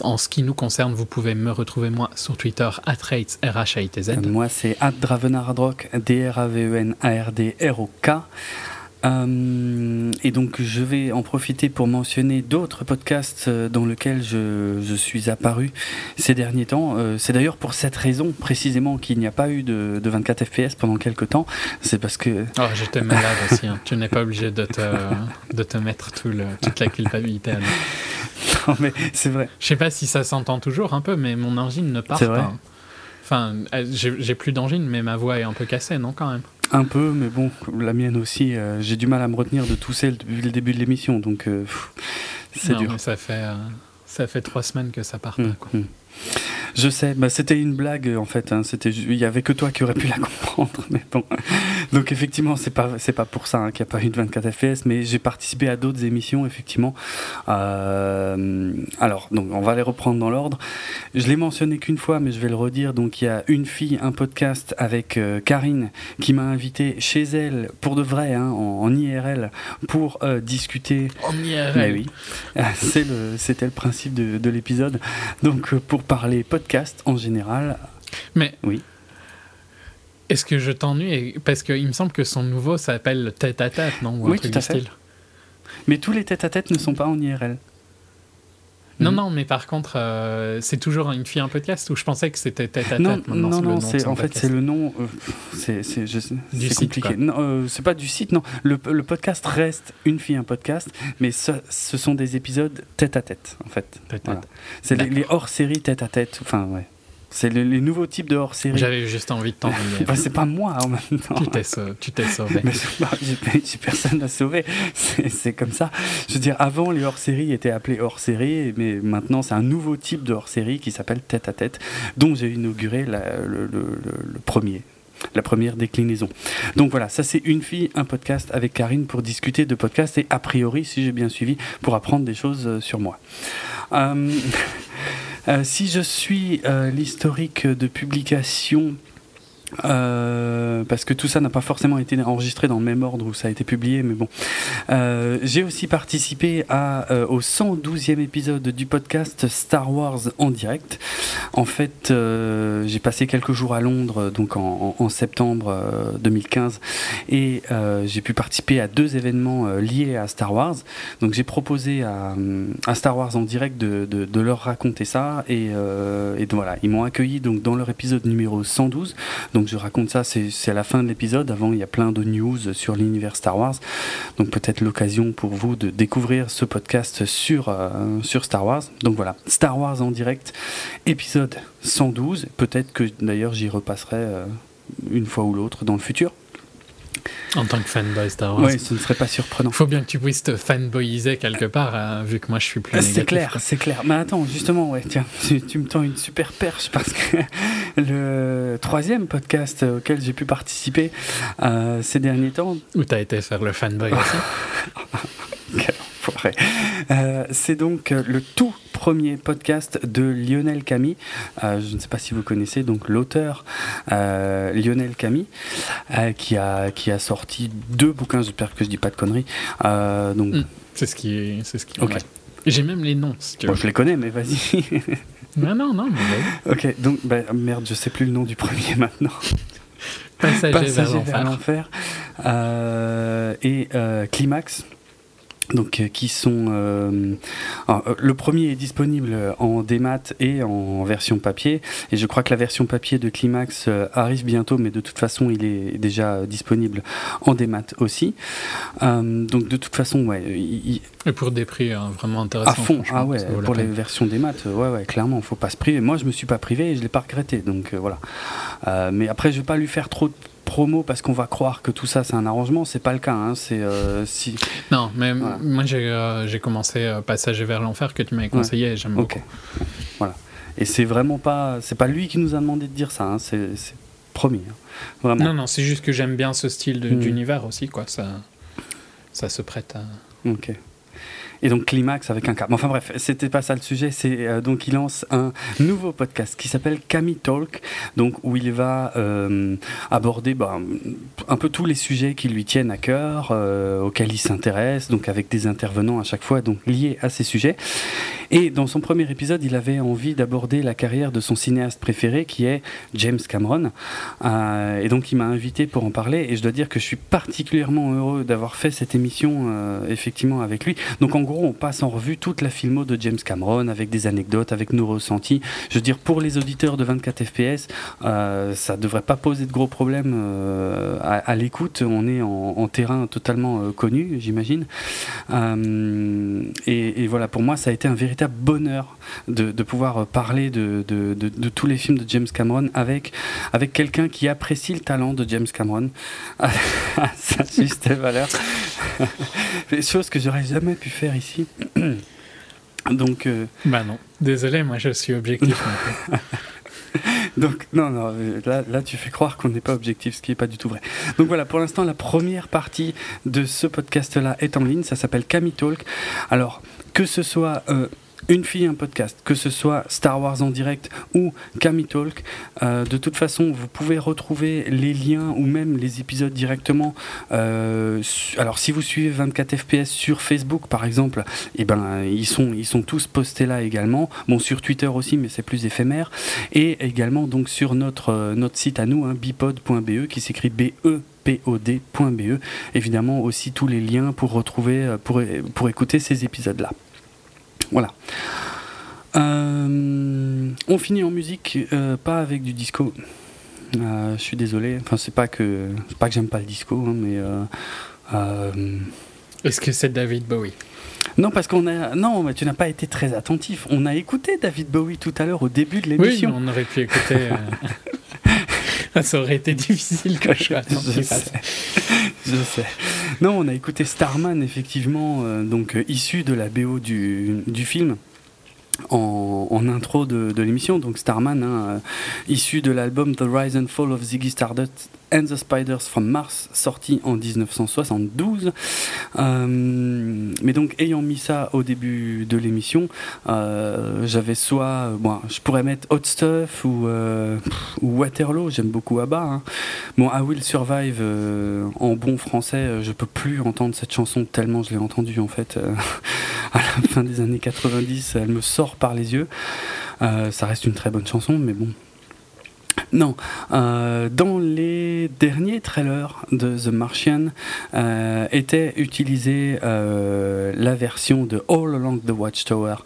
En ce qui nous concerne, vous pouvez me retrouver moi sur Twitter, rates. Moi, c'est Dravenardrock, D-R-A-V-E-N-A-R-D-R-O-K. Euh, et donc je vais en profiter pour mentionner d'autres podcasts euh, dans lesquels je, je, suis apparu ces derniers temps. Euh, c'est d'ailleurs pour cette raison précisément qu'il n'y a pas eu de, de 24 FPS pendant quelques temps. C'est parce que... Oh, j'étais malade aussi. Hein. Tu n'es pas obligé de te, de te mettre tout le, toute la culpabilité à. Non mais c'est vrai. Je sais pas si ça s'entend toujours un peu, mais mon angine ne part C'est vrai pas. Enfin, j'ai plus d'angine, mais ma voix est un peu cassée, non, quand même? Un peu, mais bon, la mienne aussi. euh, J'ai du mal à me retenir de tousser depuis le début de l'émission, donc euh, c'est dur. Ça fait, euh, ça fait trois semaines que ça part Hum, pas, quoi. hum. Je sais, bah, c'était une blague en fait. hein, c'était, il y avait que toi qui aurais pu la comprendre, mais bon. Donc effectivement, c'est pas, c'est pas pour ça hein, qu'il n'y a pas eu de 24 FPS, mais j'ai participé à d'autres émissions effectivement. Euh, alors, donc on va les reprendre dans l'ordre. Je l'ai mentionné qu'une fois, mais je vais le redire. Donc il y a une fille, un podcast avec euh, Karine qui m'a invité chez elle pour de vrai, hein, en, en IRL, pour euh, discuter En IRL. mais oui, c'est le- c'était le principe de, de l'épisode. Donc, pour parler podcast en général, Mais Oui. est-ce que je t'ennuie Parce qu'il me semble que son nouveau s'appelle Tête à Tête, non Ou un Oui, truc tout à fait. style. mais tous les tête-à-tête ne sont pas en IRL. Non, Mhm. non, mais par contre, euh, c'est toujours une fille un podcast où je pensais que c'était Tête à Tête. Non, non, non, c'est en fait c'est le nom. euh, c'est compliqué. euh, c'est pas du site, non. Le, le podcast reste une fille un podcast, mais ce, ce sont des épisodes en fait. Tête à Voilà. C'est les, les hors-séries tête-à-ête. Enfin ouais. C'est le- les nouveaux types de hors-séries. J'avais juste envie de t'ennuyer. Bah, c'est pas moi en même temps. tu t'es sauvé. J'ai personne à sauver. C'est comme ça. Je veux dire, avant, les hors-séries étaient appelés hors-séries, mais maintenant, c'est un nouveau type de hors-série qui s'appelle Tête à Tête, dont j'ai inauguré la- le, le- le- le premier. La première déclinaison. Donc voilà, ça c'est une fille, un podcast avec Karine pour discuter de podcast et a priori, si j'ai bien suivi, pour apprendre des choses euh, sur moi. Euh, si je suis euh, l'historique de publication euh, parce que tout ça n'a pas forcément été enregistré dans le même ordre où ça a été publié, mais bon. Euh, J'ai aussi participé à, euh, au 112e épisode du podcast Star Wars en direct. En fait, j'ai passé quelques jours à Londres, donc en, septembre euh, 2015, et j'ai pu participer à deux événements liés à Star Wars. Donc j'ai proposé à, Star Wars en direct de, leur raconter ça, et, voilà, ils m'ont accueilli donc dans leur épisode numéro 112. Donc je raconte ça, c'est à la fin de l'épisode. Avant, il y a plein de news sur l'univers Star Wars. Donc peut-être l'occasion pour vous de découvrir ce podcast sur, euh, Star Wars. Donc voilà, Star Wars en direct, épisode 112. Peut-être que d'ailleurs j'y repasserai euh, une fois ou l'autre dans le futur. En tant que fanboy Star Wars. Oui, ce ne serait pas surprenant. Faut bien que tu puisses te fanboyiser quelque part, euh, vu que moi je suis plus négatif. C'est clair, c'est clair. Mais attends, justement, ouais, tiens, tu, tu me tends une super perche parce que le troisième podcast auquel j'ai pu participer euh, ces derniers temps, Où t'as été faire le fanboy aussi. Enfoiré. Euh, c'est donc euh, le tout premier podcast de Lionel Camille. Euh, je ne sais pas si vous connaissez donc l'auteur euh, Lionel Camille, qui a qui a sorti deux bouquins. J'espère que je dis pas de conneries. Donc Mm. C'est ce qui. C'est ce qui. Ok. J'ai même les noms, si tu bon, veux. je les connais, mais vas-y. Non, non, non, mais ok, donc bah, merde, je sais plus le nom du premier maintenant. Passager, vers Passager vers l'enfer. l'enfer euh, et euh, Climax. Donc, euh, qui sont. euh, alors, euh, le premier est disponible en démat et en version papier. Et je crois que la version papier de Climax arrive bientôt, mais de toute façon, il est déjà disponible en démat aussi. Donc, de toute façon, ouais, il- Et pour des prix euh, vraiment intéressants. à fond, ah ouais, pour les versions des maths, ouais, ouais, clairement, faut pas se priver. Moi, je me suis pas privé et je l'ai pas regretté, donc voilà. Mais après, je vais pas lui faire trop de promo parce qu'on va croire que tout ça c'est un arrangement, c'est pas le cas. Hein, c'est euh, si. Non, mais Voilà. moi j'ai euh, commencé euh, Passager vers l'enfer que tu m'avais conseillé et j'aime Ok. beaucoup. Voilà. Et c'est vraiment pas, c'est pas lui qui nous a demandé de dire ça. hein, c'est promis. hein. Vraiment. Non, non, c'est juste que j'aime bien ce style de- Mm. d'univers aussi, quoi. Ça, ça se prête à. Ok. Et donc climax avec un K. Enfin bref, c'était pas ça le sujet. C'est euh, donc il lance un nouveau podcast qui s'appelle Camille Talk, donc où il va euh, aborder bah, un peu tous les sujets qui lui tiennent à cœur, euh, auxquels il s'intéresse, donc avec des intervenants à chaque fois, donc liés à ces sujets. Et dans son premier épisode, il avait envie d'aborder la carrière de son cinéaste préféré, qui est James Cameron. Et donc il m'a invité pour en parler. Et je dois dire que je suis particulièrement heureux d'avoir fait cette émission effectivement avec lui. Donc en gros, on passe en revue toute la filmo de James Cameron avec des anecdotes, avec nos ressentis. Je veux dire, pour les auditeurs de 24 FPS, euh, ça devrait pas poser de gros problèmes euh, à, l'écoute. On est en, terrain totalement euh, connu, j'imagine. Euh, et, voilà, pour moi, ça a été un véritable bonheur de, pouvoir parler de, tous les films de James Cameron avec, avec quelqu'un qui apprécie le talent de James Cameron sa juste valeur. Choses que j'aurais jamais pu faire ici. Donc, euh, Bah non. Désolé, moi je suis objectif. Donc, non, non, euh, là, là tu fais croire qu'on n'est pas objectif, ce qui n'est pas du tout vrai. Donc voilà, pour l'instant, la première partie de ce podcast-là est en ligne, ça s'appelle Camille Talk. Alors, que ce soit euh, une fille, un podcast, que ce soit Star Wars en direct ou Camille Talk, euh, de toute façon, vous pouvez retrouver les liens ou même les épisodes directement. euh, alors, si vous suivez 24 FPS sur Facebook, par exemple, eh ben, ils sont, tous postés là également. Bon, sur Twitter aussi, mais c'est plus éphémère et également donc sur notre, euh, site à nous, hein, bipod.be, qui s'écrit B-E-P-O-D.be. Évidemment aussi tous les liens pour retrouver, pour, pour écouter ces épisodes-là. Voilà. Euh, on finit en musique, euh, pas avec du disco. Euh, je suis désolé. Enfin, c'est pas que c'est pas que j'aime pas le disco, hein, mais Est-ce que c'est David Bowie? Non parce qu'on a non, mais tu n'as pas été très attentif. On a écouté David Bowie tout à l'heure au début de Oui, l'émission. on aurait pu écouter. Ça aurait été difficile que je Je sais. Je sais. Non, on a écouté Starman, effectivement, euh, donc euh, issu de la BO du, du film. En, en intro de, de l'émission, donc Starman, hein, euh, issu de l'album The Rise and Fall of Ziggy Stardust and the Spiders from Mars, sorti en 1972. Euh, mais donc, ayant mis ça au début de l'émission, euh, j'avais soit, bon, je pourrais mettre Hot Stuff ou, euh, Waterloo, j'aime beaucoup ABBA. hein. Bon, I Will Survive en bon français, je peux plus entendre cette chanson tellement je l'ai entendue en fait à la fin des années 90. Elle me sort par les yeux. Ça reste une très bonne chanson, mais bon. Non, euh, dans les derniers trailers de The Martian euh, était utilisée euh, la version de All Along the Watchtower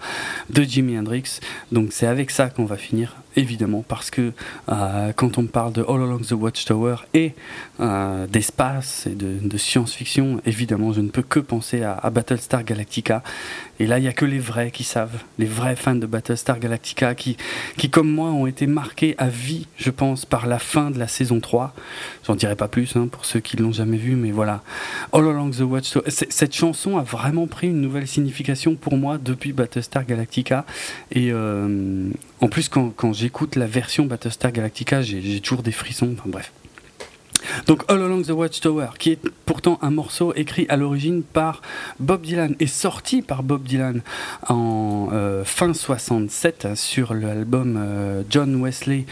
de Jimi Hendrix. Donc c'est avec ça qu'on va finir, évidemment, parce que euh, quand on parle de All Along the Watchtower et euh, d'espace et de, science-fiction, évidemment, je ne peux que penser à, Battlestar Galactica. Et là, il n'y a que les vrais qui savent, les vrais fans de Battlestar Galactica qui, qui, comme moi, ont été marqués à vie, je pense, par la fin de la saison 3. J'en dirai pas plus hein, pour ceux qui l'ont jamais vu, mais voilà. All Along the Watchtower. Cette chanson a vraiment pris une nouvelle signification pour moi depuis Battlestar Galactica. Et euh, en plus, quand, quand j'écoute la version Battlestar Galactica, j'ai toujours des frissons. Bref. Donc All Along the Watchtower, qui est pourtant un morceau écrit à l'origine par Bob Dylan et sorti par Bob Dylan en euh, fin 67 sur l'album euh, John Wesley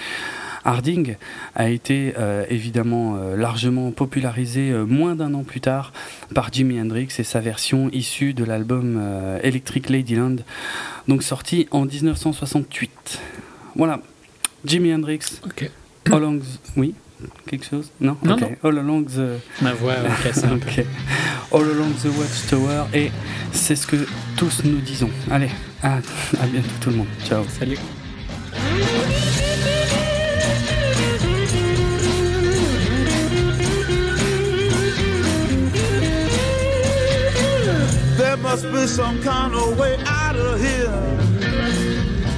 Harding, a été euh, évidemment largement popularisé moins d'un an plus tard par Jimi Hendrix et sa version issue de l'album Electric Ladyland, donc sorti en 1968. Voilà, Jimi Hendrix, Ok. All Along the... Oui Quelque chose? Non, Non, Ok. non. All Along the... Ma voix cassée un peu. Ok. All Along the Watchtower et c'est ce que tous nous disons. Allez, à, à bientôt tout le monde. Ciao. Salut. There must be some kind of way out of here.